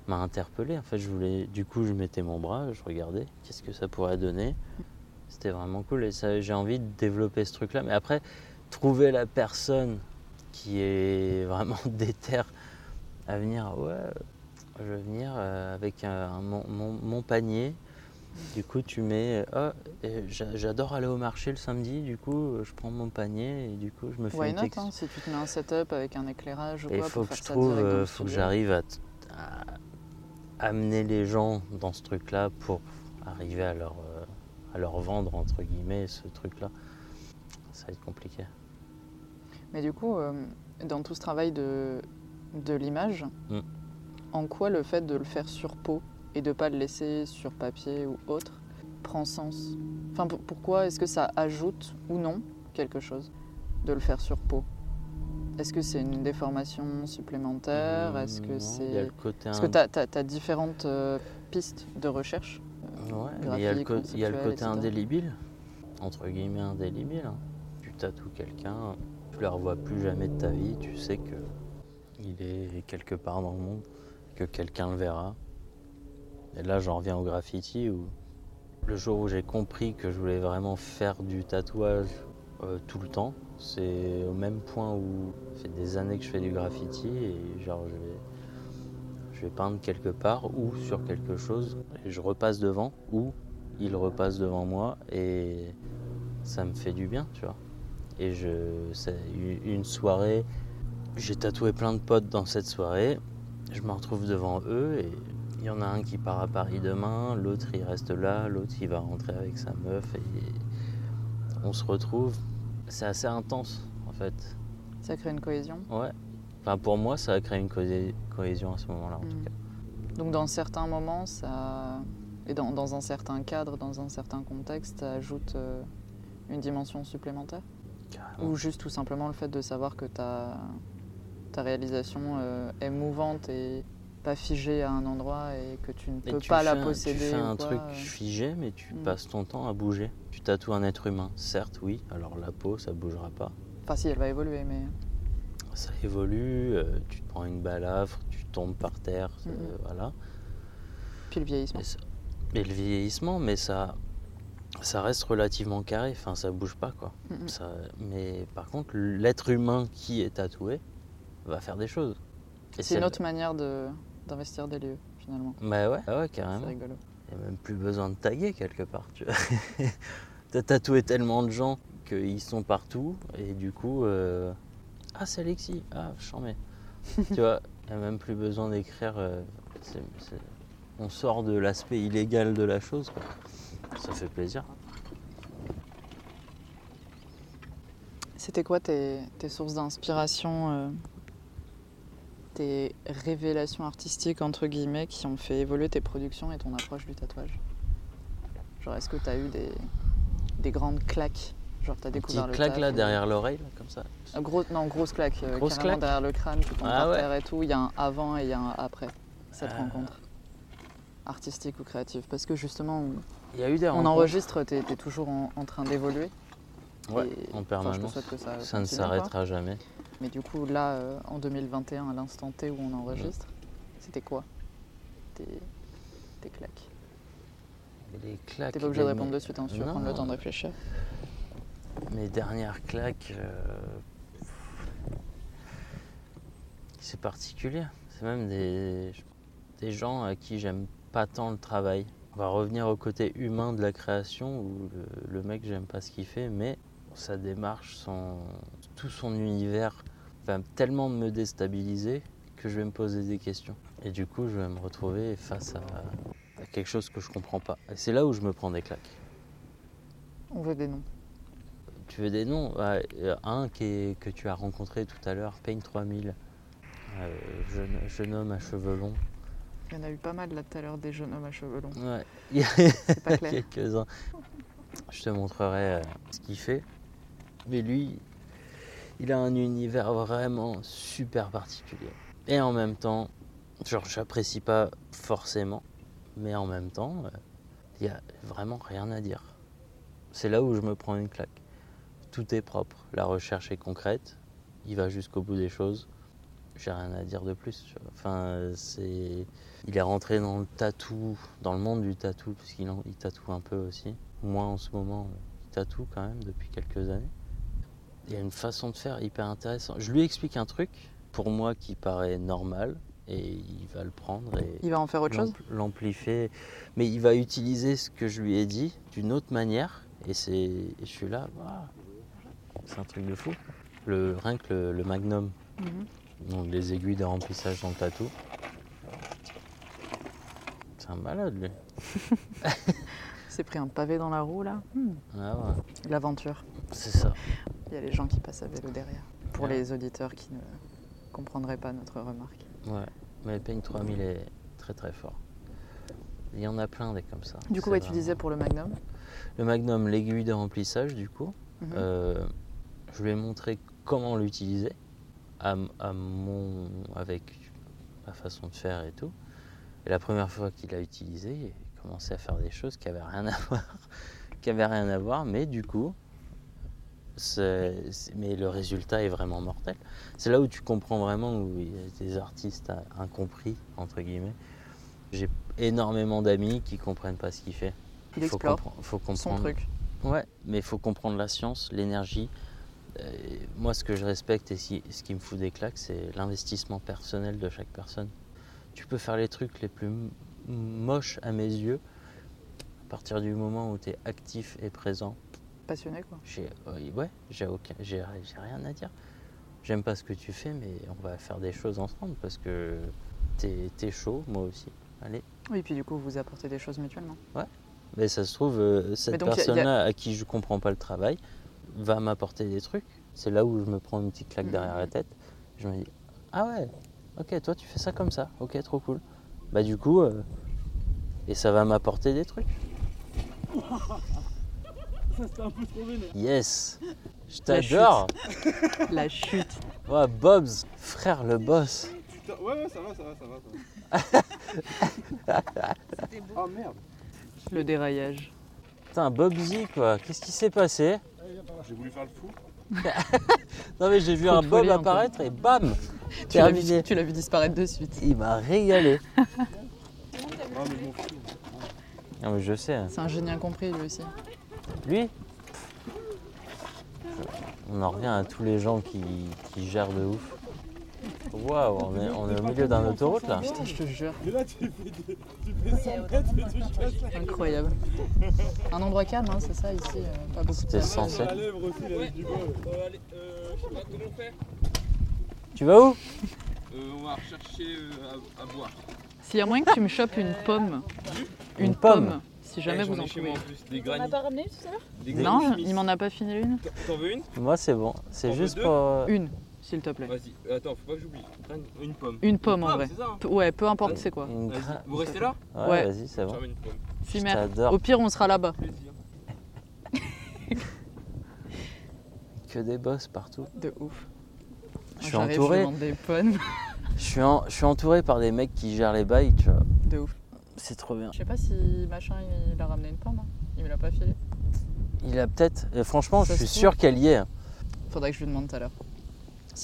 m'a interpellé. En fait, je voulais, du coup, je mettais mon bras, je regardais, qu'est-ce que ça pourrait donner. C'était vraiment cool et ça, j'ai envie de développer ce truc-là. Mais après, trouver la personne qui est vraiment déterre à venir, ouais, je vais venir avec mon- mon panier. Du coup, tu mets. Et j'a- J'adore aller au marché le samedi. Du coup, euh, je prends mon panier et du coup, je me fais Why une not texte. hein, Si tu te mets un setup avec un éclairage ou quoi faut pour que faire je ça trouve, euh, faut que j'arrive à, amener les gens dans ce truc-là pour arriver à leur, euh, à leur vendre, entre guillemets, ce truc-là. Ça va être compliqué. Mais du coup, euh, dans tout ce travail de, de l'image, Mm. en quoi le fait de le faire sur peau et de pas le laisser sur papier ou autre prend sens Enfin, pour- pourquoi est-ce que ça ajoute ou non quelque chose de le faire sur peau? Est-ce que c'est une déformation supplémentaire? Est-ce que c'est Il y a le côté Parce que tu as, différentes euh, pistes de recherche. Ouais, mais il y a le, y a côté etc. indélébile, entre guillemets indélébile. hein. Tu tatoues quelqu'un, tu le revois plus jamais de ta vie, tu sais que il est quelque part dans le monde, que quelqu'un le verra. Et là, j'en reviens au graffiti où le jour où j'ai compris que je voulais vraiment faire du tatouage euh, tout le temps, c'est au même point où ça fait des années que je fais du graffiti et genre je vais je vais peindre quelque part ou sur quelque chose et je repasse devant ou il repasse devant moi et ça me fait du bien, tu vois. Et je, une soirée, j'ai tatoué plein de potes dans cette soirée, je me retrouve devant eux et il y en a un qui part à Paris demain, l'autre il reste là, l'autre il va rentrer avec sa meuf et on se retrouve. C'est assez intense en fait. Ça crée une cohésion. Ouais. Enfin pour moi ça a créé une cohé- cohésion à ce moment-là en tout Mm. cas. Donc dans certains moments, ça et dans, dans un certain cadre, dans un certain contexte, ça ajoute euh, une dimension supplémentaire? Carrément. Ou juste tout simplement le fait de savoir que ta, ta réalisation euh, est mouvante et pas figée à un endroit et que tu ne peux tu pas la fais posséder. Tu fais un quoi, truc euh. figé, mais tu Mm. passes ton temps à bouger. Tu tatoues un être humain, certes, oui. Alors la peau, ça bougera pas. Enfin si, elle va évoluer, mais Ça évolue, euh, tu te prends une balafre, tu tombes par terre, euh, Mhm. voilà. puis le vieillissement. Et, le vieillissement, mais ça, ça reste relativement carré, enfin ça bouge pas quoi. Mhm. Ça, mais par contre, l'être humain qui est tatoué va faire des choses. C'est une autre manière de- d'investir des lieux finalement. Bah ouais, ouais, C'est carrément. rigolo. Il n'y a même plus besoin de taguer quelque part. Tu vois. T'as tatoué tellement de gens qu'ils sont partout et du coup, euh, ah c'est Alexis, ah j'en mets. tu vois, il n'y a même plus besoin d'écrire. euh, c'est- c'est- On sort de l'aspect illégal de la chose. quoi. Ça fait plaisir. C'était quoi tes, tes sources d'inspiration, euh, tes révélations artistiques entre guillemets qui ont fait évoluer tes productions et ton approche du tatouage Genre est-ce que tu as eu des, des grandes claques? Genre tu as Un petit découvert le claque là ou- derrière l'oreille, comme ça. Gros, Non, grosse claque, euh, Grosse carrément claque derrière le crâne, tu tombes Ah par ouais. terre et tout. Il y a un avant et il y a un après cette Euh. rencontre artistique ou créative. Parce que justement, on, Il y a eu des on rencontres. enregistre, tu es, toujours en, en train d'évoluer. Ouais, Et- en enfin, je te permanence. souhaite que ça, ça ne s'arrêtera jamais. Mais du coup, là, euh, en 2021, à l'instant T où on enregistre, c'était quoi tes, tes claques Les claques. T'es pas obligé de répondre de suite, hein, tu vas prendre le temps de réfléchir. Mes dernières claques, euh, c'est particulier. C'est même des, des gens à qui j'aime pas tant le travail. On va revenir au côté humain de la création où le, le mec, j'aime pas ce qu'il fait, mais sa démarche, son, tout son univers va tellement me déstabiliser que je vais me poser des questions. Et du coup, je vais me retrouver face à, à quelque chose que je comprends pas. Et c'est là où je me prends des claques. On veut des noms. Tu veux des noms? Ouais, euh, Un qui est- que tu as rencontré tout à l'heure, Payne 3000, euh, jeune, jeune homme à cheveux longs. Il y en a eu pas mal là tout à l'heure des jeunes hommes à cheveux longs. Ouais, il y a quelques-uns. Je te montrerai euh, ce qu'il fait. Mais lui, il a un univers vraiment super particulier. Et en même temps, genre, j'apprécie pas forcément, mais en même temps, euh, il y a vraiment rien à dire. C'est là où je me prends une claque. Tout est propre, la recherche est concrète, il va jusqu'au bout des choses. J'ai rien à dire de plus. Enfin, c'est. Il est rentré dans le tatou, dans le monde du tatou, puisqu'il en- il tatoue un peu aussi. Moi en ce moment, il tatoue quand même depuis quelques années. Il y a une façon de faire hyper intéressante. Je lui explique un truc, pour moi, qui paraît normal, et il va le prendre et Il va en faire autre chose l'ampl- l'amplifier. Mais il va utiliser ce que je lui ai dit d'une autre manière, et c'est, et je suis là, c'est un truc de fou. Le, rien que le, le magnum, Mhm. donc les aiguilles de remplissage dans le tatou. C'est un malade lui. Pris un pavé dans la roue là. Hmm. Ah ouais, L'aventure. c'est ça. Il y a les gens qui passent à vélo derrière. Pour Ouais. les auditeurs qui ne comprendraient pas notre remarque. Ouais, mais le Peigne 3000 est très très fort. Il y en a plein des comme ça. Du coup, ouais, tu vraiment- disais pour le Magnum. Le Magnum, l'aiguille de remplissage, du coup, Mhm. euh, je lui ai montré comment l'utiliser à, mon, avec ma façon de faire et tout. Et la première fois qu'il l'a utilisé, il commençait à faire des choses qui avaient rien à voir, qui avaient rien à voir, mais du coup, mais le résultat est vraiment mortel. C'est là où tu comprends vraiment où il y a des artistes incompris entre guillemets. J'ai énormément d'amis qui comprennent pas ce qu'il fait. Il faut explore compre- faut son comprendre. truc. Ouais, mais il faut comprendre la science, l'énergie. Euh, moi, ce que je respecte et si- ce qui me fout des claques, c'est l'investissement personnel de chaque personne. Tu peux faire les trucs les plus m- moches à mes yeux. À partir du moment où tu es actif et présent, Passionné quoi. j'ai ouais, j'ai aucun, j'ai j'ai rien à dire. J'aime pas ce que tu fais, mais on va faire des choses ensemble parce que t'es es chaud, moi aussi. Allez. Oui, puis du coup, vous apportez des choses mutuellement. Mais ça se trouve, euh, cette donc, a- personne-là à qui je comprends pas le travail va m'apporter des trucs. C'est là où je me prends une petite claque derrière la tête. Je me dis, ah ouais, ok, toi tu fais ça comme ça, ok, trop cool. Bah du coup, euh, et ça va m'apporter des trucs. Ça c'était un peu trop vénère. Yes, je La t'adore. La chute. Ouais, Bobs, frère le boss. Putain, ouais, ouais, ça va, ça va, ça va. Ça va. Ah merde. Le déraillage. Putain, Bobsy quoi, qu'est-ce qui s'est passé? J'ai voulu faire le fou. Non mais j'ai vu un Bob un apparaître et bam Tu l'as vu, Terminé. tu l'as vu disparaître de suite. Il m'a régalé. Ah, mais je. Non mais sais. C'est un génie incompris lui aussi. Lui On en revient à tous les gens qui, qui gèrent de ouf. Waouh, on est, on est au milieu d'un autoroute là. Putain, je te jure. Et là, tu fais, des, tu fais 100 mètres et tu chasses la Incroyable. Un endroit calme, hein, c'est ça ici, euh, pas beaucoup de C'était censé. Euh, euh. Tu vas où? Euh, on va rechercher euh, à, à boire. S'il y a moyen que tu me chopes une pomme. Une, Une pomme. pomme. Si jamais Eh, vous en trouvez. Des On n'a pas ramené tout à l'heure? Des Non, il m'en a pas filé une. T'en veux une? Moi c'est bon, c'est juste pour... Une, s'il te plaît. Vas-y, Euh, attends, faut pas que j'oublie. Prenne Une pomme. Une pomme en vrai. ça hein Ouais, peu importe c'est quoi. Vous restez là Ouais, Ouais. vas-y, c'est bon. J'en mets une pomme. Si Je merde. t'adore. Au pire, on sera là-bas. Que des boss partout. De ouf. Je suis J'arrive, entouré. Je demande des pommes. Je suis, en- je suis entouré par des mecs qui gèrent les bails, tu vois. De ouf. C'est trop bien. Je sais pas si machin il a ramené une pomme. hein. Il me l'a pas filé. Il a peut-être... franchement, Ça je suis sûr qu'elle y est. Faudrait que je lui demande tout à l'heure.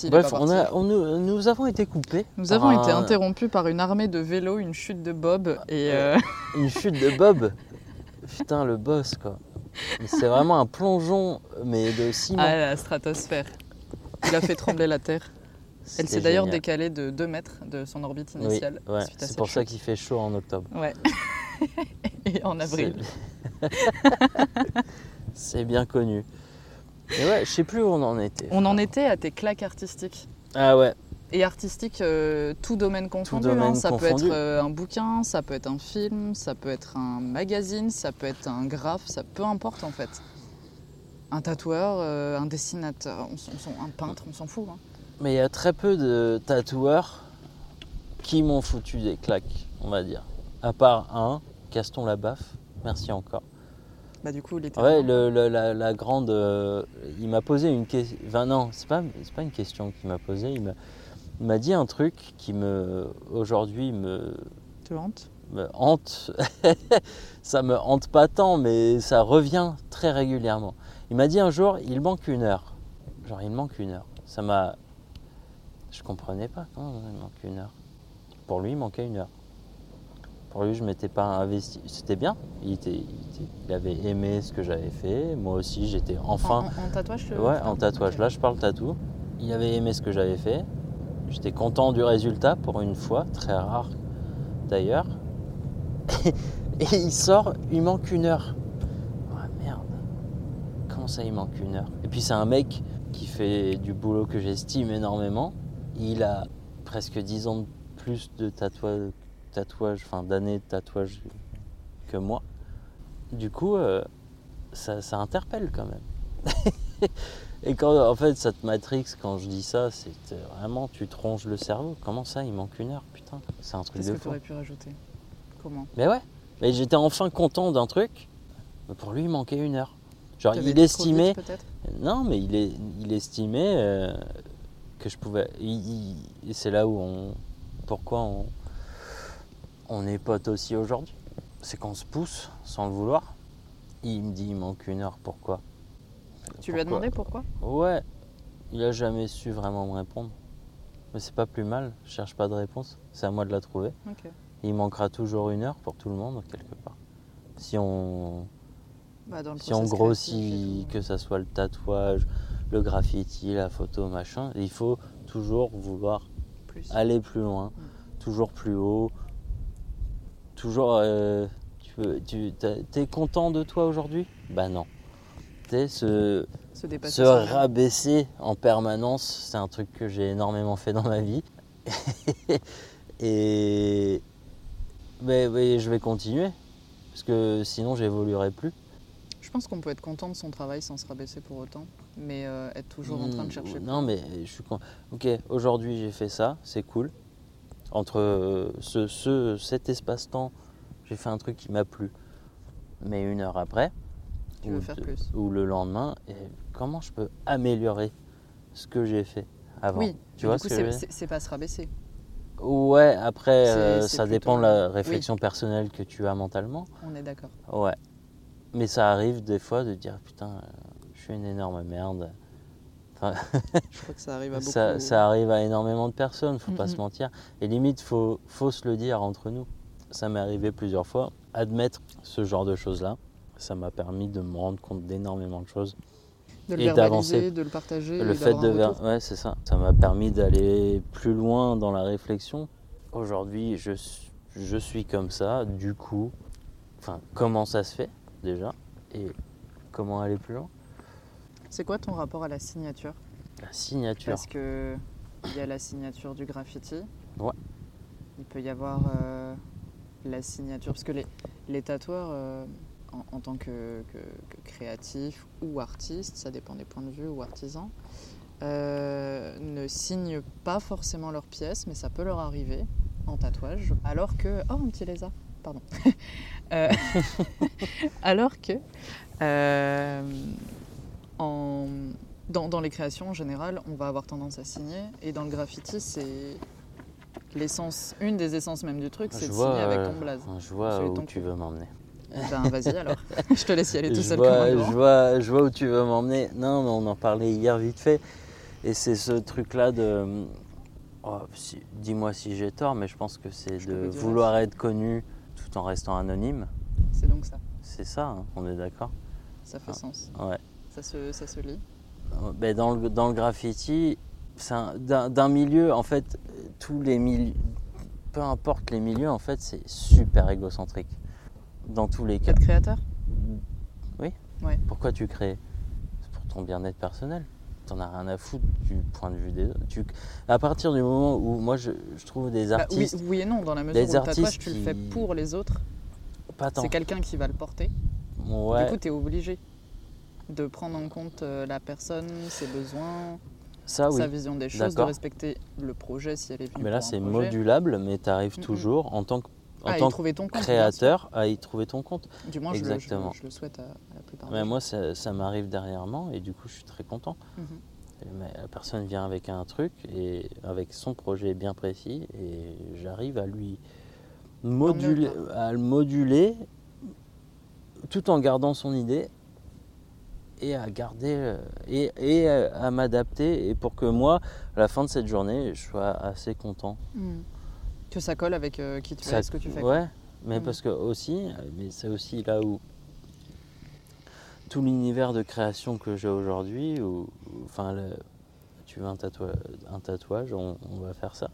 Bref, pas on a, on nous, nous avons été coupés. Nous avons été interrompus par une armée de vélos, une chute de Bob et euh, Une chute de Bob. Putain, le boss, quoi. C'est vraiment un plongeon, mais de ciment. à la stratosphère. Il a fait trembler la Terre. Elle s'est d'ailleurs décalée de 2 mètres de son orbite Oui, initiale. ouais, c'est pour ça qu'il fait chaud en octobre. Ouais. et en avril. C'est bien connu. Et ouais, je sais plus où on en était. On en était à tes claques artistiques. Ah ouais. Et artistique, euh, tout domaine confondu. domaine hein. Ça peut être euh, un bouquin, ça peut être un film, ça peut être un magazine, ça peut être un graphe, ça peu importe en fait. Un tatoueur, euh, un dessinateur, on, on un peintre, on s'en fout. hein. Mais il y a très peu de tatoueurs qui m'ont foutu des claques, on va dire. À part un, Gaston Labaffe, merci encore. Bah du coup, Ouais, le- le- la, la grande. euh, il m'a posé une question. Enfin, non, c'est pas, c'est pas une question qu'il m'a posée. Il m'a, il m'a dit un truc qui me. Aujourd'hui me, Te hante? me hante. ça me hante pas tant, mais ça revient très régulièrement. Il m'a dit un jour il manque une heure. Genre, il manque une heure. Ça m'a. Je comprenais pas. Non, il manque une heure. Pour lui, il manquait une heure. Pour lui, je m'étais pas investi. C'était bien. Il, était, il, était- il avait aimé ce que j'avais fait. Moi aussi, j'étais enfin. En, en- en tatouage Ouais, en tatouage. Là, je parle tatou. Il avait aimé ce que j'avais fait. J'étais content du résultat pour une fois, très rare d'ailleurs. Et il sort, il manque une heure. Ah merde. Comment ça, il manque une heure? Et puis, c'est un mec qui fait du boulot que j'estime énormément. Il a presque 10 ans de plus de tatouage, tatouage enfin d'années de tatouage que moi. Du coup, euh, ça, ça interpelle quand même. Et quand en fait ça te matrix quand je dis ça, c'est vraiment tu te ronges le cerveau. Comment ça, il manque une heure, putain? C'est un truc Qu'est-ce de que tu aurais pu rajouter? Comment? Mais ouais, mais j'étais enfin content d'un truc. Mais pour lui, il manquait une heure. Genre il vite, estimait, peut-être? Non mais il, est, il estimait euh, que je pouvais. il- c'est là où on, pourquoi on, on est potes aussi aujourd'hui. C'est qu'on se pousse sans le vouloir. Il me dit il manque une heure, pourquoi? Tu lui as demandé pourquoi? Ouais, il a jamais su vraiment me répondre. Mais c'est pas plus mal, je cherche pas de réponse, c'est à moi de la trouver. Il manquera toujours une heure pour tout le monde, quelque part. Si on, Bah, dans le si on process grossit, que ça soit le tatouage, le graffiti, la photo, machin, il faut toujours vouloir Plus. aller plus loin, toujours plus haut, toujours. euh, tu t'es content de toi aujourd'hui? Bah non. Ce, Se se rabaisser en permanence, c'est un truc que j'ai énormément fait dans ma vie. Et mais, mais je vais continuer parce que sinon j'évoluerai plus. Je pense qu'on peut être content de son travail sans se rabaisser pour autant, mais euh, être toujours en train de Hmm, chercher. Non mais je suis con- Ok, aujourd'hui j'ai fait ça, c'est cool. Entre euh, ce, ce- cet espace-temps, j'ai fait un truc qui m'a plu. Mais une heure après, Tu veux ou, faire de- plus. ou le lendemain, et comment je peux améliorer ce que j'ai fait avant Oui, tu vois du coup, c'est- pas se rabaisser. Ouais, après, euh, ça plutôt- dépend de la oui. réflexion personnelle que tu as mentalement. On est d'accord. Ouais. Mais ça arrive des fois de dire putain, euh, je suis une énorme merde. Je crois que ça arrive à beaucoup. Ça, ça arrive à énormément de personnes, faut pas Mhm. se mentir. Et limite, faut, faut se le dire entre nous. Ça m'est arrivé plusieurs fois. Admettre ce genre de choses-là, ça m'a permis de me rendre compte d'énormément de choses. de le et d'avancer. de le partager. Le et fait de... ver-. Ouais, c'est ça. Ça m'a permis d'aller plus loin dans la réflexion. Aujourd'hui, je, suis- je suis comme ça. Du coup, enfin, comment ça se fait déjà? Et comment aller plus loin? C'est quoi ton rapport à la signature La signature. Parce que il y a la signature du graffiti. Ouais. Il peut y avoir euh, la signature parce que les, les tatoueurs euh, en, en tant que, que, que créatifs ou artistes, ça dépend des points de vue ou artisans, euh, ne signent pas forcément leurs pièces, mais ça peut leur arriver en tatouage. Alors que oh un petit lézard, pardon. Alors que en, dans, dans les créations en général, on va avoir tendance à signer. Et dans le graffiti, c'est l'essence, une des essences même du truc, c'est Je de signer avec euh, ton blaze. Je vois C'est où ton tu veux m'emmener. Eh Ben vas-y alors, je te laisse y aller tout je, seul vois, comme je, vois, je vois où tu veux m'emmener. Non, mais on en parlait hier vite fait. Et c'est ce truc-là de. oh, si- Dis-moi si j'ai tort, mais je pense que c'est de vouloir être connu tout en restant anonyme. C'est donc ça, C'est ça, hein, on est d'accord ça fait Ah. sens. Ouais. Ça se, ça se lit. Ben, dans, le, dans le graffiti, d'un milieu, en fait, tous les milieux, peu importe les milieux, en fait, c'est super égocentrique. Dans tous les cas. Être créateur Oui. Ouais. Pourquoi tu crées? C'est pour ton bien-être personnel. t'en as rien à foutre du point de vue des autres. Tu- à partir du moment où moi je, je trouve des Bah, oui, artistes, oui et non, dans la mesure où le tatouage, tu le fais pour les autres. pas tant. C'est quelqu'un qui va le porter. Ouais, Du coup, tu es obligé de prendre en compte euh, la personne, ses besoins, ça oui. sa vision des choses, de respecter le projet si elle est venue Mais là c'est modulable, mais tu arrives toujours en tant que, en Ah, tant que compte, créateur à y trouver ton compte. Du moins, je le- je le, Exactement. je le souhaite à, à la plupart Mais des moi ça, ça m'arrive dernièrement et du coup je suis très content. Mhm. Et mais la personne vient avec un truc et avec son projet bien précis et j'arrive à lui moduler, à le moduler tout en gardant son idée et à garder euh, et, et à, m'adapter et pour que moi à la fin de cette journée je sois assez content. Mhm. Que ça colle avec euh, qui tu Ça- et ce que tu fais. quoi. Ouais, mais Mhm. parce que aussi, mais c'est aussi là où tout l'univers de création que j'ai aujourd'hui, où- enfin, le- tu veux un, tatou- un tatouage, on, on va faire ça.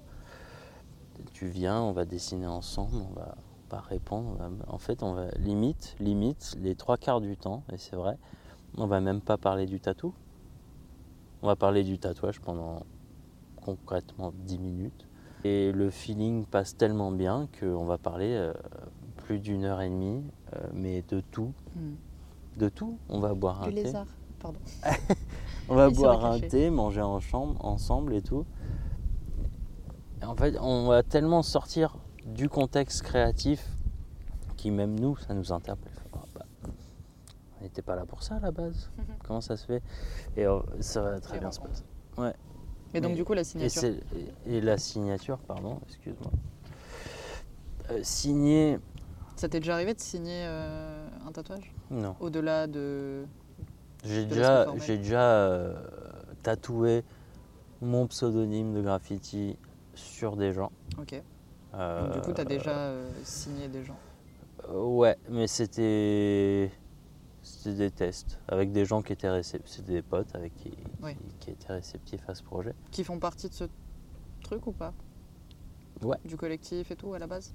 Tu viens, on va dessiner ensemble, on va pas répondre. va- en fait, on va limite, limite les trois quarts du temps, et c'est vrai, on va même pas parler du tatou. On va parler du tatouage pendant concrètement 10 minutes. Et le feeling passe tellement bien qu'on va parler euh, plus d'une heure et demie, euh, mais de tout. Mhm. De tout. On va boire un Du thé. lézard, pardon. On va boire un thé, manger en chambre, ensemble et tout. Et en fait, on va tellement sortir du contexte créatif qui, même nous, ça nous interpelle. On n'était pas là pour ça à la base. Comment ça se fait? Et euh, ça va très bien se passer. Mais donc, Mais- du coup, la Et, signature. et- et la signature, pardon, excuse-moi. Euh, signer, Ça t'est déjà arrivé de signer euh, un tatouage? Non. Au-delà de. J'ai déjà, j'ai déjà tatoué mon pseudonyme de graffiti sur des gens. Ok. Donc, du coup, tu as déjà signé des gens. ouais, mais c'était c'était des tests avec des gens qui étaient réceptifs, c'était des potes avec qui, qui, qui étaient réceptifs à ce projet. Qui font partie de ce truc ou pas? Ouais. Du collectif et tout à la base?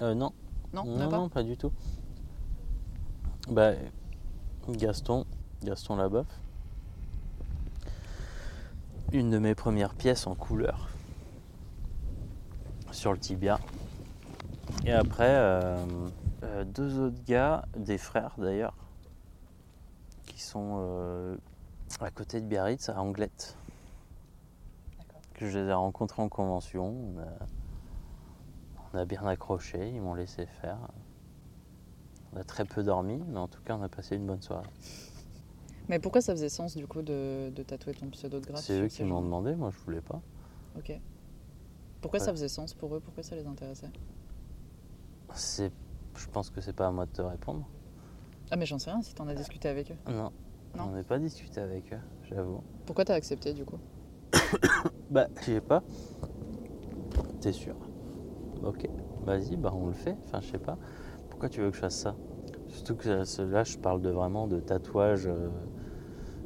Euh, non, Non, non, non, pas du tout. Bah, Gaston, Gaston Labeuf. Une de mes premières pièces en couleur sur le tibia. Et après, euh, euh, deux autres gars, des frères d'ailleurs, qui sont euh, à côté de Biarritz, à Anglette. Que je les ai rencontrés en convention. On a, on a bien accroché, ils m'ont laissé faire. On a très peu dormi, mais en tout cas, on a passé une bonne soirée. Mais pourquoi ça faisait sens du coup de, de tatouer ton pseudo de graphe C'est eux qui m'ont demandé, moi je voulais pas. Ok. Pourquoi ça faisait sens pour eux? Pourquoi ça les intéressait? C'est, je pense que c'est pas à moi de te répondre. Ah, mais j'en sais rien si t'en as discuté avec eux. Non, Non. on n'est pas discuté avec eux, j'avoue. Pourquoi t'as accepté du coup? Bah, je sais pas. T'es sûr? Ok, vas-y, bah on le fait. Enfin, je sais pas. Pourquoi tu veux que je fasse ça? Surtout que ça- là, je parle de vraiment de tatouage euh,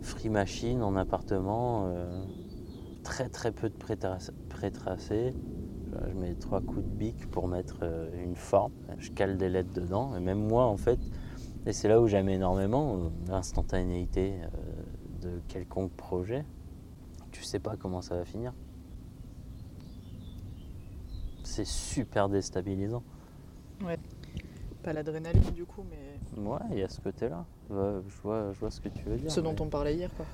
free machine en appartement. euh, très très peu de pré-trac- pré-tracés. Voilà, Je mets trois coups de bic pour mettre euh, une forme. Je cale des lettres dedans. Et même moi, en fait, et c'est là où j'aime énormément euh, l'instantanéité euh, de quelconque projet. Tu sais pas comment ça va finir. C'est super déstabilisant. Pas l'adrénaline du coup, mais Ouais, il y a ce côté-là. Ouais, Je vois, je vois ce que tu veux dire. ce dont on parlait hier quoi.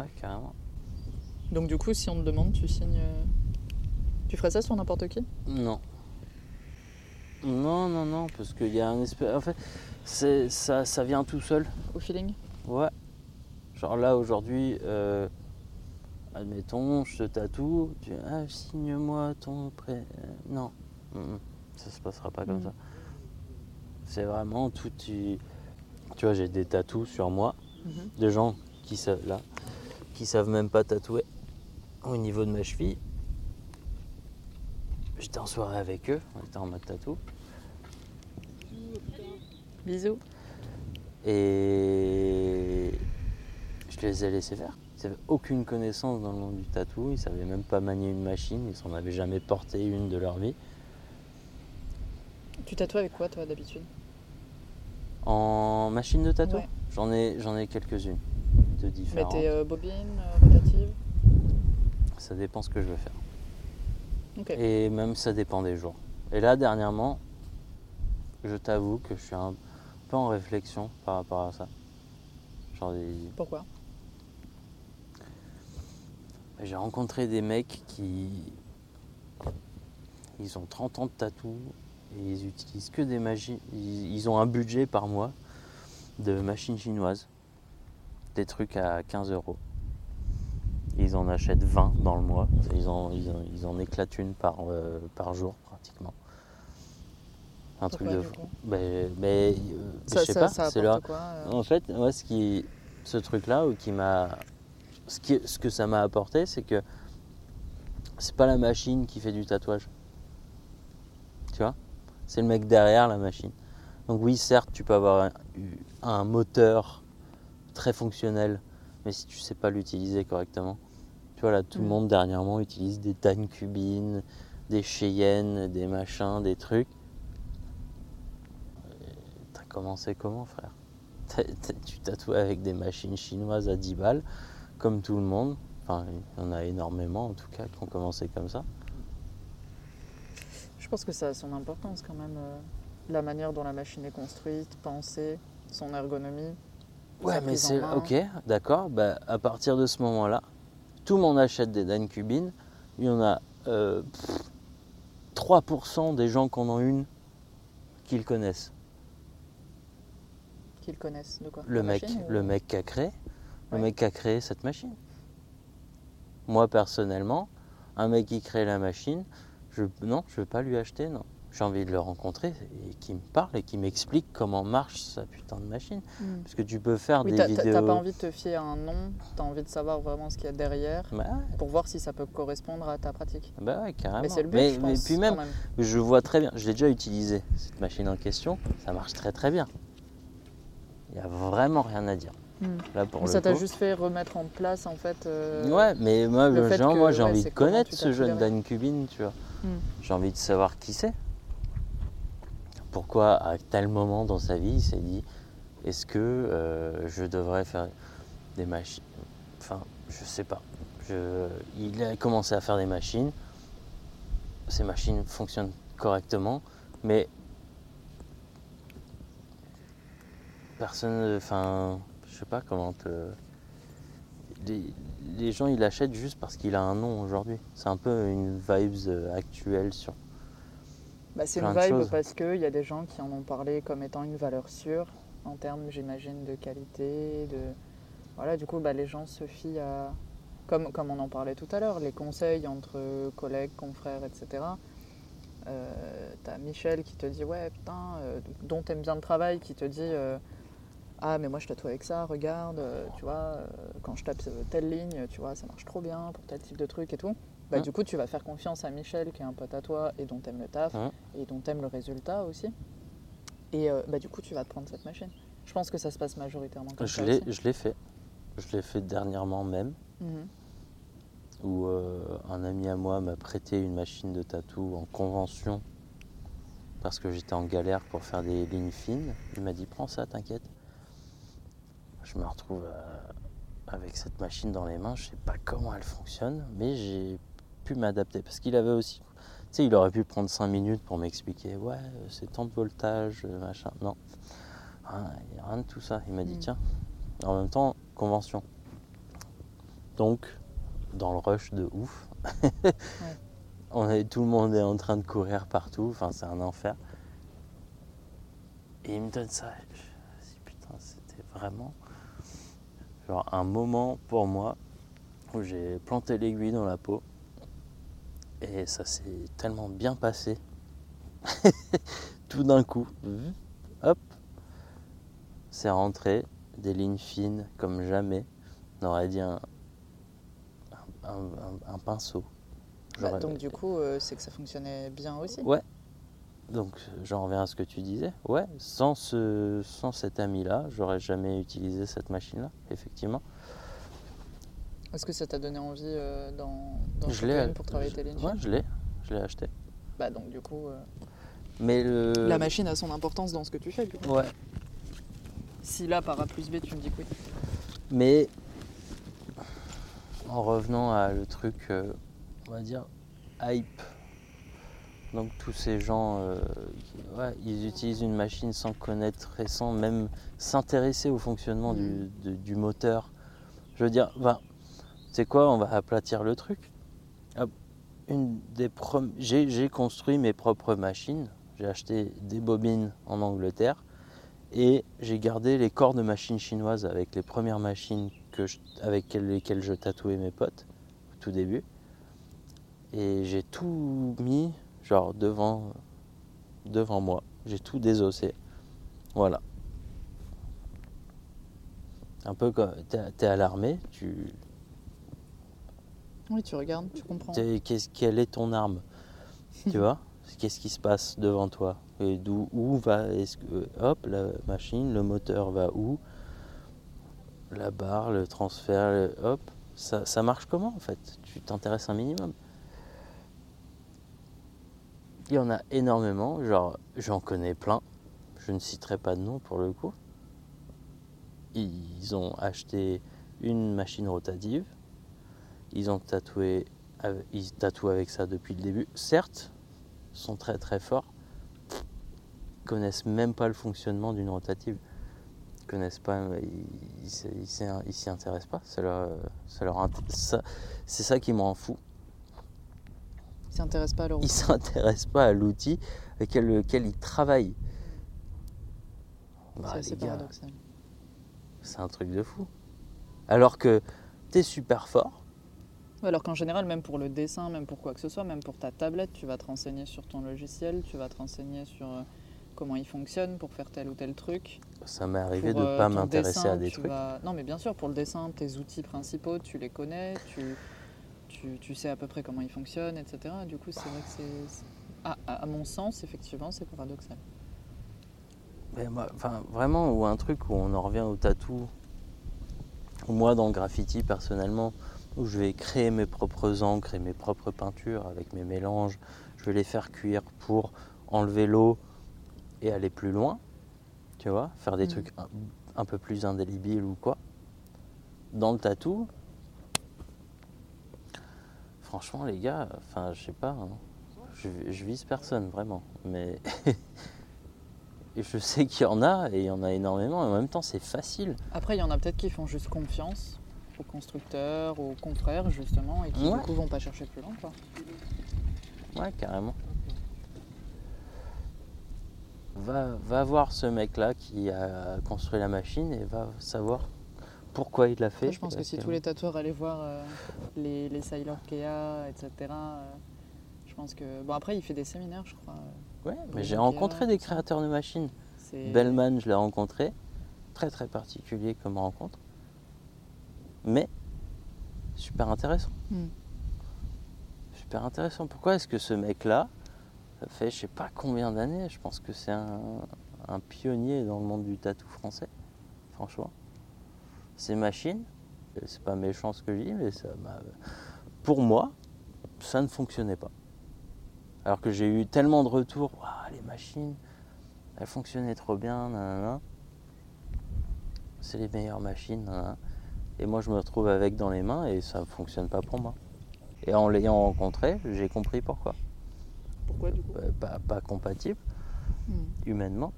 Ouais, carrément. Donc du coup, si on te demande, tu signes. euh, Tu ferais ça sur n'importe qui? Non. Non, non, non, parce qu'il y a un espèce. En fait, ça, ça vient tout seul. Au feeling Ouais. Genre là, aujourd'hui, euh, admettons, je te tatoue, tu ah, signe-moi ton prêt. Euh, Non, Mm, mm. ça se passera pas comme Mhm. ça. C'est vraiment tout. Tu, tu vois, j'ai des tatous sur moi, Mhm. de gens qui savent, là, qui savent même pas tatouer au niveau de ma cheville. J'étais en soirée avec eux, on était en mode tatou. Bisous. Et je les ai laissés faire. Ils n'avaient aucune connaissance dans le monde du tatou, ils savaient même pas manier une machine, ils s'en avaient jamais porté une de leur vie. Tu tatoues avec quoi toi d'habitude? En machine de tatou, Ouais. j'en ai, j'en ai quelques-unes. de Mais différentes. t'es euh, bobine, euh, rotative? Ça dépend ce que je veux faire. Ok. Et même ça dépend des jours. Et là, dernièrement, je t'avoue que je suis un peu en réflexion par rapport à ça. Genre, des- Pourquoi? J'ai rencontré des mecs qui. Ils ont 30 ans de tatou et ils utilisent que des machines. Ils, ont un budget par mois de machines chinoises. Des trucs à 15 euros. Ils en achètent 20 dans le mois. Ils en, ils en, ils en éclatent une par, euh, par jour pratiquement. Un truc de fou. coup Mais, euh, Ça, je sais ça, pas, ça leur, quoi euh en fait, ce, qui, ce truc-là qui m'a. Ce, qui- ce que ça m'a apporté, c'est que c'est pas la machine qui fait du tatouage. Tu vois? C'est le mec derrière la machine. Donc, oui, certes, tu peux avoir un, un moteur très fonctionnel, mais si tu sais pas l'utiliser correctement. Tu vois, là, tout le Mm. monde dernièrement utilise des Dan Cubine, des Cheyenne, des machins, des trucs. Euh, commencé comment, frère tu tatoues avec des machines chinoises à 10 balles, comme tout le monde. Enfin, il y en a énormément en tout cas qui ont commencé comme ça. Je pense que ça a son importance quand même. euh, la manière dont la machine est construite, pensée, son ergonomie. Ouais, mais c'est. Ok, d'accord. Bah, à partir de ce moment-là, tout le monde achète des Dan Cubine. Il y en a euh, pff, 3% des gens qui en ont une qui le connaissent. Qu'ils connaissent de quoi Le mec, machine ou- le mec qui a créé, le Ouais. mec qui a créé cette machine. Moi personnellement, un mec qui crée la machine, je non, je veux pas lui acheter, non. J'ai envie de le rencontrer et qui me parle et qui m'explique comment marche sa putain de machine. Hmm. Parce que tu peux faire Oui, des vidéos. t'as pas envie de te fier à un nom, t'as envie de savoir vraiment ce qu'il y a derrière Bah ouais, pour voir si ça peut correspondre à ta pratique. bah ouais, carrément. Mais c'est le but, mais, je mais puis même. je vois très bien, je l'ai déjà utilisé cette machine en question, ça marche très très bien. Il n'y a vraiment rien à dire. Hmm. Là pour Mais le ça t'a juste fait remettre en place en fait. euh, Ouais, mais moi, le le fait genre, que, moi j'ai ouais, envie de connaître ce jeune. Dan Cubine, tu vois. Hmm. J'ai envie de savoir qui c'est. Pourquoi à tel moment dans sa vie il s'est dit est-ce que euh, je devrais faire des machines? Enfin, je sais pas. Je- il a commencé à faire des machines. Ces machines fonctionnent correctement, mais personne. Enfin, je sais pas comment te. Les, les gens ils l'achètent juste parce qu'il a un nom aujourd'hui. C'est un peu une vibes euh, actuelle sur Bah, c'est une vibe parce qu'il y a des gens qui en ont parlé comme étant une valeur sûre en termes, j'imagine, de qualité. De... Voilà, du coup, bah, les gens se fient à, comme, comme on en parlait tout à l'heure, les conseils entre collègues, confrères, etc. Euh, T'as Michel qui te dit, ouais, putain, euh, dont t'aimes bien le travail, qui te dit, euh, ah, mais moi je tatoue avec ça, regarde, euh, tu vois, euh, quand je tape euh, telle ligne, tu vois, ça marche trop bien pour tel type de truc et tout. Bah. Du coup, tu vas faire confiance à Michel, qui est un pote à toi et dont t'aimes le taf et dont t'aimes le résultat aussi. Et euh, bah, du coup, tu vas te prendre cette machine. Je pense que ça se passe majoritairement comme Je ça. l'ai, je l'ai fait. Je l'ai fait dernièrement même, Mhm. où un ami à moi m'a prêté une machine de tatou en convention parce que j'étais en galère pour faire des lignes fines. Il m'a dit prends ça, t'inquiète. Je me retrouve euh, avec cette machine dans les mains. Je sais pas comment elle fonctionne, mais j'ai pu m'adapter parce qu'il avait aussi. Tu sais, il aurait pu prendre 5 minutes pour m'expliquer. Ouais, euh, c'est tant de voltage, euh, machin. Non, Rien- il n'y a rien de tout ça. Il m'a dit Mm. tiens, en même temps, convention. Donc, dans le rush de ouf, on est, tout le monde est en train de courir partout, enfin c'est un enfer. Et il me donne ça. je me dis, putain, c'était vraiment genre un moment pour moi où j'ai planté l'aiguille dans la peau. Et ça s'est tellement bien passé. tout d'un coup, hop, c'est rentré, des lignes fines comme jamais. On aurait dit un, un, un- un pinceau. Bah, donc, du coup, euh, c'est que ça fonctionnait bien aussi. Ouais. Donc j'en reviens à ce que tu disais. Ouais, sans, ce, sans cet ami-là, j'aurais jamais utilisé cette machine-là, effectivement. Est-ce que ça t'a donné envie euh, je l'ai. une pour travailler je- tes lignes? Ouais, je l'ai. Je l'ai acheté. Bah, donc, du coup. euh, Mais le. La machine a son importance dans ce que tu fais. du coup. Ouais. Si là, par A plus B, tu me dis que oui. Mais en revenant à le truc, euh, on va dire, hype. Donc tous ces gens, euh, ouais, ils utilisent une machine sans connaître et sans même s'intéresser au fonctionnement du, de- du moteur. Je veux dire, ben, sais quoi, on va aplatir le truc. Une des j'ai, j'ai construit mes propres machines. J'ai acheté des bobines en Angleterre et j'ai gardé les corps de machines chinoises avec les premières machines que je- avec lesquelles je tatouais mes potes au tout début. Et j'ai tout mis genre devant, devant moi. J'ai tout désossé. Voilà. Un peu comme t'es, l'armée, tu, Oui, tu regardes, tu comprends. t'es- qu'est-ce- quelle est ton arme? Tu vois? Qu'est-ce qui se passe devant toi? Et d'où où va est-ce que hop la machine, le moteur va où? La barre, le transfert, le- hop, ça, ça marche comment en fait? Tu t'intéresses un minimum? Il y en a énormément, genre j'en connais plein. Je ne citerai pas de nom pour le coup. Ils ont acheté une machine rotative. Ils ont tatoué, tatouent avec ça depuis le début. Certes, sont très très forts. Ils connaissent même pas le fonctionnement d'une rotative. Ils connaissent pas, ils s'y- intéressent pas. C'est ça qui me rend fou. Ils s'intéressent pas à leur Ils s'intéressent pas à l'outil avec lequel ils travaillent. Bah, C'est paradoxal. c'est un truc de fou. Alors que tu es super fort, Alors qu'en général, même pour le dessin, même pour quoi que ce soit, même pour ta tablette, tu vas te renseigner sur ton logiciel, tu vas te renseigner sur euh, comment il fonctionne pour faire tel ou tel truc. ça m'est arrivé Pour, de euh, pas m'intéresser dessin, à des trucs. vas- Non, mais bien sûr, pour le dessin, tes outils principaux, tu les connais, tu, tu, tu sais à peu près comment ils fonctionnent, etc. Du coup, c'est vrai que c'est. À, mon sens, effectivement, c'est paradoxal. Mais moi, enfin, vraiment, ou un truc où on en revient au tatou, ou moi dans le graffiti personnellement, où je vais créer mes propres encres et mes propres peintures avec mes mélanges, je vais les faire cuire pour enlever l'eau et aller plus loin, tu vois, faire des Mhm. trucs un, un peu plus indélébiles ou quoi. Dans le tatou, franchement les gars, enfin je sais pas, hein, je, je vise personne vraiment, mais je sais qu'il y en a, et il y en a énormément, et en même temps c'est facile. Après, il y en a peut-être qui font juste confiance aux constructeurs, aux confrères, justement, et qui Ouais. du coup vont pas chercher plus loin. Quoi. Ouais, carrément. Va, va voir ce mec-là qui a construit la machine et va savoir pourquoi il l'a fait. Après, je pense que si tous les tatoueurs allaient voir euh, les, les Sailor Kea, etc., euh, je pense que. Bon, après, il fait des séminaires, je crois. Ouais, mais j'ai rencontré des créateurs de machines. Bellman, je l'ai rencontré. Très très particulier comme rencontre. Mais super intéressant. Hmm. Super intéressant. Pourquoi est-ce que ce mec-là, ça fait je sais pas combien d'années, je pense que c'est un, un pionnier dans le monde du tatou français, franchement. Ces machines, euh, c'est pas méchant ce que je dis, mais ça m'a- pour moi, ça ne fonctionnait pas. Alors que j'ai eu tellement de retours, Waouh, les machines, elles fonctionnaient trop bien, nanana. c'est les meilleures machines, nanana. et moi je me retrouve avec dans les mains et ça ne fonctionne pas pour moi. Et en l'ayant rencontré, j'ai compris pourquoi. Pourquoi, du coup? Bah, Pas, pas compatible Hmm. humainement.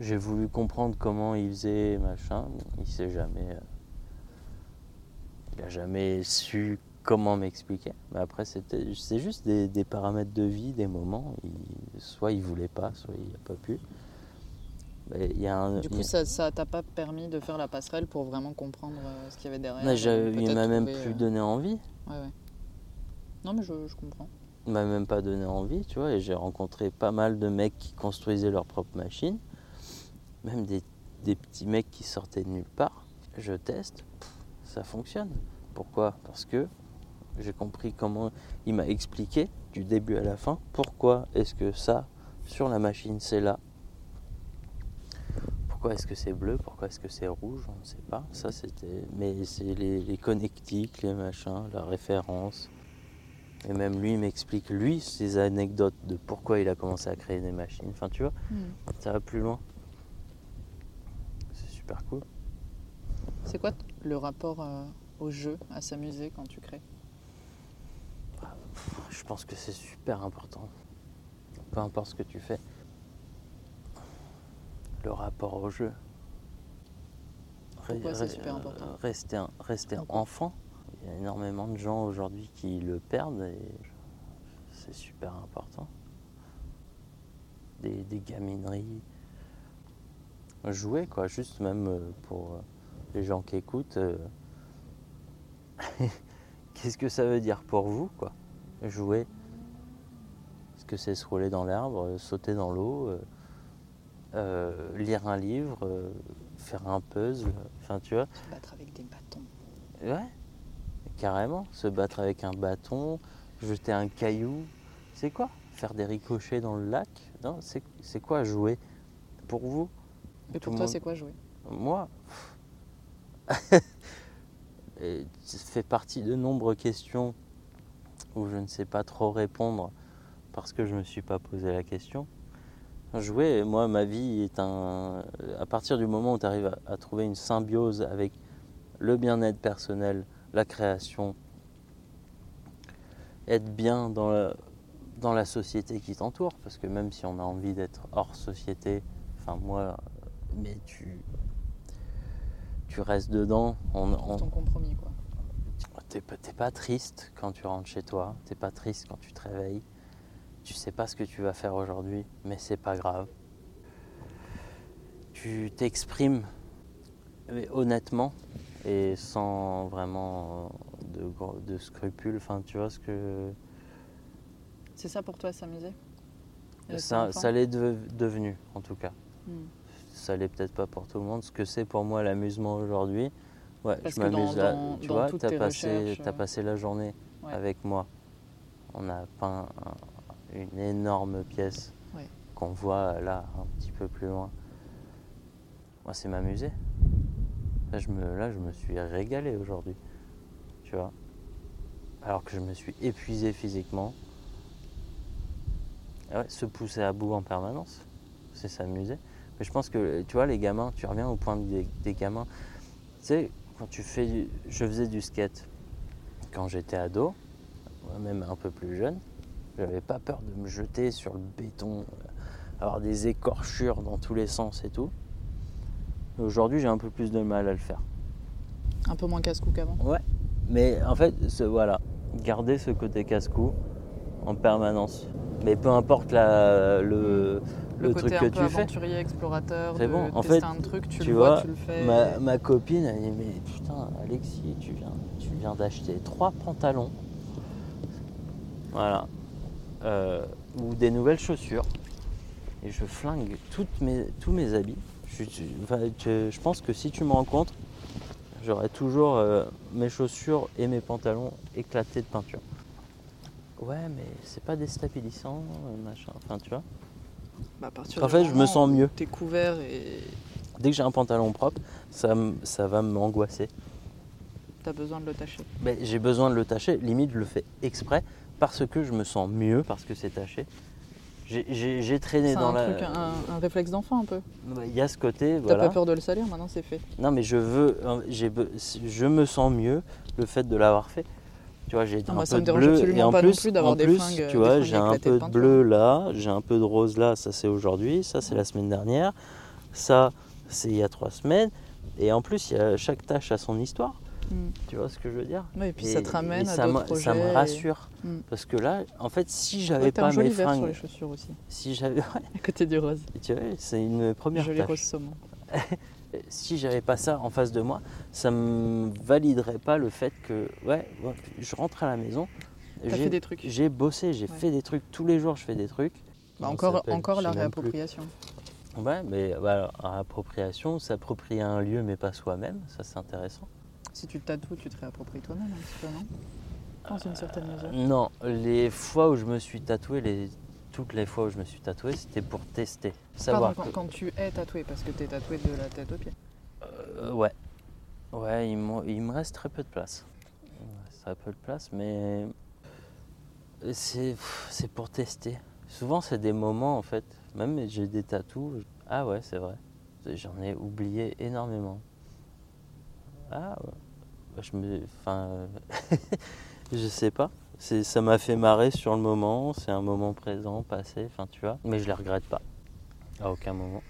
J'ai voulu comprendre comment il faisait, machin. Il s'est jamais. euh, Il a jamais su comment m'expliquer. Mais après, c'était, c'est juste des, des paramètres de vie, des moments. Il- soit il voulait pas, soit il n'a pas pu. Mais il y a un, Du il coup, a- ça ça t'a pas permis de faire la passerelle pour vraiment comprendre euh, ce qu'il y avait derrière euh, il m'a même plus euh, donné envie. Ouais, ouais. Non, mais je, je comprends. Il m'a même pas donné envie, tu vois. Et j'ai rencontré pas mal de mecs qui construisaient leurs propres machines, même des, des petits mecs qui sortaient de nulle part. Je teste, pff, ça fonctionne. Pourquoi? Parce que j'ai compris comment il m'a expliqué du début à la fin pourquoi est-ce que ça sur la machine c'est là. Pourquoi est-ce que c'est bleu? Pourquoi est-ce que c'est rouge? On ne sait pas. Ça c'était. Mais c'est les, les connectiques, les machins, la référence. Et même lui m'explique, lui, ses anecdotes de pourquoi il a commencé à créer des machines. Enfin, tu vois, Hmm. ça va plus loin. C'est super cool. C'est quoi le rapport euh, au jeu, à s'amuser quand tu crées? Je pense que c'est super important. Peu importe ce que tu fais. Le rapport au jeu. Pourquoi c'est Re- super important? euh, Rester, un- rester enfant. Il y a énormément de gens aujourd'hui qui le perdent et c'est super important. Des, des gamineries. Jouer quoi, juste même euh, pour euh, les gens qui écoutent. euh, Qu'est-ce que ça veut dire pour vous quoi? Jouer. Est-ce que c'est se rouler dans l'herbe, sauter dans l'eau, euh, lire un livre, euh, faire un puzzle, enfin tu vois? Se battre avec des bâtons. Ouais, carrément. Se battre avec un bâton, jeter un caillou. C'est quoi? Faire des ricochets dans le lac? Non, c'est quoi jouer Pour vous? Et pour toi, monde- c'est quoi jouer? Moi Ça fait partie de nombreuses questions où je ne sais pas trop répondre parce que je ne me suis pas posé la question. Jouer, moi, ma vie est un. À partir du moment où tu arrives à, à trouver une symbiose avec le bien-être personnel, la création, être bien dans la, dans la société qui t'entoure, parce que même si on a envie d'être hors société, enfin moi, mais tu, tu restes dedans, on, on- Ton compromis, quoi. T'es pas, triste quand tu rentres chez toi, t'es pas triste quand tu te réveilles. Tu sais pas ce que tu vas faire aujourd'hui, mais c'est pas grave. Tu t'exprimes honnêtement et sans vraiment de, de scrupules. Enfin, tu vois ce que. C'est ça pour toi, s'amuser? Ça, ça l'est de- devenu, en tout cas. Hmm. Ça l'est peut-être pas pour tout le monde. Ce que c'est pour moi l'amusement aujourd'hui, ouais, Parce je m'amuse là. dans- Tu dans vois, t'as tes passé, recherches, t'as passé la journée Ouais. avec moi. On a peint un- une énorme pièce Ouais. qu'on voit là un petit peu plus loin. Moi, c'est m'amuser. Là je, me, là, je me suis régalé aujourd'hui. Tu vois Alors que je me suis épuisé physiquement. Ouais, se pousser à bout en permanence, c'est s'amuser. Mais je pense que, tu vois, les gamins, tu reviens au point des, des gamins. Tu sais, quand tu fais. du- Je faisais du skate quand j'étais ado, même un peu plus jeune. J'avais pas peur de me jeter sur le béton, euh, avoir des écorchures dans tous les sens et tout. Aujourd'hui, j'ai un peu plus de mal à le faire. Un peu moins casse-cou qu'avant. Ouais. Mais en fait, ce, voilà, garder ce côté casse-cou en permanence. Mais peu importe la, le, Le, le côté truc un que peu tu fais. aventurier, explorateur, C'est bon, en fait, un truc, tu, tu le vois, vois, tu le fais. Ma, ma copine, elle dit Mais putain, Alexis, tu viens, tu viens d'acheter trois pantalons. Voilà. Euh, ou des nouvelles chaussures. Et je flingue toutes mes, tous mes habits. Je, je- enfin, je- je pense que si tu me rencontres, j'aurai toujours euh, mes chaussures et mes pantalons éclatés de peinture. Ouais, mais c'est pas déstabilisant, euh, machin. Enfin, tu vois. Bah, à partir En fait, je me sens mieux. T'es couvert et Dès que j'ai un pantalon propre, ça, ça va m'angoisser. t'as besoin de le tâcher. Ben, j'ai besoin de le tâcher, limite je le fais exprès parce que je me sens mieux, parce que c'est taché. J'ai- traîné dans un la. truc, un, un réflexe d'enfant un peu. Ben, Il y a ce côté, T'as voilà. pas peur de le salir, maintenant c'est fait. Non mais je veux, euh, je me sens mieux le fait de l'avoir fait. Tu vois, j'ai un moi, peu de dérange bleu absolument et en plus, d'avoir des fringues- tu vois, fringues j'ai un peu de bleu là, j'ai un peu de rose là, ça c'est aujourd'hui, ça c'est la semaine dernière, ça c'est il y a trois semaines, et en plus il chaque tâche a son histoire. Mm. Tu vois ce que je veux dire? Ouais, et puis ça te ramène à d'autres projets. Ça me rassure. Mm. Parce que là, en fait, si j'avais Ouais, pas mes vert sur fringues, les chaussures aussi, si j'avais, ouais, à côté du rose. tu vois, c'est une première Joli tâche. rose saumon. Si j'avais pas ça en face de moi, ça me validerait pas le fait que, ouais, ouais, je rentre à la maison, j'ai- fait des trucs. j'ai bossé, j'ai Ouais. fait des trucs tous les jours, je fais des trucs. Bah, encore la plus. réappropriation. Ouais, mais voilà, appropriation, s'approprier un lieu mais pas soi-même, ça c'est intéressant. Si tu te tatoues, tu te réappropries toi-même un petit peu, non? Dans une certaine mesure. Non, les fois où je me suis tatoué, les... toutes les fois où je me suis tatoué, c'était pour tester, savoir. Pardon, quand, quand tu es tatoué, parce que tu es tatoué de la tête aux pieds. Euh, ouais. Ouais, il, me reste très peu de place. Il me reste très peu de place, mais c'est pour tester. Souvent, c'est des moments, en fait. Même j'ai des tatous. Ah ouais, c'est vrai. J'en ai oublié énormément. Ah ouais. Bah, je me, enfin, je sais pas. C'est, ça m'a fait marrer sur le moment. C'est un moment présent, passé. Enfin, tu vois. Mais je les regrette pas. À aucun moment.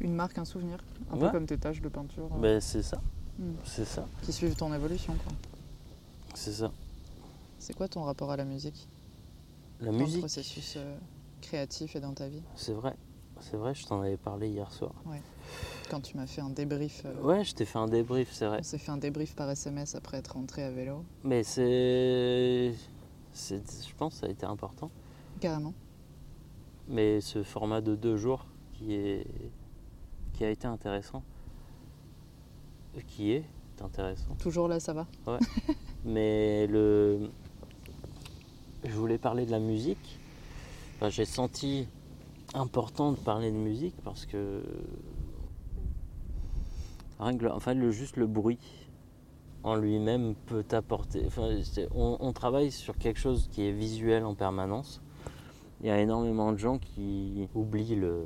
Une marque, un souvenir, un Ouais. peu comme tes tâches de peinture euh, Mais c'est ça. Mm. C'est ça. qui suivent ton évolution. quoi. C'est ça. C'est quoi ton rapport à la musique? La Dans le musique? processus euh, créatif et dans ta vie? C'est vrai. C'est vrai. Je t'en avais parlé hier soir. Quand tu m'as fait un débrief, euh, Ouais, je t'ai fait un débrief, c'est vrai. on s'est fait un débrief par SMS après être rentré à vélo. Mais c'est, je pense, que ça a été important. Carrément. Mais ce format de deux jours qui est, qui a été intéressant, qui est intéressant. Toujours là, ça va Mais le, je voulais parler de la musique. Enfin, j'ai senti important de parler de musique parce que rien que le- enfin, le, juste le bruit en lui-même peut. Enfin, c'est- on, on travaille sur quelque chose qui est visuel en permanence. Il y a énormément de gens qui oublient le,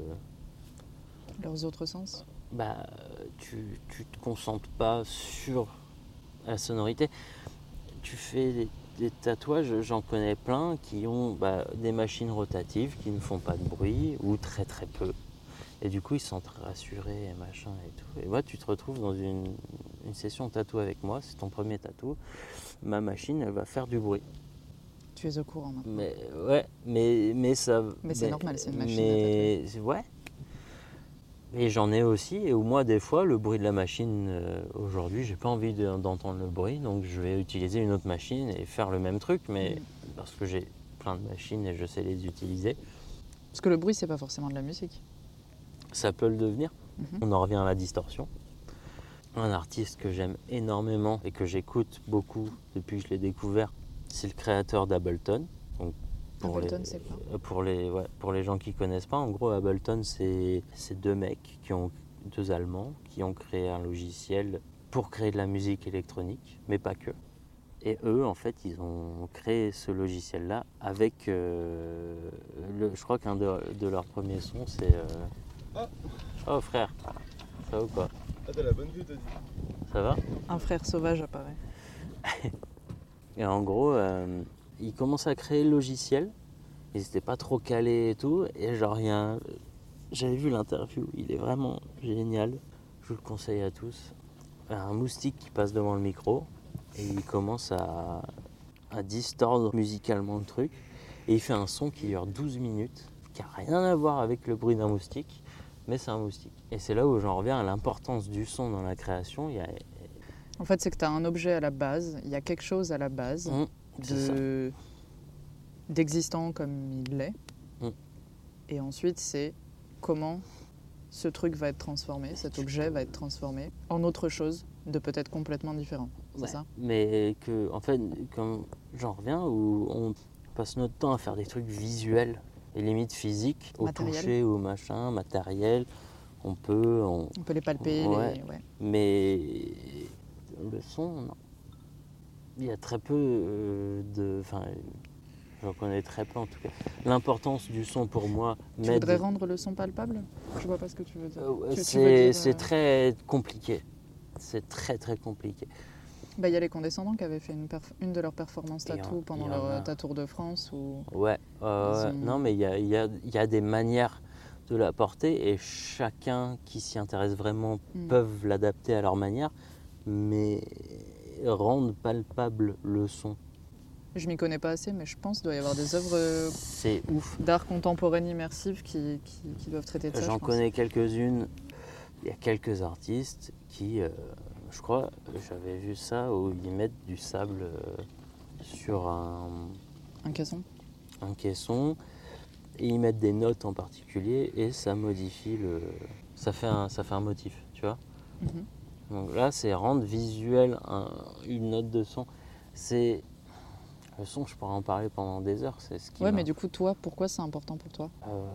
Leurs autres sens bah, tu, tu te concentres pas sur la sonorité. Tu fais des, des tatouages, j'en connais plein qui ont bah, des machines rotatives qui ne font pas de bruit ou très très peu. Et du coup, ils se sentent rassurés et machin et tout. Et moi, tu te retrouves dans une, une session tatou avec moi, c'est ton premier tatou. Ma machine, elle va faire du bruit. Tu es au courant maintenant. Mais ouais, mais, mais ça. Mais c'est normal, c'est une machine à Mais ouais. Et j'en ai aussi, et où moi, des fois, le bruit de la machine, euh, aujourd'hui, j'ai pas envie de- d'entendre le bruit, donc je vais utiliser une autre machine et faire le même truc, mais Mm. parce que j'ai plein de machines et je sais les utiliser, Parce que le bruit, c'est pas forcément de la musique. Ça peut le devenir. Mhm. On en revient à la distorsion. Un artiste que j'aime énormément et que j'écoute beaucoup depuis que je l'ai découvert, c'est le créateur d'Ableton. Donc, Ableton, les, c'est quoi? pour les, ouais, pour les gens qui connaissent pas, en gros, Ableton, c'est c'est deux mecs, qui ont, deux Allemands, qui ont créé un logiciel pour créer de la musique électronique, mais pas que. Et eux, en fait, ils ont créé ce logiciel-là avec, euh, le, je crois qu'un de, de leurs premiers sons, c'est... euh, Ah. Oh frère, ça va ou quoi Ah, t'as la bonne vue, t'as dit. Ça va Un frère sauvage apparaît. Et en gros, euh, ils commencent à créer le logiciel. Ils n'étaient pas trop calés et tout. Et genre, il y a un- j'avais vu l'interview. Il est vraiment génial. Je vous le conseille à tous. Un moustique qui passe devant le micro. Et il commence à, à distordre musicalement le truc. Et il fait un son qui dure 12 minutes. Qui n'a rien à voir avec le bruit d'un moustique. Mais c'est un moustique. Et c'est là où j'en reviens à l'importance du son dans la création. Il y a, En fait, c'est que tu as un objet à la base, il y a quelque chose à la base Mmh, de d'existant comme il l'est. Mm. Et ensuite, c'est comment ce truc va être transformé, cet objet va être transformé en autre chose de peut-être complètement différent. C'est Ouais, ça? Mais que, en fait, j'en reviens, où on passe notre temps à faire des trucs visuels et limite physiques, au Matériel. toucher, au machin, matériel. On peut, on- On peut les palper, Ouais. les- ouais. mais le son, non. Il y a très peu euh, de. Enfin, j'en connais très peu en tout cas. L'importance du son pour moi. Tu voudrais rendre le son palpable? Je vois pas ce que tu veux dire. Euh, c'est euh, très compliqué. C'est très très compliqué. Bah, Il y a les condescendants qui avaient fait une, de leurs performances tatou pendant leur a. euh, Tour de France. Ou... Ouais, euh, ont- non mais il y a, y a- y a des manières de l'apporter et chacun qui s'y intéresse vraiment Mm. peuvent l'adapter à leur manière, mais rendre palpable le son, Je m'y connais pas assez, mais je pense qu'il doit y avoir des œuvres euh, d'art contemporain immersive qui, qui, qui doivent traiter de ça. je J'en connais quelques-unes, il y a quelques artistes qui, euh, je crois, j'avais vu ça où ils mettent du sable euh, sur un, Un caisson. un caisson. Et ils mettent des notes en particulier et ça modifie le ça fait un ça fait un motif tu vois. Mhm. donc là c'est rendre visuel un- une note de son. C'est le son je pourrais en parler pendant des heures c'est ce qui Ouais, m'a- mais du coup, toi, pourquoi c'est important pour toi? Euh,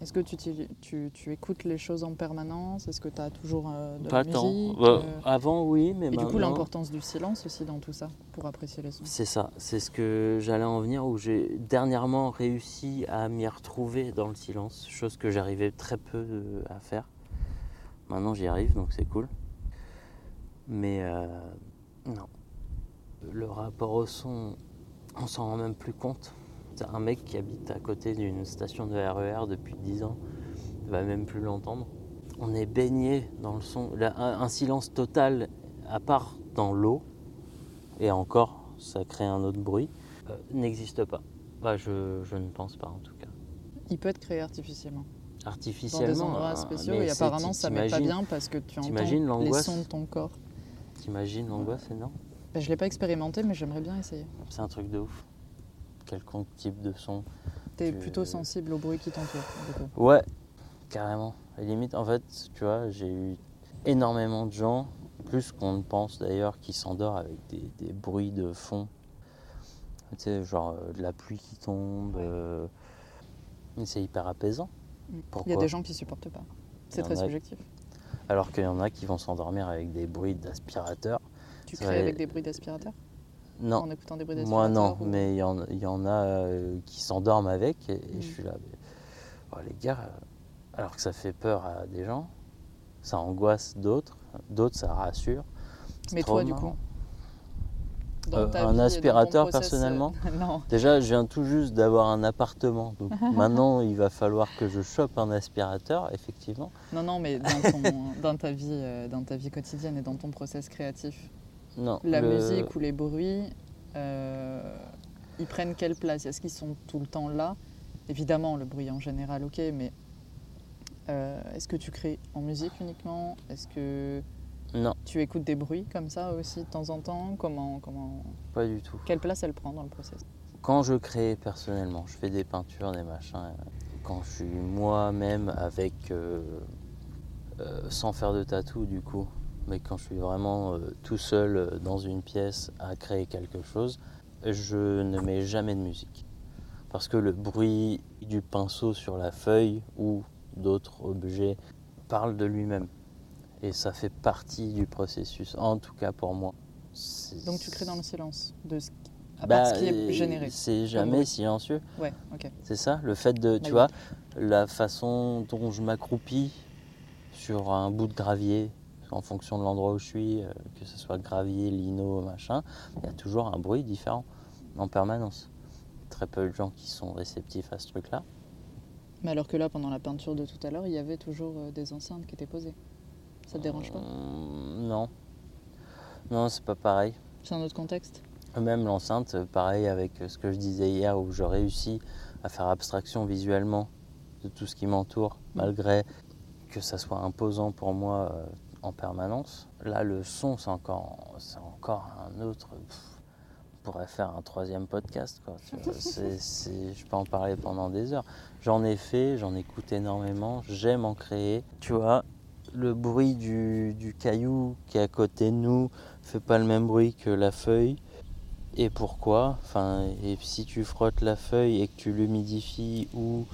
Est-ce que tu, t'y- tu, tu écoutes les choses en permanence? Est-ce que tu as toujours euh, de pas la tant musique Bah, euh, avant oui mais Et du coup, l'importance du silence aussi dans tout ça, pour apprécier les sons. c'est ça c'est ce que j'allais en venir où j'ai dernièrement réussi à m'y retrouver dans le silence chose que j'arrivais très peu euh, à faire maintenant j'y arrive donc c'est cool Mais euh, non. Le rapport au son, on s'en rend même plus compte. Un mec qui habite à côté d'une station de RER depuis 10 ans, va même plus l'entendre. On est baigné dans le son. Un, silence total, à part dans l'eau, et encore, ça crée un autre bruit, euh, n'existe pas. Bah, je, je ne pense pas en tout cas. Il peut être créé artificiellement. Dans Artificiellement. des endroits hein, spéciaux et apparemment ça met pas bien parce que tu entends les sons de ton corps. T'imagines l'angoisse énorme Ben, je l'ai pas expérimenté mais j'aimerais bien essayer. C'est un truc de ouf. Quelconque type de son. T'es Tu- plutôt sensible au bruit qui t'entoure. Ouais, carrément. Et limite, en fait, tu vois, j'ai eu énormément de gens, plus qu'on ne pense d'ailleurs, qui s'endorment avec des, des bruits de fond. Tu sais, genre euh, de la pluie qui tombe. euh, c'est hyper apaisant. Mm. Il y a des gens qui supportent pas. C'est très a- subjectif. Alors qu'il y en a qui vont s'endormir avec des bruits d'aspirateur. Tu crées avec des bruits d'aspirateur Non, En écoutant des bruits d'aspirateur moi non, ou- mais il y en, il y en a euh, qui s'endorment avec et, et Mm. je suis là. mais- oh, les gars, euh, alors que ça fait peur à des gens, ça angoisse d'autres, d'autres ça rassure. Mais toi, du coup Euh, un vie aspirateur, euh, personnellement Non. Déjà, je viens tout juste d'avoir un appartement, donc maintenant il va falloir que je chope un aspirateur, effectivement. Non, non, mais dans, ton- dans ta vie, dans ta vie quotidienne et dans ton process créatif, Non, la le- musique ou les bruits, euh, ils prennent quelle place? Est-ce qu'ils sont tout le temps là? Évidemment, le bruit en général, ok, mais euh, est-ce que tu crées en musique uniquement? Est-ce que Non, tu écoutes des bruits comme ça aussi de temps en temps? Comment, comment, pas du tout. quelle place elle prend dans le process? Quand je crée personnellement, je fais des peintures, des machins. euh, Quand je suis moi-même avec, euh, sans faire de tatou du coup, mais quand je suis vraiment euh, tout seul euh, dans une pièce à créer quelque chose, je ne mets jamais de musique. Parce que le bruit du pinceau sur la feuille ou d'autres objets parle de lui-même. Et ça fait partie du processus, en tout cas pour moi. Donc tu crées dans le silence, de ce, à part Bah, ce qui est euh, généré. C'est jamais silencieux. Ouais, ok. C'est ça, le fait de, tu Magique. vois, la façon dont je m'accroupis sur un bout de gravier, en fonction de l'endroit où je suis, euh, que ce soit gravier, lino, machin, il y a toujours un bruit différent en permanence. Très peu de gens qui sont réceptifs à ce truc-là. Mais alors que là, pendant la peinture de tout à l'heure, il y avait toujours euh, des enceintes qui étaient posées. Ça te dérange pas? Hum, Non. Non, c'est pas pareil. C'est un autre contexte? Même l'enceinte, euh, pareil avec euh, ce que je disais hier, où je réussis à faire abstraction visuellement de tout ce qui m'entoure, malgré que ça soit imposant pour moi euh, en permanence. Là, le son, c'est encore, c'est encore un autre. pff, on pourrait faire un troisième podcast, quoi. tu vois. C'est- c'est- je peux en parler pendant des heures. J'en ai fait, j'en écoute énormément, j'aime en créer. Tu vois, le bruit du, du caillou qui est à côté de nous fait pas le même bruit que la feuille. Et pourquoi? Enfin, Et si tu frottes la feuille et que tu l'humidifies ou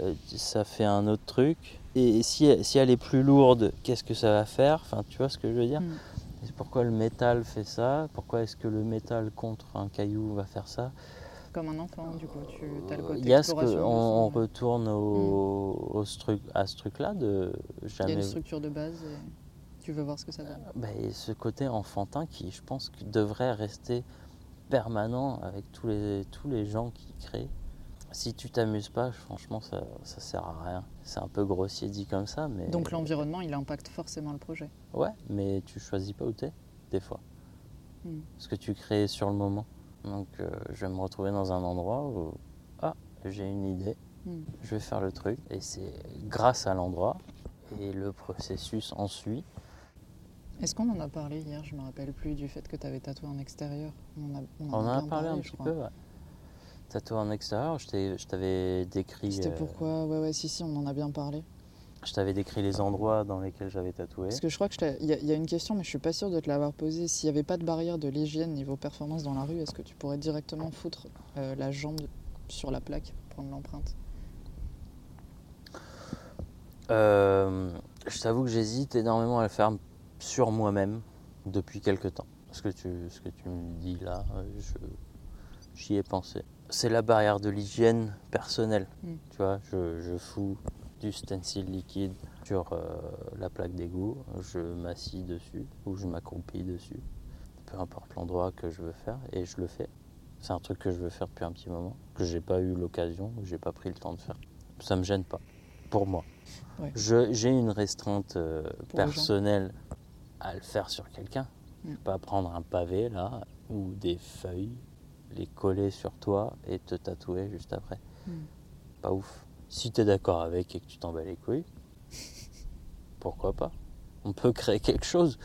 euh, ça fait un autre truc. Et si, si elle est plus lourde, qu'est-ce que ça va faire Enfin, tu vois ce que je veux dire Mm. Pourquoi le métal fait ça Pourquoi est-ce que le métal contre un caillou va faire ça Comme un enfant, du coup, tu as le côté Il y a ce exploration on, retourne au, au stru- à ce truc-là de Il y a jamais une structure de base et tu veux voir ce que ça donne. Bah, ce côté enfantin qui, je pense, devrait rester permanent avec tous les, tous les gens qui créent. Si tu t'amuses pas, franchement, ça, ça sert à rien. C'est un peu grossier dit comme ça, mais. Donc l'environnement, il impacte forcément le projet. Ouais, mais tu choisis pas où t'es, des fois. Hmm. Ce que tu crées sur le moment. Donc, euh, je vais me retrouver dans un endroit où. Ah, j'ai une idée, Hmm. je vais faire le truc. Et c'est grâce à l'endroit et le processus en suit. Est-ce qu'on en a parlé hier? Je me rappelle plus du fait que tu avais tatoué en extérieur. On, en a, On en a bien parlé un petit peu, ouais. Tatouage en extérieur, je t'avais décrit. C'était euh, pourquoi? Ouais, ouais, si, si, on en a bien parlé. Je t'avais décrit les endroits dans lesquels j'avais tatoué. Parce que je crois que je t'ai- il y, y a une question, mais je suis pas sûre de te l'avoir posée. S'il n'y avait pas de barrière de l'hygiène niveau performance dans la rue, est-ce que tu pourrais directement foutre euh, la jambe sur la plaque pour prendre l'empreinte? Euh, je t'avoue que j'hésite énormément à le faire sur moi-même depuis quelque temps. Ce que tu, ce que tu me dis là, j'y ai pensé. C'est la barrière de l'hygiène personnelle. Mm. Tu vois, je, je fous du stencil liquide sur euh, la plaque d'égout, je m'assis dessus ou je m'accroupis dessus, peu importe l'endroit que je veux faire, et je le fais. C'est un truc que je veux faire depuis un petit moment, que j'ai pas eu l'occasion, que j'ai pas pris le temps de faire. Ça me gêne pas, pour moi. Ouais. J'ai une restreinte euh, personnelle à le faire sur quelqu'un. Mm. Je peux pas prendre un pavé là ou des feuilles, les coller sur toi et te tatouer juste après. Mm. Pas ouf. Si tu es d'accord avec et que tu t'en bats les couilles, pourquoi pas? On peut créer quelque chose.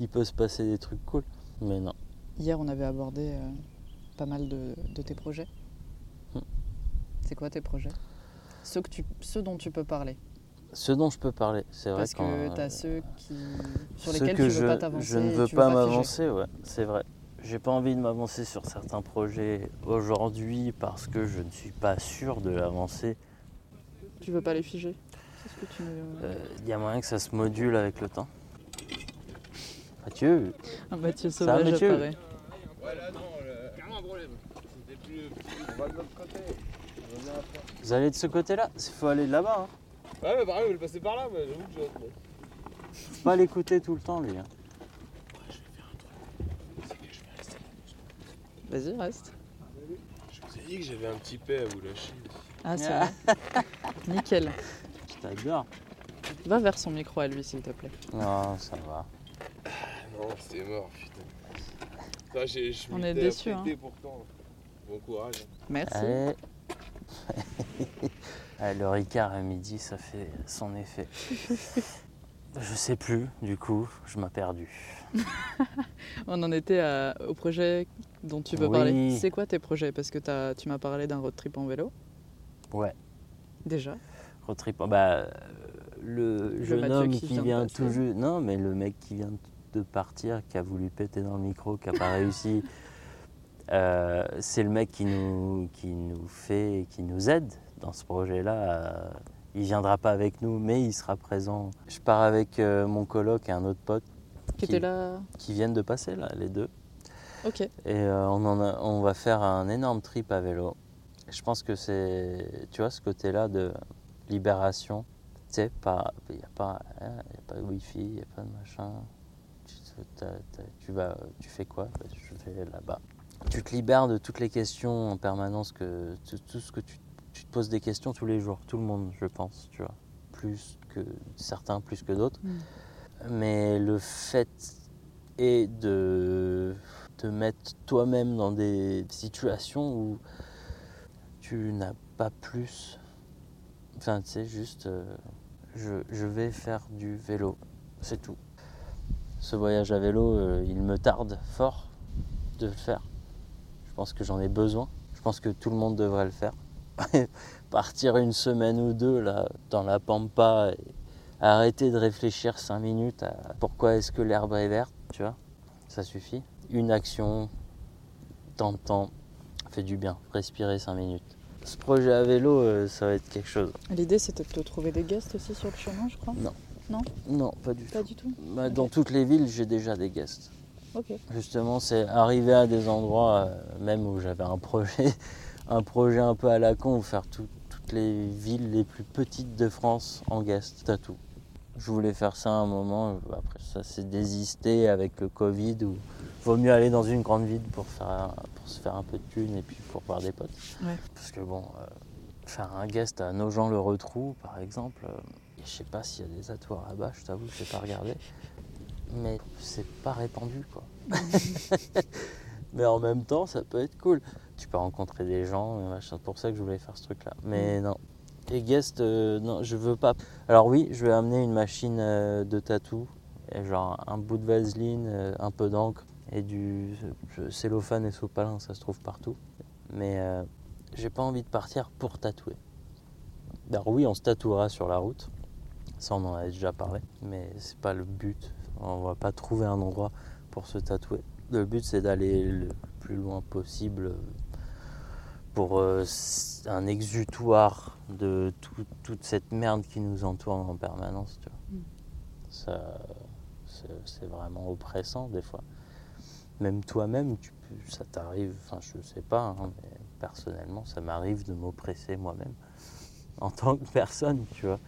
Il peut se passer des trucs cool. Mais non. Hier, on avait abordé euh, pas mal de, de tes projets. Hmm. C'est quoi tes projets? Ceux, que tu, ceux dont tu peux parler. Ce dont je peux parler, c'est vrai Parce que tu as ceux qui, sur lesquels que tu je, veux pas t'avancer. je ne veux pas m'avancer, ouais, c'est vrai. J'ai pas envie de m'avancer sur certains projets aujourd'hui parce que je ne suis pas sûr de l'avancer. Tu veux pas les figer? C'est ce que tu me- Euh, Il y a moyen que ça se module avec le temps. Mathieu, Un Mathieu Ça, Sauvage Mathieu? apparaît. Ouais, là, non, le- un problème. C'était plus. On va de l'autre côté. On revient après. vous allez de ce côté-là? Il faut aller là-bas. Hein. Ouais, mais pareil, on est passé par là, mais j'avoue que. Faut pas l'écouter tout le temps, lui. hein. Vas-y, reste. Je vous ai dit que j'avais un petit paix à vous lâcher. Ah, c'est vrai. Nickel. Je t'adore. Va vers son micro à lui, s'il te plaît. Non, ça va. Ah non, c'était mort, putain. Ça, j'ai- je On est déçus, hein. pourtant. Bon courage. Merci. Allez. Allez, le Ricard à midi, ça fait son effet. Je sais plus, du coup, je m'ai perdu. On en était à- au projet dont tu veux Oui. parler. C'est quoi tes projets? Parce que tu m'as parlé d'un road trip en vélo, Ouais, déjà. road trip. Bah, euh, le jeune Mathieu homme qui qui, vient vient passer. tout juste. Non, mais le mec qui vient de partir, qui a voulu péter dans le micro, qui n'a pas réussi. euh, c'est le mec qui nous, qui nous fait, qui nous aide dans ce projet-là. euh, il viendra pas avec nous, mais il sera présent. Je pars avec euh, mon coloc et un autre pote Qui était là? qui viennent de passer là, les deux. Et euh, on, en a- on va faire un énorme trip à vélo. Je pense que c'est, tu vois, ce côté-là de libération. Tu sais, il n'y a, pas- hein, y a pas de wifi, il n'y a pas de machin. Tu, vas, tu fais quoi? Bah, Je vais là-bas. Tu te libères de toutes les questions en permanence, que, tout, ce que tu, tu te poses des questions tous les jours, tout le monde, je pense, tu vois. Plus que certains, plus que d'autres. Mm. Mais le fait est de te mettre toi-même dans des situations où tu n'as pas plus. Enfin, tu sais, juste, euh, je, vais faire du vélo, c'est tout. Ce voyage à vélo, euh, il me tarde fort de le faire. Je pense que j'en ai besoin. Je pense que tout le monde devrait le faire. Partir une semaine ou deux là, dans la pampa et arrêter de réfléchir cinq minutes à pourquoi est-ce que l'herbe est verte, tu vois, ça suffit. Une action, tant de temps, fait du bien. Respirer cinq minutes. Ce projet à vélo, euh, ça va être quelque chose. L'idée, c'était de te trouver des guests aussi sur le chemin, je crois. Non, pas du Pas tout. du tout? Bah, Dans toutes les villes, j'ai déjà des guests. Ok. Justement, c'est arriver à des endroits, euh, même où j'avais un projet, un projet un peu à la con, où faire tout- toutes les villes les plus petites de France en guest tattoo. Je voulais faire ça à un moment, euh, après ça s'est désisté avec le Covid, où vaut mieux aller dans une grande ville pour, faire, pour se faire un peu de thunes et puis pour voir des potes. Ouais. Parce que bon, euh, faire un guest à Nogent-le-Retrou, par exemple, euh, je sais pas s'il y a des tatoueurs là-bas, je t'avoue, je n'ai pas regardé. Mais c'est pas répandu, quoi. mais en même temps, ça peut être cool. Tu peux rencontrer des gens, c'est pour ça que je voulais faire ce truc-là. Mais non. Les guests, euh, non, je veux pas. Alors oui, je vais amener une machine euh, de tatou, et genre un bout de vaseline, euh, un peu d'encre et du cellophane et sopalin, ça se trouve partout. Mais j'ai pas envie de partir pour tatouer. Alors oui, on se tatouera sur la route. Ça, on en a déjà parlé. Mais c'est pas le but. On va pas trouver un endroit pour se tatouer. Le but, c'est d'aller le plus loin possible pour euh, un exutoire de tout- toute cette merde qui nous entoure en permanence. Tu vois. Mm. Ça, c'est vraiment oppressant des fois. Même toi-même, ça t'arrive, enfin je sais pas, hein, mais personnellement, ça m'arrive de m'oppresser moi-même en tant que personne, tu vois.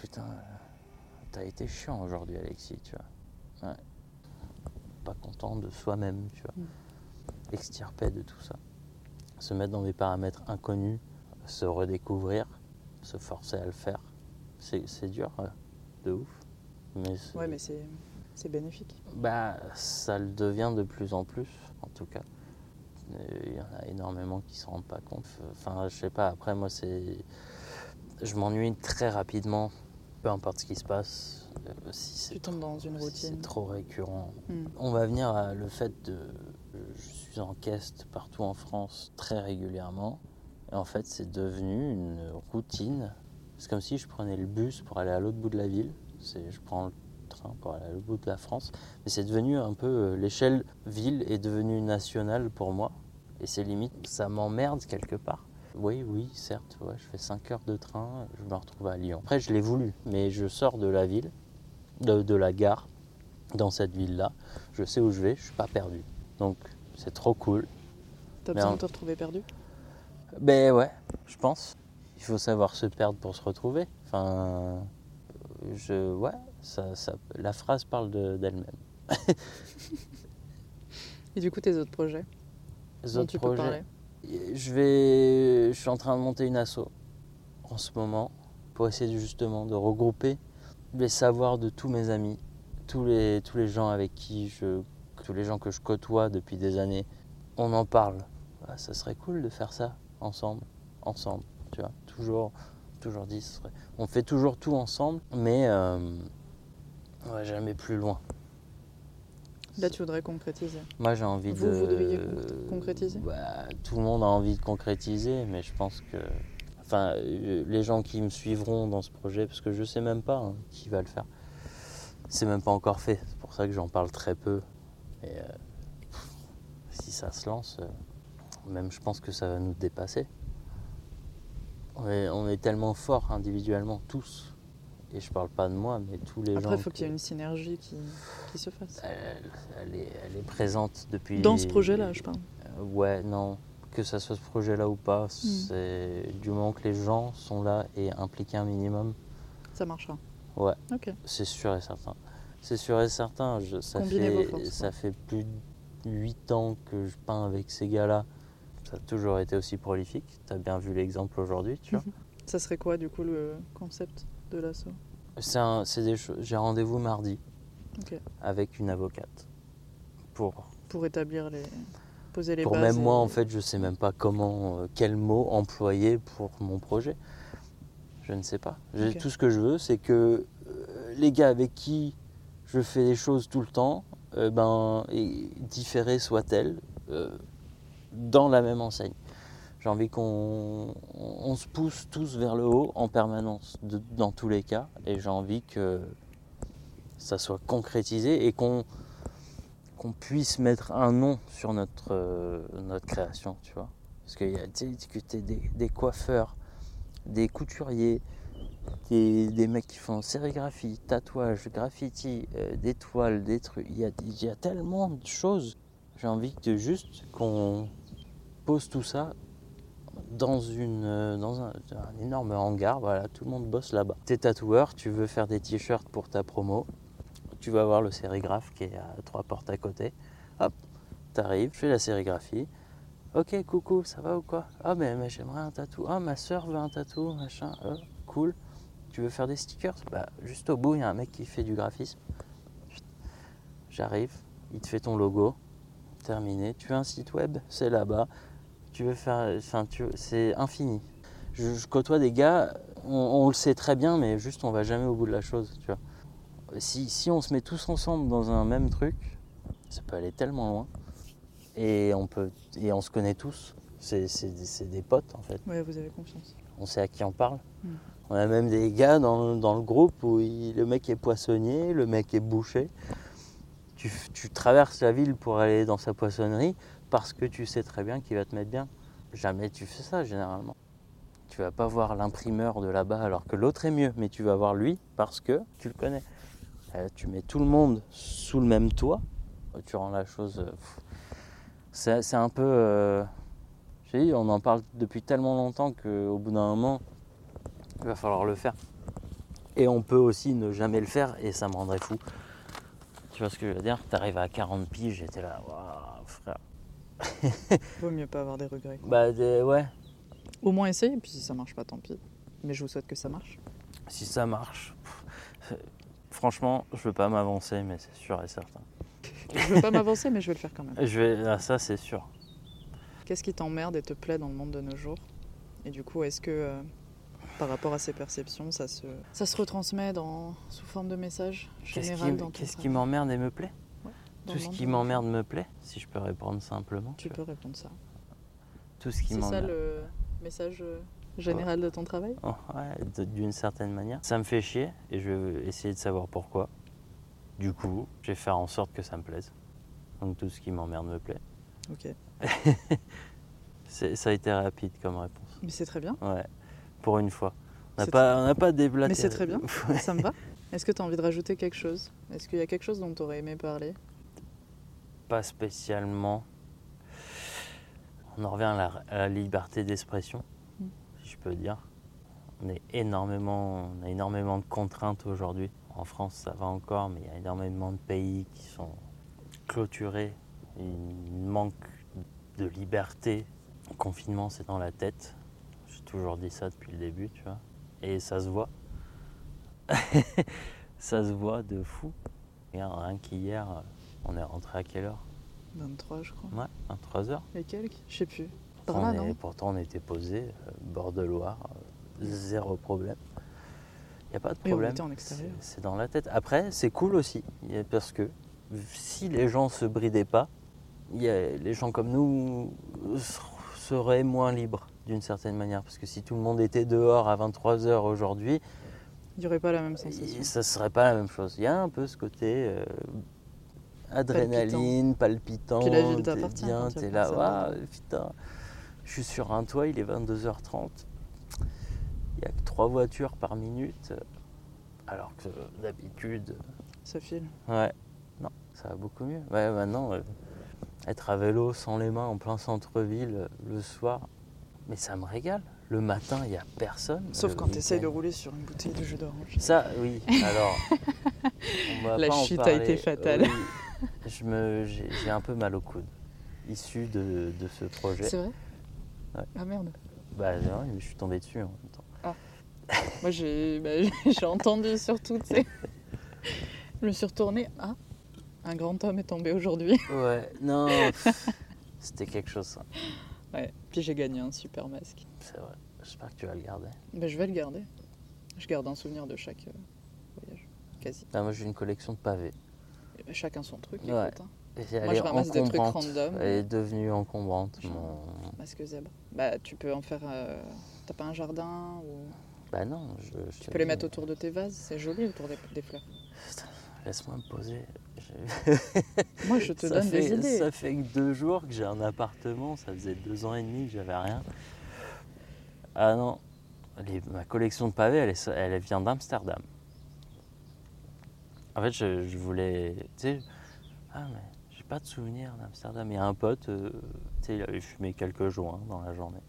Putain, t'as été chiant aujourd'hui, Alexis, tu vois. Ouais. Pas content de soi-même, tu vois. Mm. Extirper de tout ça. Se mettre dans des paramètres inconnus, se redécouvrir, se forcer à le faire. C'est dur, euh, de ouf. Mais Ouais, mais c'est c'est bénéfique. bah, ça le devient de plus en plus, en tout cas. Euh, Il y en a énormément qui s'en rendent pas compte. Enfin, je sais pas, après, moi, c'est. Je m'ennuie très rapidement, peu importe ce qui se passe. euh, si c'est Tu tombes dans une si routine. c'est trop récurrent. Hmm. On va venir à le fait de. En caisse partout en France très régulièrement. Et en fait, c'est devenu une routine. C'est comme si je prenais le bus pour aller à l'autre bout de la ville. Je prends le train pour aller à l'autre bout de la France. Mais c'est devenu un peu. euh, L'échelle ville est devenue nationale pour moi. Et c'est limite, ça m'emmerde quelque part. Oui, oui, certes, je fais 5 heures de train, je me retrouve à Lyon. Après, je l'ai voulu, mais je sors de la ville, de, de la gare, dans cette ville-là. Je sais où je vais, je suis pas perdu. Donc, c'est trop cool. T'as besoin de te retrouver perdu Ben ouais, je pense. Il faut savoir se perdre pour se retrouver. Enfin, je, ouais, ça, ça, la phrase parle de- d'elle-même. Et du coup, tes autres projets Les autres tu projets, je vais, je suis en train de monter une asso en ce moment pour essayer justement de regrouper les savoirs de tous mes amis, tous les, tous les gens avec qui je, tous les gens que je côtoie depuis des années. On en parle. Ah, ça serait cool de faire ça ensemble, ensemble, tu vois. Toujours, toujours dit, serait- on fait toujours tout ensemble, mais euh, on va jamais plus loin. Là, tu voudrais concrétiser. Moi, j'ai envie Vous de. voudriez con- concrétiser? Bah, Tout le monde a envie de concrétiser, mais je pense que. Enfin, euh, les gens qui me suivront dans ce projet, parce que je sais même pas hein, qui va le faire. C'est même pas encore fait. C'est pour ça que j'en parle très peu. Et euh, si ça se lance, euh, même je pense que ça va nous dépasser. On est, on est tellement forts individuellement, tous. Et je parle pas de moi, mais tous les gens. Après, il faut qu'il y ait une synergie qui, qui se fasse. elle, elle est, elle est présente depuis. Dans ce projet-là, je parle. Euh, Ouais, non. Que ça soit ce projet-là ou pas, c'est du moment que les gens sont là et impliqués un minimum, Ça marchera. ouais, Ok. c'est sûr et certain. C'est sûr et certain. Je, ça, Combinez fait, forces, ça ouais. fait plus de 8 ans que je peins avec ces gars-là. Ça a toujours été aussi prolifique. Tu as bien vu l'exemple aujourd'hui, tu vois. Ça serait quoi, du coup, le concept de l'assaut? J'ai rendez-vous mardi avec une avocate pour Pour établir les. poser les pour bases. même moi, et- en fait, je sais même pas comment, euh, quel mot employer pour mon projet. Je ne sais pas. Tout ce que je veux, c'est que euh, les gars avec qui je fais les choses tout le temps, euh, ben, et différées soient-elles, euh, dans la même enseigne. J'ai envie qu'on on se pousse tous vers le haut en permanence, dans tous les cas, et j'ai envie que ça soit concrétisé et qu'on puisse mettre un nom sur notre, euh, notre création, tu vois. Parce qu'il y a des coiffeurs, des couturiers, des, mecs qui font sérigraphie, tatouage, graffiti, euh, des toiles, des trucs. Il y a, tellement de choses. J'ai envie de juste qu'on pose tout ça dans, une, euh, dans un, un énorme hangar. Voilà, tout le monde bosse là-bas. T'es tatoueur, tu veux faire des t-shirts pour ta promo. Tu vas voir le sérigraphe qui est à trois portes à côté. Hop, t'arrives, fais la sérigraphie. Ok, coucou, ça va ou quoi? Ah, mais, mais j'aimerais un tatou. Ah, ma soeur veut un tatou, machin. Euh, cool. Tu veux faire des stickers? Bah, juste au bout, il y a un mec qui fait du graphisme. J'arrive, il te fait ton logo. Terminé. Tu as un site web C'est là-bas. Tu veux faire. Enfin, tu... c'est infini. Je, je côtoie des gars, on, on le sait très bien, mais juste on va jamais au bout de la chose, tu vois. Si, si on se met tous ensemble dans un même truc, ça peut aller tellement loin. Et on, peut, et on se connaît tous. C'est des- potes en fait. Ouais, vous avez confiance. On sait à qui on parle. Mm. On a même des gars dans, le groupe où le mec est poissonnier, le mec est boucher. Tu, traverses la ville pour aller dans sa poissonnerie parce que tu sais très bien qu'il va te mettre bien. Jamais tu fais ça généralement. Tu vas pas voir l'imprimeur de là-bas alors que l'autre est mieux, mais tu vas voir lui parce que tu le connais. Euh, tu mets tout le monde sous le même toit, tu rends la chose. euh, c'est un peu. euh, on en parle depuis tellement longtemps qu'au bout d'un moment, il va falloir le faire. Et on peut aussi ne jamais le faire et ça me rendrait fou. Tu vois ce que je veux dire? T'arrives à 40 piges, j'étais là, waouh, frère. Vaut mieux pas avoir des regrets. quoi. Bah des- ouais, Au moins essayer, puis si ça marche pas, tant pis. Mais je vous souhaite que ça marche. si ça marche. pff, Franchement, je veux pas m'avancer, mais c'est sûr et certain. Je veux pas m'avancer, mais je vais le faire quand même. Je vais, ah, ça c'est sûr. Qu'est-ce qui t'emmerde et te plaît dans le monde de nos jours? Et du coup, est-ce que euh, par rapport à ces perceptions, ça se, ça se retransmet dans, sous forme de message Qu'est-ce général qui, qu'est-ce qui m'emmerde et me plaît Tout ce qui m'emmerde me plaît, si je peux répondre simplement. Tu peux répondre ça. Tout ce qui C'est ça m'emmerde. le message euh, général de ton travail? Oh, ouais, d'une certaine manière. Ça me fait chier et je vais essayer de savoir pourquoi. Du coup, je vais faire en sorte que ça me plaise. Donc tout ce qui m'emmerde me plaît. Ok. C'est- ça a été rapide comme réponse. Mais c'est très bien, Ouais, pour une fois. On n'a pas, pas déblatéré. Mais c'est très bien. ça me va. Est-ce que tu as envie de rajouter quelque chose? Est-ce qu'il y a quelque chose dont tu aurais aimé parler? Pas spécialement. On en revient à la, à la liberté d'expression, Mm. si je peux dire. On, est énormément, on a énormément de contraintes aujourd'hui. En France, ça va encore, mais il y a énormément de pays qui sont clôturés. Il manque de liberté. Le confinement, c'est dans la tête. Toujours dit ça depuis le début, tu vois. Et ça se voit. ça se voit de fou. Regarde, rien qu'hier, on est rentré à quelle heure? 23, je crois. Ouais, 23 heures. Et quelques Je sais plus. Par On là, est- non pourtant, on était posé, euh, bord de Loire, euh, zéro problème. Il n'y a pas de problème. C'est- dans la tête. Après, c'est cool aussi, parce que si les gens se bridaient pas, il y a- les gens comme nous ser- seraient moins libres d'une certaine manière. Parce que si tout le monde était dehors à 23h aujourd'hui, Il n'y aurait pas la même sensation. ça serait pas la même chose. Il y a un peu ce côté euh, adrénaline, palpitant. Puis la ville t'es t'appartient bien, quand il y a t'es là, putain, je suis sur un toit, il est 22h30. Il y a que trois voitures par minute. Alors que d'habitude, Ça file. ouais, non, ça va beaucoup mieux. Ouais, maintenant, euh, être à vélo sans les mains en plein centre-ville euh, le soir, mais ça me régale. Le matin, il n'y a personne. Sauf Le quand tu essayes de rouler sur une bouteille de jus d'orange. ça, oui. Alors, on va La pas en chute a été fatale. Oui. je me, j'ai, j'ai un peu mal au coude, issu de, de ce projet. C'est vrai? Ouais. Ah merde. Bah, non, mais je suis tombé dessus en même temps. Moi j'ai bah, j'ai entendu surtout, tu sais. Je me suis retournée. Ah, un grand homme est tombé aujourd'hui. Ouais, non, c'était quelque chose, ça. Ouais. Puis j'ai gagné un super masque. C'est vrai. J'espère que tu vas le garder. Bah, je vais le garder. Je garde un souvenir de chaque euh, voyage. Quasi. Ah, moi, j'ai une collection de pavés. Et bah, chacun son truc, Ouais. écoute. hein. Et Moi, je ramasse des trucs random. Elle est devenue encombrante. Mon- Masque zèbre. Bah, tu peux en faire. euh, T'as pas un jardin ou... Bah non, je, je Tu peux les mettre autour de tes vases, c'est joli autour des, des fleurs. Putain, Laisse-moi me poser. Moi, je te ça donne fait, des idées. Ça fait que deux jours que j'ai un appartement, ça faisait deux ans et demi que j'avais rien. Ah non, les- ma collection de pavés, elle, est- elle vient d'Amsterdam. En fait, je, je voulais. Tu sais, ah, mais j'ai pas de souvenir d'Amsterdam. Il y a un pote, euh, tu sais, il avait fumé quelques joints dans la journée.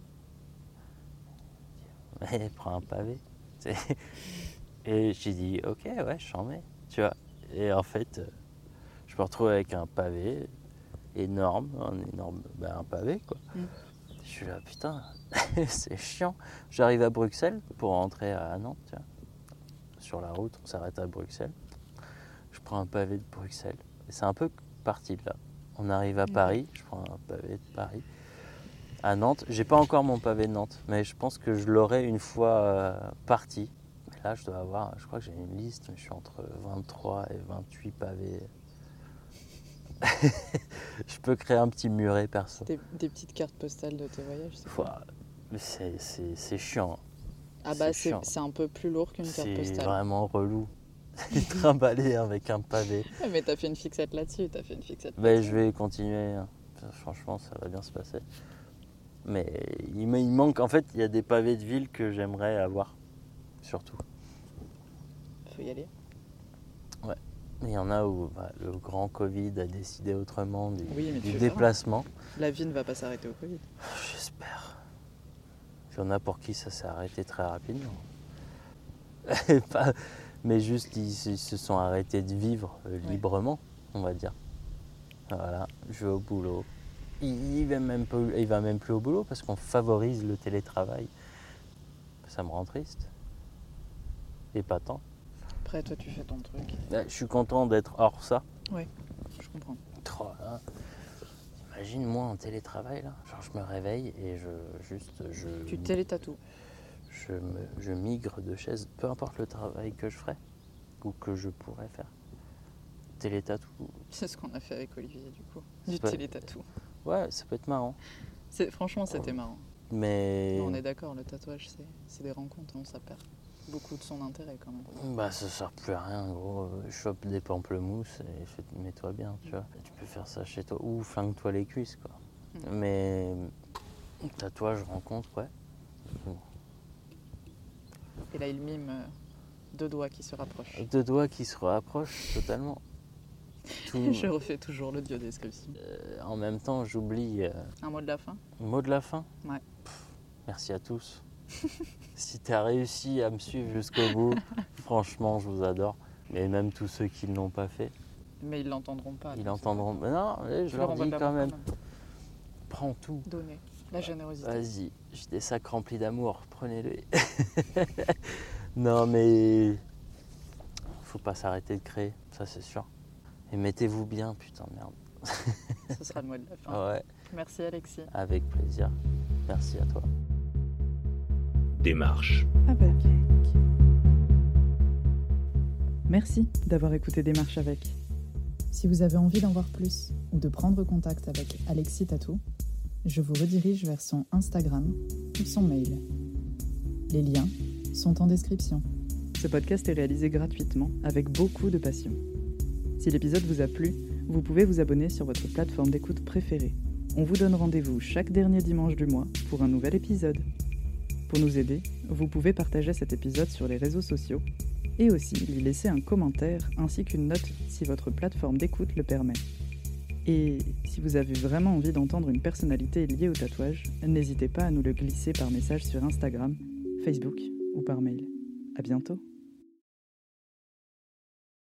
Mais prends un pavé. Et j'ai dit, ok, ouais, je t'en mets. Tu vois. Et en fait, euh, me retrouve avec un pavé énorme, un énorme, ben, un pavé quoi. Mm. Je suis là, putain, c'est chiant. J'arrive à Bruxelles pour rentrer à Nantes, tu vois. Sur la route, on s'arrête à Bruxelles. Je prends un pavé de Bruxelles. Et c'est un peu parti de là. On arrive à Ok. Paris, je prends un pavé de Paris. À Nantes, j'ai pas encore mon pavé de Nantes, mais je pense que je l'aurai une fois euh, parti. Et là, je dois avoir, je crois que j'ai une liste, mais je suis entre 23 et 28 pavés. je peux créer un petit muret perso. Des, des petites cartes postales de tes voyages. c'est C'est c'est- c'est chiant. Ah bah c'est c'est c'est un peu plus lourd qu'une carte C'est postale. vraiment relou. Trimballer avec un pavé. Mais t'as fait une fixette là-dessus, t'as fait une fixette. Ben, je vais continuer. hein. Franchement, ça va bien se passer. Mais il, me- il manque, en fait, il y a des pavés de ville que j'aimerais avoir, surtout. Faut y aller. Il y en a où bah, le grand Covid a décidé autrement du, Oui, mais du tu verras. déplacement. La vie ne va pas s'arrêter au Covid. J'espère. Il y en a pour qui ça s'est arrêté très rapidement. Mais juste, ils, se- sont arrêtés de vivre euh, Ouais. librement, on va dire. Voilà, je vais au boulot. Il, il va même il va même plus au boulot parce qu'on favorise le télétravail. Ça me rend triste. Et pas tant. Après, toi, tu fais ton truc. Là, Je suis content d'être hors ça. Je comprends. Oh là. Imagine moi en télétravail là, genre je me réveille et je juste je Tu télétatoues. je, me- je migre de chaise, peu importe le travail que je ferai ou que je pourrais faire. Télétatou, C'est ce qu'on a fait avec Olivier, du coup. Du pas- télétatou. ouais, ça peut être marrant. Franchement, c'était marrant. Mais On est d'accord, le tatouage, c'est- des rencontres, on ça perd beaucoup de son intérêt quand même. bah ça sert plus à rien gros. Euh, Chope des pamplemousses et mets-toi bien, tu vois. Tu peux faire ça chez toi ou flingue-toi les cuisses quoi. Mm. Mais tatouage rencontre ouais. Et là, il mime euh, deux doigts qui se rapprochent. Deux doigts qui se rapprochent totalement. Tout- Je refais toujours l'audio description. Euh, en même temps, j'oublie euh, Un mot de la fin? mot de la fin? Ouais. Pff, merci à tous. si tu as réussi à me suivre jusqu'au bout, franchement, je vous adore. Mais même tous ceux qui ne l'ont pas fait, Mais ils l'entendront pas. ils donc entendront. Mais non, je leur va dis quand même, prends tout. Donner. La générosité. Vas-y, j'ai des sacs remplis d'amour, prenez-les. non, mais faut pas s'arrêter de créer, ça c'est sûr. Et mettez-vous bien, putain de merde. Ce sera le mot de la fin. Ouais, Merci Alexis. avec plaisir. Merci à toi. Démarche. Avec. Merci d'avoir écouté Démarche avec. Si vous avez envie d'en voir plus ou de prendre contact avec Alexis Tatou, je vous redirige vers son Instagram ou son mail. Les liens sont en description. Ce podcast est réalisé gratuitement avec beaucoup de passion. Si l'épisode vous a plu, vous pouvez vous abonner sur votre plateforme d'écoute préférée. On vous donne rendez-vous chaque dernier dimanche du mois pour un nouvel épisode. Pour nous aider, vous pouvez partager cet épisode sur les réseaux sociaux et aussi lui laisser un commentaire ainsi qu'une note si votre plateforme d'écoute le permet. Et si vous avez vraiment envie d'entendre une personnalité liée au tatouage, n'hésitez pas à nous le glisser par message sur Instagram, Facebook ou par mail. À bientôt